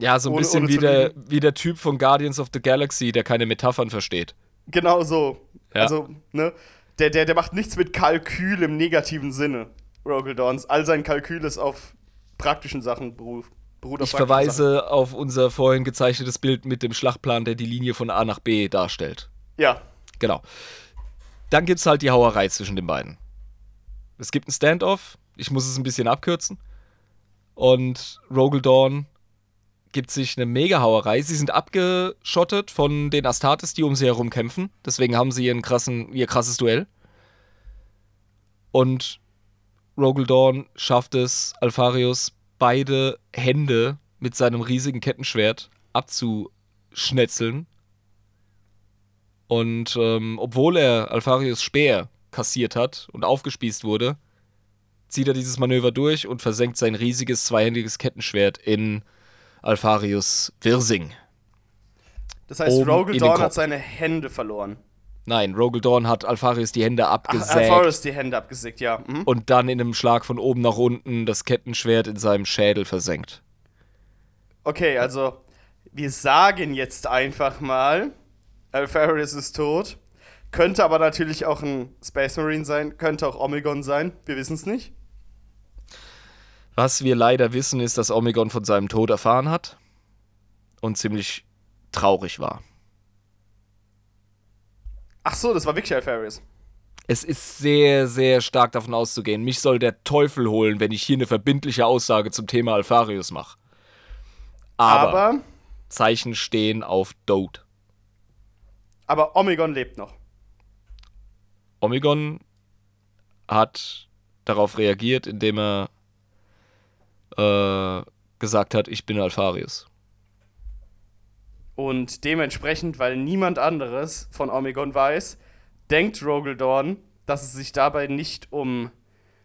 Ja, so ein
Ohne-
bisschen
ohne
wie der, wie der Typ von Guardians of the Galaxy, der keine Metaphern versteht.
Genau so.
Ja.
Also, ne? Der, der, der macht nichts mit Kalkül im negativen Sinne. Rogaldorns. All sein Kalkül ist auf praktischen Sachen beruht. Beruht auf
Ich verweise auf unser vorhin gezeichnetes Bild mit dem Schlachtplan, der die Linie von A nach B darstellt.
Sachen. Ja.
Genau. Dann gibt's halt die Hauerei zwischen den beiden. Es gibt einen Standoff, ich muss es ein bisschen abkürzen. Und Rogaldorn gibt sich eine Mega-Hauerei. Sie sind abgeschottet von den Astartes, die um sie herum kämpfen. Deswegen haben sie ihren krassen, ihr krasses Duell. Und Rogaldorn schafft es, Alfarius beide Hände mit seinem riesigen Kettenschwert abzuschnetzeln. Und ähm, obwohl er Alfarius Speer kassiert hat und aufgespießt wurde, zieht er dieses Manöver durch und versenkt sein riesiges zweihändiges Kettenschwert in Alfarius Wirsing.
Das heißt, Rogaldorn
Kopf.
hat seine Hände verloren.
Nein, Rogaldorn hat Alfarius die Hände
Ach,
abgesägt
Alferis die Hände abgesägt, ja. Mhm.
und dann in einem Schlag von oben nach unten das Kettenschwert in seinem Schädel versenkt.
Okay, also, wir sagen jetzt einfach mal, Alferis ist tot. Könnte aber natürlich auch ein Space Marine sein, könnte auch Omegon sein, wir wissen es nicht.
Was wir leider wissen, ist, dass Omegon von seinem Tod erfahren hat und ziemlich traurig war.
Ach so, das war wirklich Alferis.
Es ist sehr, sehr stark davon auszugehen, mich soll der Teufel holen, wenn ich hier eine verbindliche Aussage zum Thema Alfarius mache. Aber,
Aber,
Zeichen stehen auf Dote.
aber Omegon lebt noch.
Omegon hat darauf reagiert, indem er äh, gesagt hat, ich bin Alfarius.
Und dementsprechend, weil niemand anderes von Omegon weiß, denkt Rogaldorn, dass es sich dabei nicht um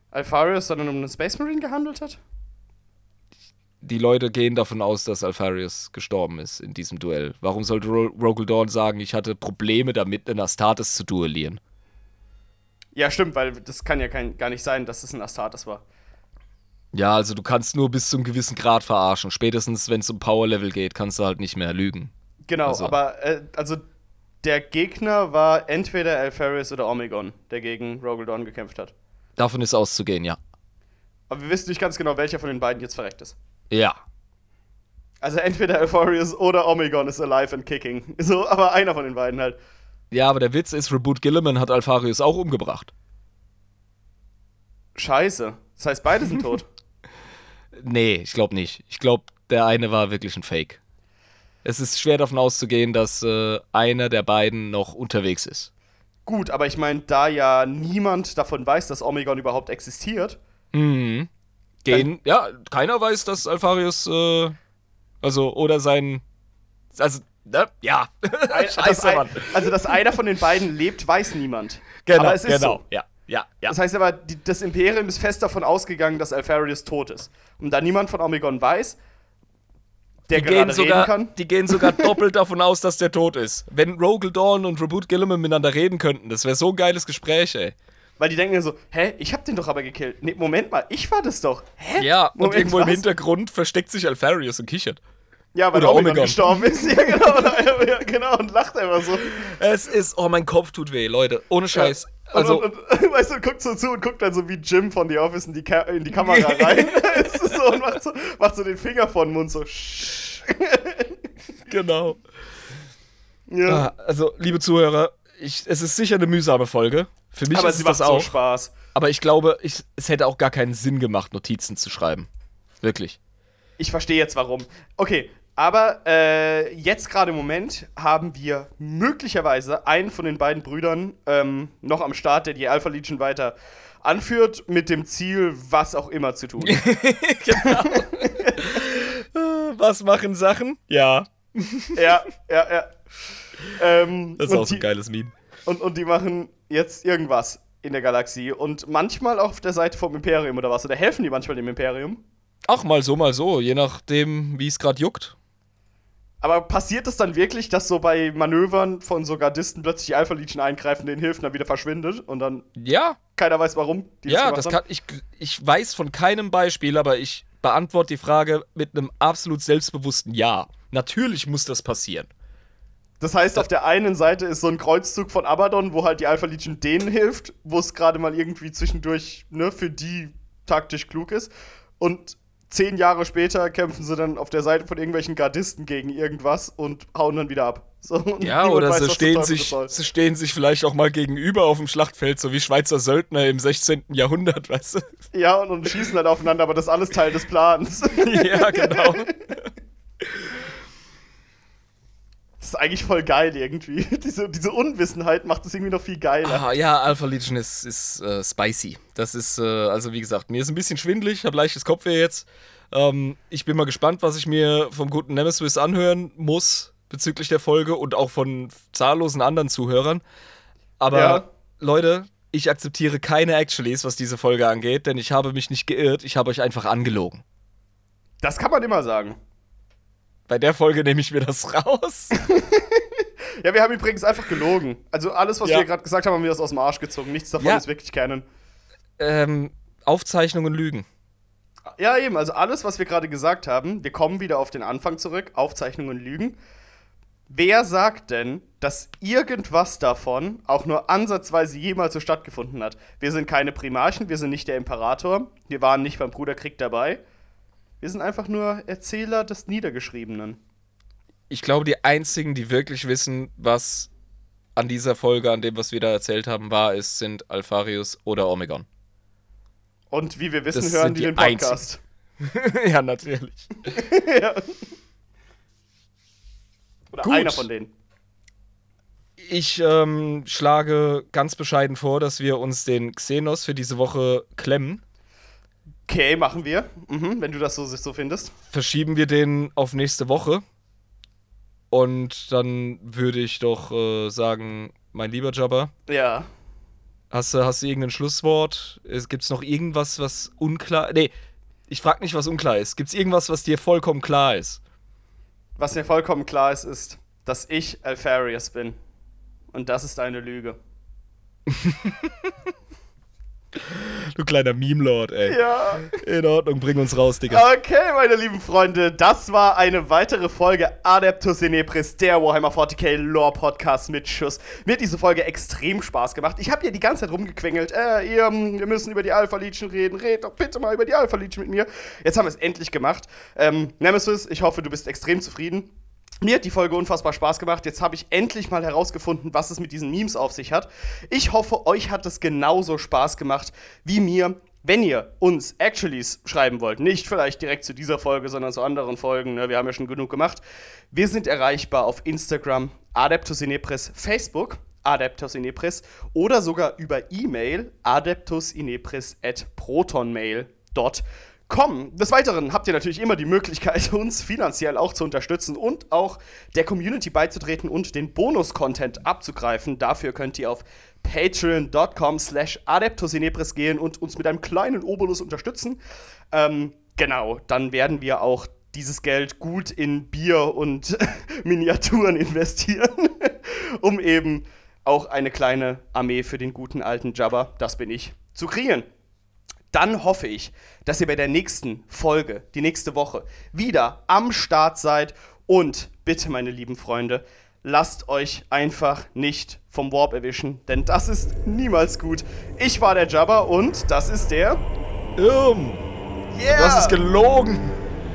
Alfarius, sondern um einen Space Marine gehandelt hat?
Die Leute gehen davon aus, dass Alfarius gestorben ist in diesem Duell. Warum sollte Ro Rogaldorn sagen, ich hatte Probleme damit, einen Astartes zu duellieren?
Ja, stimmt, weil das kann ja kein, gar nicht sein, dass es ein Astartes war.
Ja, also du kannst nur bis zu einem gewissen Grad verarschen. Spätestens, wenn es um Power-Level geht, kannst du halt nicht mehr lügen.
Genau,
Also-
aber äh, also der Gegner war entweder Alfarius oder Omegon, der gegen Rogaldorn gekämpft hat.
Davon ist auszugehen, ja.
Aber wir wissen nicht ganz genau, welcher von den beiden jetzt verreckt ist.
Ja.
Also entweder Alfarius oder Omegon ist alive and kicking. So, aber einer von den beiden halt.
Ja, aber der Witz ist, Reboot Gilliman hat Alfarius auch umgebracht.
Scheiße. Das heißt, beide sind tot.
Nee, ich glaube nicht. Ich glaube, der eine war wirklich ein Fake. Es ist schwer davon auszugehen, dass äh, einer der beiden noch unterwegs ist.
Gut, aber ich meine, da ja niemand davon weiß, dass Omegon überhaupt existiert,
Mhm. Gehen, ja, keiner weiß, dass Alfarius, äh, also, oder sein, also, ne, ja.
ein,
Scheiße,
ein,
Mann.
also dass einer von den beiden lebt, weiß niemand.
Genau,
aber es ist
genau,
so.
ja, ja, ja.
Das heißt aber, die, das Imperium ist fest davon ausgegangen, dass Alfarius tot ist. Und da niemand von Omegon weiß, der
Die
gerade
gehen,
reden
sogar,
kann.
die gehen sogar doppelt davon aus, dass der tot ist. Wenn Rogel Dawn und Reboot Gilliman miteinander reden könnten, das wäre so ein geiles Gespräch, ey.
Weil die denken so, hä, ich hab den doch aber gekillt. Nee, Moment mal, ich war das doch. Hä?
Ja, und
Moment,
irgendwo im
was?
Hintergrund versteckt sich Alfarius und kichert.
Ja, weil
Oder
Omegon, gestorben ist. Ja, genau. und- ja, genau, und lacht einfach so.
Es ist, oh, mein Kopf tut weh, Leute. Ohne Scheiß. Also,
und, und, und, weißt du, guckt so zu und guckt dann so wie Jim von The Office in die, Ka in die Kamera rein. So, und macht so, macht so den Finger vor den Mund so.
Genau.
ja.
Ah, also, liebe Zuhörer, ich, es ist sicher eine mühsame Folge. Für mich
aber
ist es das
so
auch.
Spaß.
Aber ich glaube, ich, es hätte auch gar keinen Sinn gemacht, Notizen zu schreiben. Wirklich.
Ich verstehe jetzt warum. Okay, aber äh, jetzt gerade im Moment haben wir möglicherweise einen von den beiden Brüdern ähm, noch am Start, der die Alpha Legion weiter anführt, mit dem Ziel, was auch immer zu tun.
Was machen Sachen? Ja.
ja, ja, ja. Ähm,
Das ist auch so ein geiles Meme.
Und, und die machen jetzt irgendwas in der Galaxie und manchmal auch auf der Seite vom Imperium oder was. Oder helfen die manchmal dem Imperium.
Ach, mal so, mal so, je nachdem, wie es gerade juckt.
Aber passiert es dann wirklich, dass so bei Manövern von so Gardisten plötzlich die Alpha Legion eingreifen, denen hilft und dann wieder verschwindet und dann
Ja,
keiner weiß warum? die
ja, das
haben?
kann ich. Ich weiß von keinem Beispiel, aber ich beantworte die Frage mit einem absolut selbstbewussten Ja. Natürlich muss das passieren.
Das heißt, auf der einen Seite ist so ein Kreuzzug von Abaddon, wo halt die Alpha Legion denen hilft, wo es gerade mal irgendwie zwischendurch ne, für die taktisch klug ist. Und zehn Jahre später kämpfen sie dann auf der Seite von irgendwelchen Gardisten gegen irgendwas und hauen dann wieder ab. So,
Ja, oder
weiß,
sie, stehen sich, sie stehen sich vielleicht auch mal gegenüber auf dem Schlachtfeld, so wie Schweizer Söldner im 16. Jahrhundert, weißt du?
Ja, und, und schießen halt aufeinander, aber das ist alles Teil des Plans.
ja, genau.
Das ist eigentlich voll geil irgendwie. Diese, diese Unwissenheit macht es irgendwie noch viel geiler.
Ah, ja, Alpha Legion ist, ist äh, spicy. Das ist, äh, also wie gesagt, mir ist ein bisschen schwindelig, habe leichtes Kopfweh jetzt. Ähm, ich bin mal gespannt, was ich mir vom guten Nemesis anhören muss bezüglich der Folge und auch von zahllosen anderen Zuhörern. Aber
Ja.
Leute, ich akzeptiere keine Actuallys, was diese Folge angeht, denn ich habe mich nicht geirrt, ich habe euch einfach angelogen.
Das kann man immer sagen.
Bei der Folge nehme ich mir das raus.
Ja, wir haben übrigens einfach gelogen. Also alles, was
Ja.
wir gerade gesagt haben, haben wir das aus dem Arsch gezogen. Nichts davon
Ja.
ist wirklich Canon.
ähm, Aufzeichnungen lügen.
Ja, eben. Also alles, was wir gerade gesagt haben, wir kommen wieder auf den Anfang zurück. Aufzeichnungen lügen. Wer sagt denn, dass irgendwas davon auch nur ansatzweise jemals so stattgefunden hat? Wir sind keine Primarchen, wir sind nicht der Imperator, wir waren nicht beim Bruderkrieg dabei. Wir sind einfach nur Erzähler des Niedergeschriebenen.
ich glaube, die einzigen, die wirklich wissen, was an dieser Folge, an dem, was wir da erzählt haben, war, ist, sind Alfarius oder Omegon.
Und wie wir wissen,
Das
hören die
die
den Podcast.
ja, natürlich.
ja. Oder
Gut.
einer von denen.
Ich ähm, schlage ganz bescheiden vor, dass wir uns den Xenos für diese Woche klemmen.
Okay, machen wir. Mhm, wenn du das so, so findest.
Verschieben wir den auf nächste Woche. Und dann würde ich doch äh, sagen, mein lieber Jabba,
Ja.
hast du, hast du irgendein Schlusswort? Gibt es noch irgendwas, was unklar Nee, ich frage nicht, was unklar ist. Gibt es irgendwas, was dir vollkommen klar ist?
Was mir vollkommen klar ist, ist, dass ich Alfarius bin. Und das ist eine Lüge.
Du kleiner Meme-Lord, ey.
Ja.
In Ordnung, bring uns raus, Digga.
Okay, meine lieben Freunde, das war eine weitere Folge Adeptus Inepris, der Warhammer 40k Lore Podcast mit Schuss. Mir hat diese Folge extrem Spaß gemacht. Ich habe hier die ganze Zeit rumgequengelt. Äh, ihr, ähm, wir müssen über die Alpha Legion reden. Red doch bitte mal über die Alpha Legion mit mir. Jetzt haben wir es endlich gemacht. Ähm, Nemesis, ich hoffe, du bist extrem zufrieden. Mir hat die Folge unfassbar Spaß gemacht. Jetzt habe ich endlich mal herausgefunden, was es mit diesen Memes auf sich hat. Ich hoffe, euch hat es genauso Spaß gemacht wie mir. Wenn ihr uns Actuallys schreiben wollt, nicht vielleicht direkt zu dieser Folge, sondern zu anderen Folgen, ne, wir haben ja schon genug gemacht. Wir sind erreichbar auf Instagram, Adeptus Inepris, Facebook, Adeptus Inepris oder sogar über E-Mail, adeptusinepris at protonmail.com. Des Weiteren habt ihr natürlich immer die Möglichkeit, uns finanziell auch zu unterstützen und auch der Community beizutreten und den Bonus-Content abzugreifen. Dafür könnt ihr auf patreon.com slash adeptusinepris gehen und uns mit einem kleinen Obolus unterstützen. Ähm, genau, dann werden wir auch dieses Geld gut in Bier und Miniaturen investieren, um eben auch eine kleine Armee für den guten alten Jabba, das bin ich, zu kreieren. Dann hoffe ich, dass ihr bei der nächsten Folge, die nächste Woche, wieder am Start seid und bitte, meine lieben Freunde, lasst euch einfach nicht vom Warp erwischen, denn das ist niemals gut. Ich war der Jabba und das ist der.
Irm!
Yeah!
Das ist gelogen!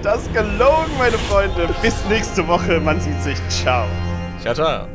Das ist gelogen, meine Freunde. Bis nächste Woche. Man sieht sich. Ciao.
Tata.